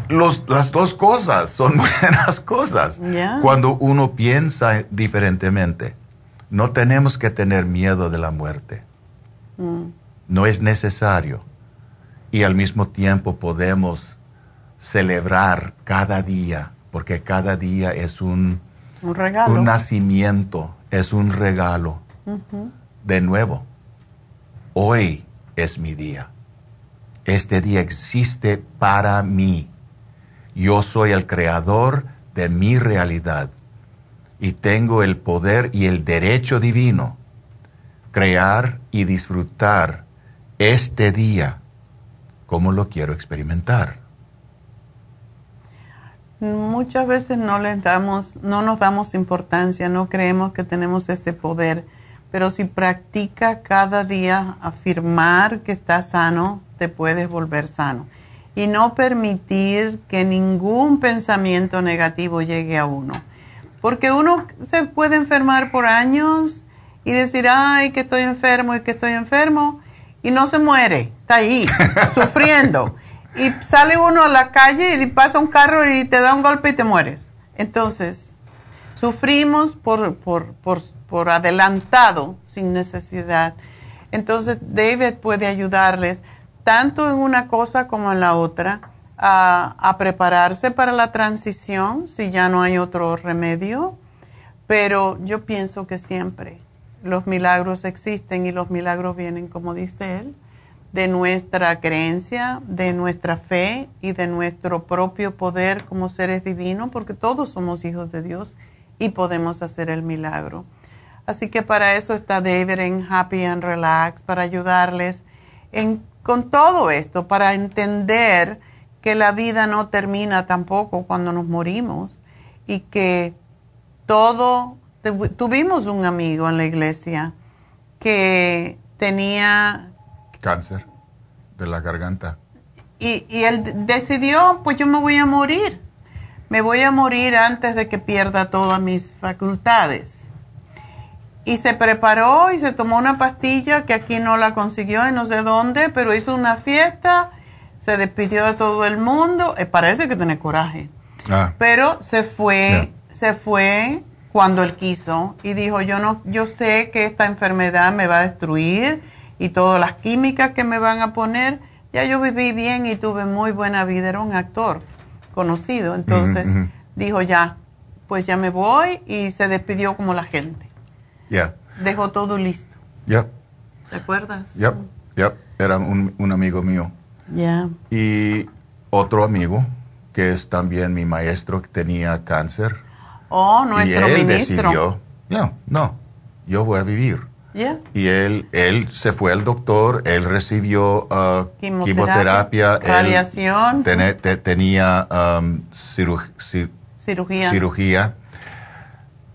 S12: los, las dos cosas son buenas cosas. Cuando uno piensa diferentemente, no tenemos que tener miedo de la muerte. Mm. No es necesario. Y al mismo tiempo podemos celebrar cada día, porque cada día es un,
S3: un, regalo.
S12: un nacimiento, es un regalo. De nuevo, hoy es mi día. Este día existe para mí. Yo soy el creador de mi realidad y tengo el poder y el derecho divino crear y disfrutar este día como lo quiero experimentar.
S3: Muchas veces no les damos, no nos damos importancia, no creemos que tenemos ese poder, pero si practica cada día afirmar que está sano, te puedes volver sano. Y no permitir que ningún pensamiento negativo llegue a uno. Porque uno se puede enfermar por años y decir, ay, que estoy enfermo y que estoy enfermo, y no se muere, está ahí, sufriendo y sale uno a la calle y pasa un carro y te da un golpe y te mueres. Entonces, sufrimos por, por, por, por adelantado, sin necesidad. Entonces, David puede ayudarles tanto en una cosa como en la otra a, prepararse para la transición si ya no hay otro remedio. Pero yo pienso que siempre los milagros existen y los milagros vienen, como dice él, de nuestra creencia, de nuestra fe y de nuestro propio poder como seres divinos, porque todos somos hijos de Dios y podemos hacer el milagro. Así que para eso está David en Happy and Relax, para ayudarles en, con todo esto, para entender que la vida no termina tampoco cuando nos morimos y que todo, tuvimos un amigo en la iglesia que tenía
S12: cáncer de la garganta.
S3: Y, y él decidió, pues yo me voy a morir. Me voy a morir antes de que pierda todas mis facultades. Y se preparó y se tomó una pastilla que aquí no la consiguió y no sé dónde, pero hizo una fiesta, se despidió de todo el mundo. Eh, parece que tiene coraje. Ah. Pero se fue, se fue cuando él quiso y dijo, yo no, yo sé que esta enfermedad me va a destruir y todas las químicas que me van a poner, ya yo viví bien y tuve muy buena vida, era un actor conocido, entonces dijo ya, pues ya me voy y se despidió como la gente.
S12: Ya.
S3: Dejó todo listo.
S12: Ya.
S3: ¿Te acuerdas?
S12: Ya, ya, era un, un, amigo mío.
S3: Ya.
S12: Y otro amigo, que es también mi maestro, que tenía cáncer.
S3: Oh, nuestro
S12: y él
S3: ministro.
S12: decidió, no, no, yo voy a vivir. Y él, él se fue al doctor, él recibió uh, quimioterapia,
S3: radiación,
S12: tenía um, cirugía. cirugía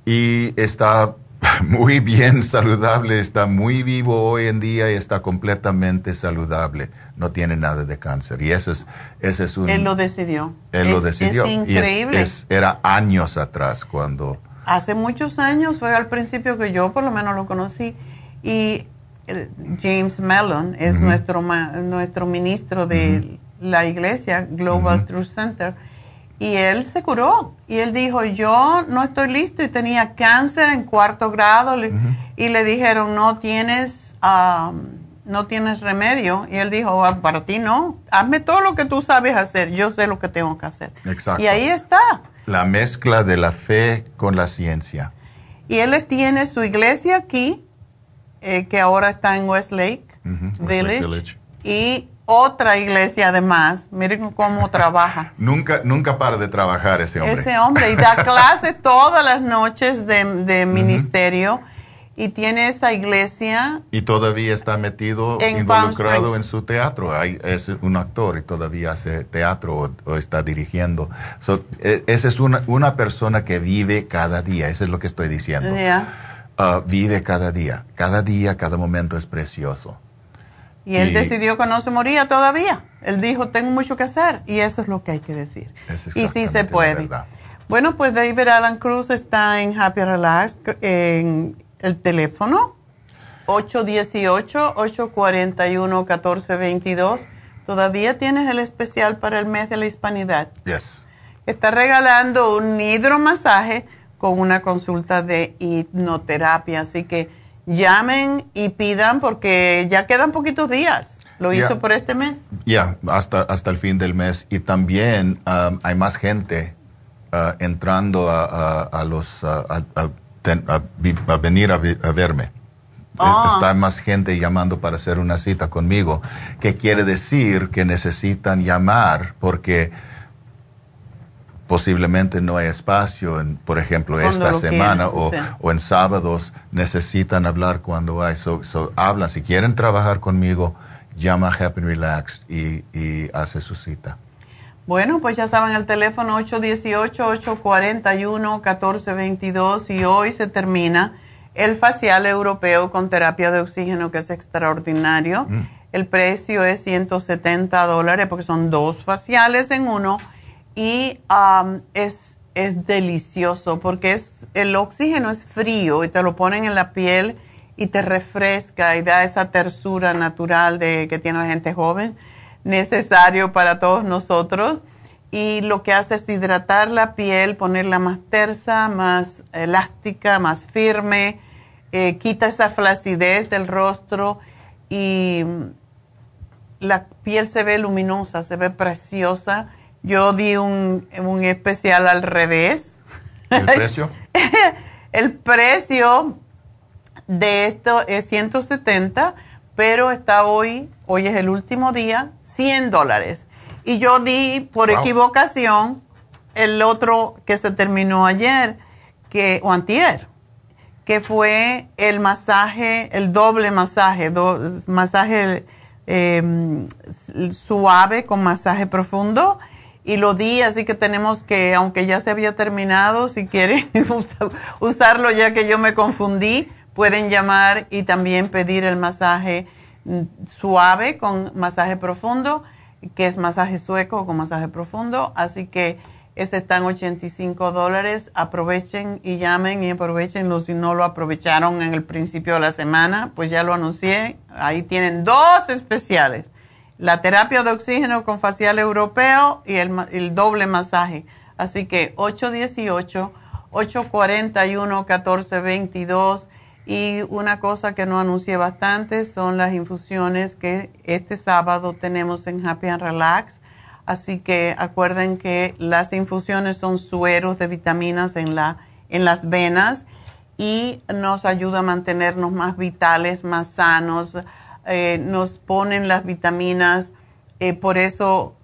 S12: y está muy bien saludable, está muy vivo hoy en día y está completamente saludable. No tiene nada de cáncer. Y eso es, ese es un...
S3: Él lo decidió.
S12: Él lo decidió.
S3: Es increíble.
S12: era años atrás cuando...
S3: Hace muchos años, fue al principio que yo por lo menos lo conocí y James Mellon es nuestro, nuestro ministro de la iglesia, Global Truth Center, y él se curó. Y él dijo, yo no estoy listo y tenía cáncer en cuarto grado. Y le dijeron, no tienes, no tienes remedio. Y él dijo, ah, para ti no. Hazme todo lo que tú sabes hacer. Yo sé lo que tengo que hacer.
S12: Exacto.
S3: Y ahí está.
S12: La mezcla de la fe con la ciencia.
S3: Y él tiene su iglesia aquí eh, que ahora está en Westlake, Village, y otra iglesia además. Miren cómo trabaja.
S12: nunca, nunca para de trabajar ese hombre.
S3: Ese hombre y da clases todas las noches de, ministerio y tiene esa iglesia.
S12: Y todavía está metido, involucrado en su teatro. Hay, es un actor y todavía hace teatro o, está dirigiendo. E, esa es una, una persona que vive cada día, eso es lo que estoy diciendo. Ah, vive cada día. Cada día, cada momento es precioso.
S3: Y él decidió que no se moría todavía. Él dijo, tengo mucho que hacer. Y eso es lo que hay que decir. y sí se puede. Bueno, pues David Alan Cruz está en Happy Relax en el teléfono 818-841-1422 todavía tienes el especial para el mes de la hispanidad.
S12: Yes.
S3: Está regalando un hidromasaje con una consulta de hipnoterapia. Así que llamen y pidan porque ya quedan poquitos días. ¿Lo hizo por este mes?
S12: Ya, hasta, hasta el fin del mes. Y también um, hay más gente uh, entrando a, los, uh, a, venir a, verme.
S3: Ah.
S12: Está más gente llamando para hacer una cita conmigo, que quiere decir que necesitan llamar porque posiblemente no hay espacio, en, por ejemplo, esta semana o, o, en sábados necesitan hablar cuando hay. So, hablan, si quieren trabajar conmigo, llama a Happy Relax y, y hace su cita.
S3: Bueno, pues ya saben el teléfono 818-841-1422 y hoy se termina el facial europeo con terapia de oxígeno que es extraordinario.
S12: Mm.
S3: El precio es 170 dólares porque son dos faciales en uno y um, es, es delicioso porque es, el oxígeno es frío y te lo ponen en la piel y te refresca y da esa tersura natural de, que tiene la gente joven, necesario para todos nosotros. Y lo que hace es hidratar la piel, ponerla más tersa, más elástica, más firme, eh, quita esa flacidez del rostro y la piel se ve luminosa, se ve preciosa. Yo di un, un especial al revés.
S12: ¿El precio?
S3: el precio de esto es 170, pero está hoy, hoy es el último día, 100 dólares. Y yo di por equivocación el otro que se terminó ayer, que, o antier, que fue el masaje, el doble masaje, masaje em, suave con masaje profundo. Y lo di, así que tenemos que, aunque ya se había terminado, si quieren usarlo ya que yo me confundí, Pueden llamar y también pedir el masaje mm, suave con masaje profundo, que es masaje sueco con masaje profundo. Así que ese está en 85 dólares. Aprovechen y llamen y aprovechenlo si no lo aprovecharon en el principio de la semana. Pues ya lo anuncié. Ahí tienen dos especiales. La terapia de oxígeno con facial europeo y el, el doble masaje. Así que 818-841-1422 y una cosa que no anuncié bastante son las infusiones que este sábado tenemos en Happy and Relax. Así que acuerden que las infusiones son sueros de vitaminas en, la, en las venas y nos ayuda a mantenernos más vitales, más sanos. Eh, nos ponen las vitaminas. Eh, por eso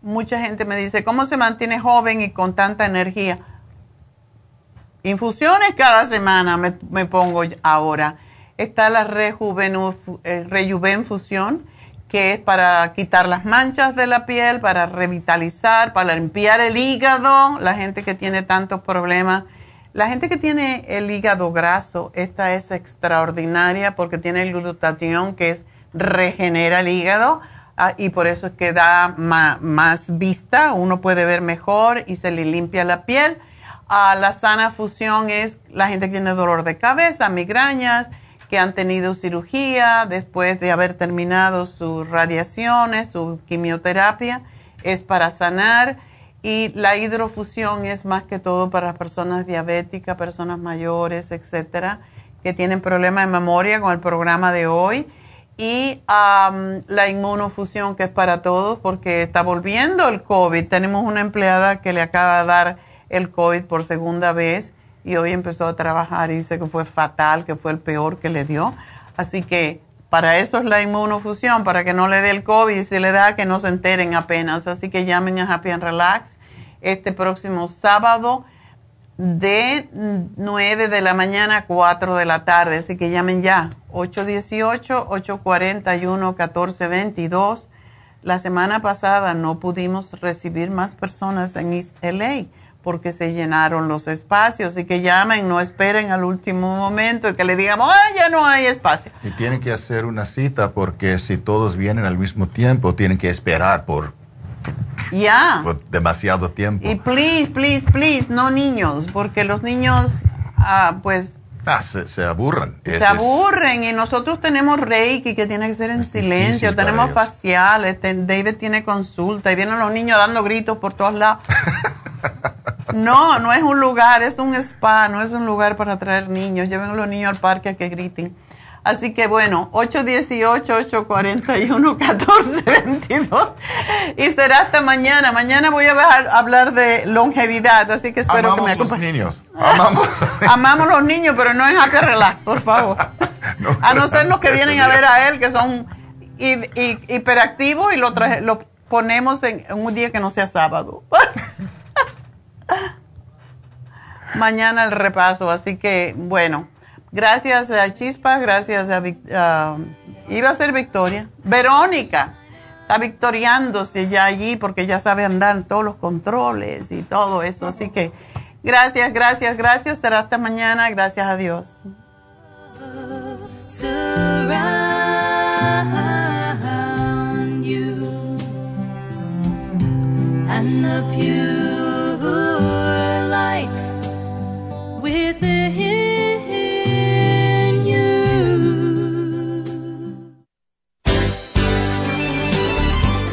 S3: mucha gente me dice, ¿cómo se mantiene joven y con tanta energía? Infusiones cada semana me, pongo ahora. Está la eh, Rejuven Fusión, que es para quitar las manchas de la piel, para revitalizar, para limpiar el hígado, la gente que tiene tantos problemas. La gente que tiene el hígado graso, esta es extraordinaria porque tiene el glutatión que regenera el hígado ah, y por eso es que da más vista, uno puede ver mejor y se le limpia la piel a la sana fusión es la gente que tiene dolor de cabeza, migrañas, que han tenido cirugía después de haber terminado sus radiaciones, su quimioterapia, es para sanar. Y la hidrofusión es más que todo para personas diabéticas, personas mayores, etcétera, que tienen problemas de memoria con el programa de hoy. Y la inmunofusión, que es para todos, porque está volviendo el COVID. Tenemos una empleada que le acaba de dar el COVID por segunda vez y hoy empezó a trabajar y dice que fue fatal, que fue el peor que le dio. Así que para eso es la inmunofusión, para que no le dé el COVID y si le da que no se enteren apenas. Así que llamen a Happy and Relax este próximo sábado de 9 de la mañana a 4 de la tarde. Así que llamen ya, 818-841-1422. La semana pasada no pudimos recibir más personas en East LA porque se llenaron los espacios y que llamen, no esperen al último momento y que le digamos, ¡ay, ya no hay espacio!
S12: Y tienen que hacer una cita porque si todos vienen al mismo tiempo, tienen que esperar por,
S3: ya
S12: demasiado tiempo.
S3: Y please, please, please, no niños, porque los niños, ah, pues
S12: Ah, se, aburren.
S3: Se aburren y nosotros tenemos Reiki que tiene que ser en silencio, tenemos faciales, David tiene consulta y vienen los niños dando gritos por todos lados. no, no es un lugar, es un spa, no es un lugar para traer niños. Lleven a los niños al parque a que griten. Así que bueno, 818-841-1422. Y será hasta mañana. Mañana voy a hablar de longevidad, así que espero que me acompañen.
S12: los niños. Amamos.
S3: Amamos los niños, pero no en Happy Relax, por favor. a no ser los que vienen a ver a él, que son hiperactivos y lo, lo ponemos en un día que no sea sábado. mañana el repaso, así que bueno. Gracias a Chispa, gracias a... iba a ser Victoria. Verónica está victoriándose ya allí porque ya sabe andar todos los controles y todo eso. Así que gracias, gracias, gracias. Será hasta mañana. Gracias a Dios.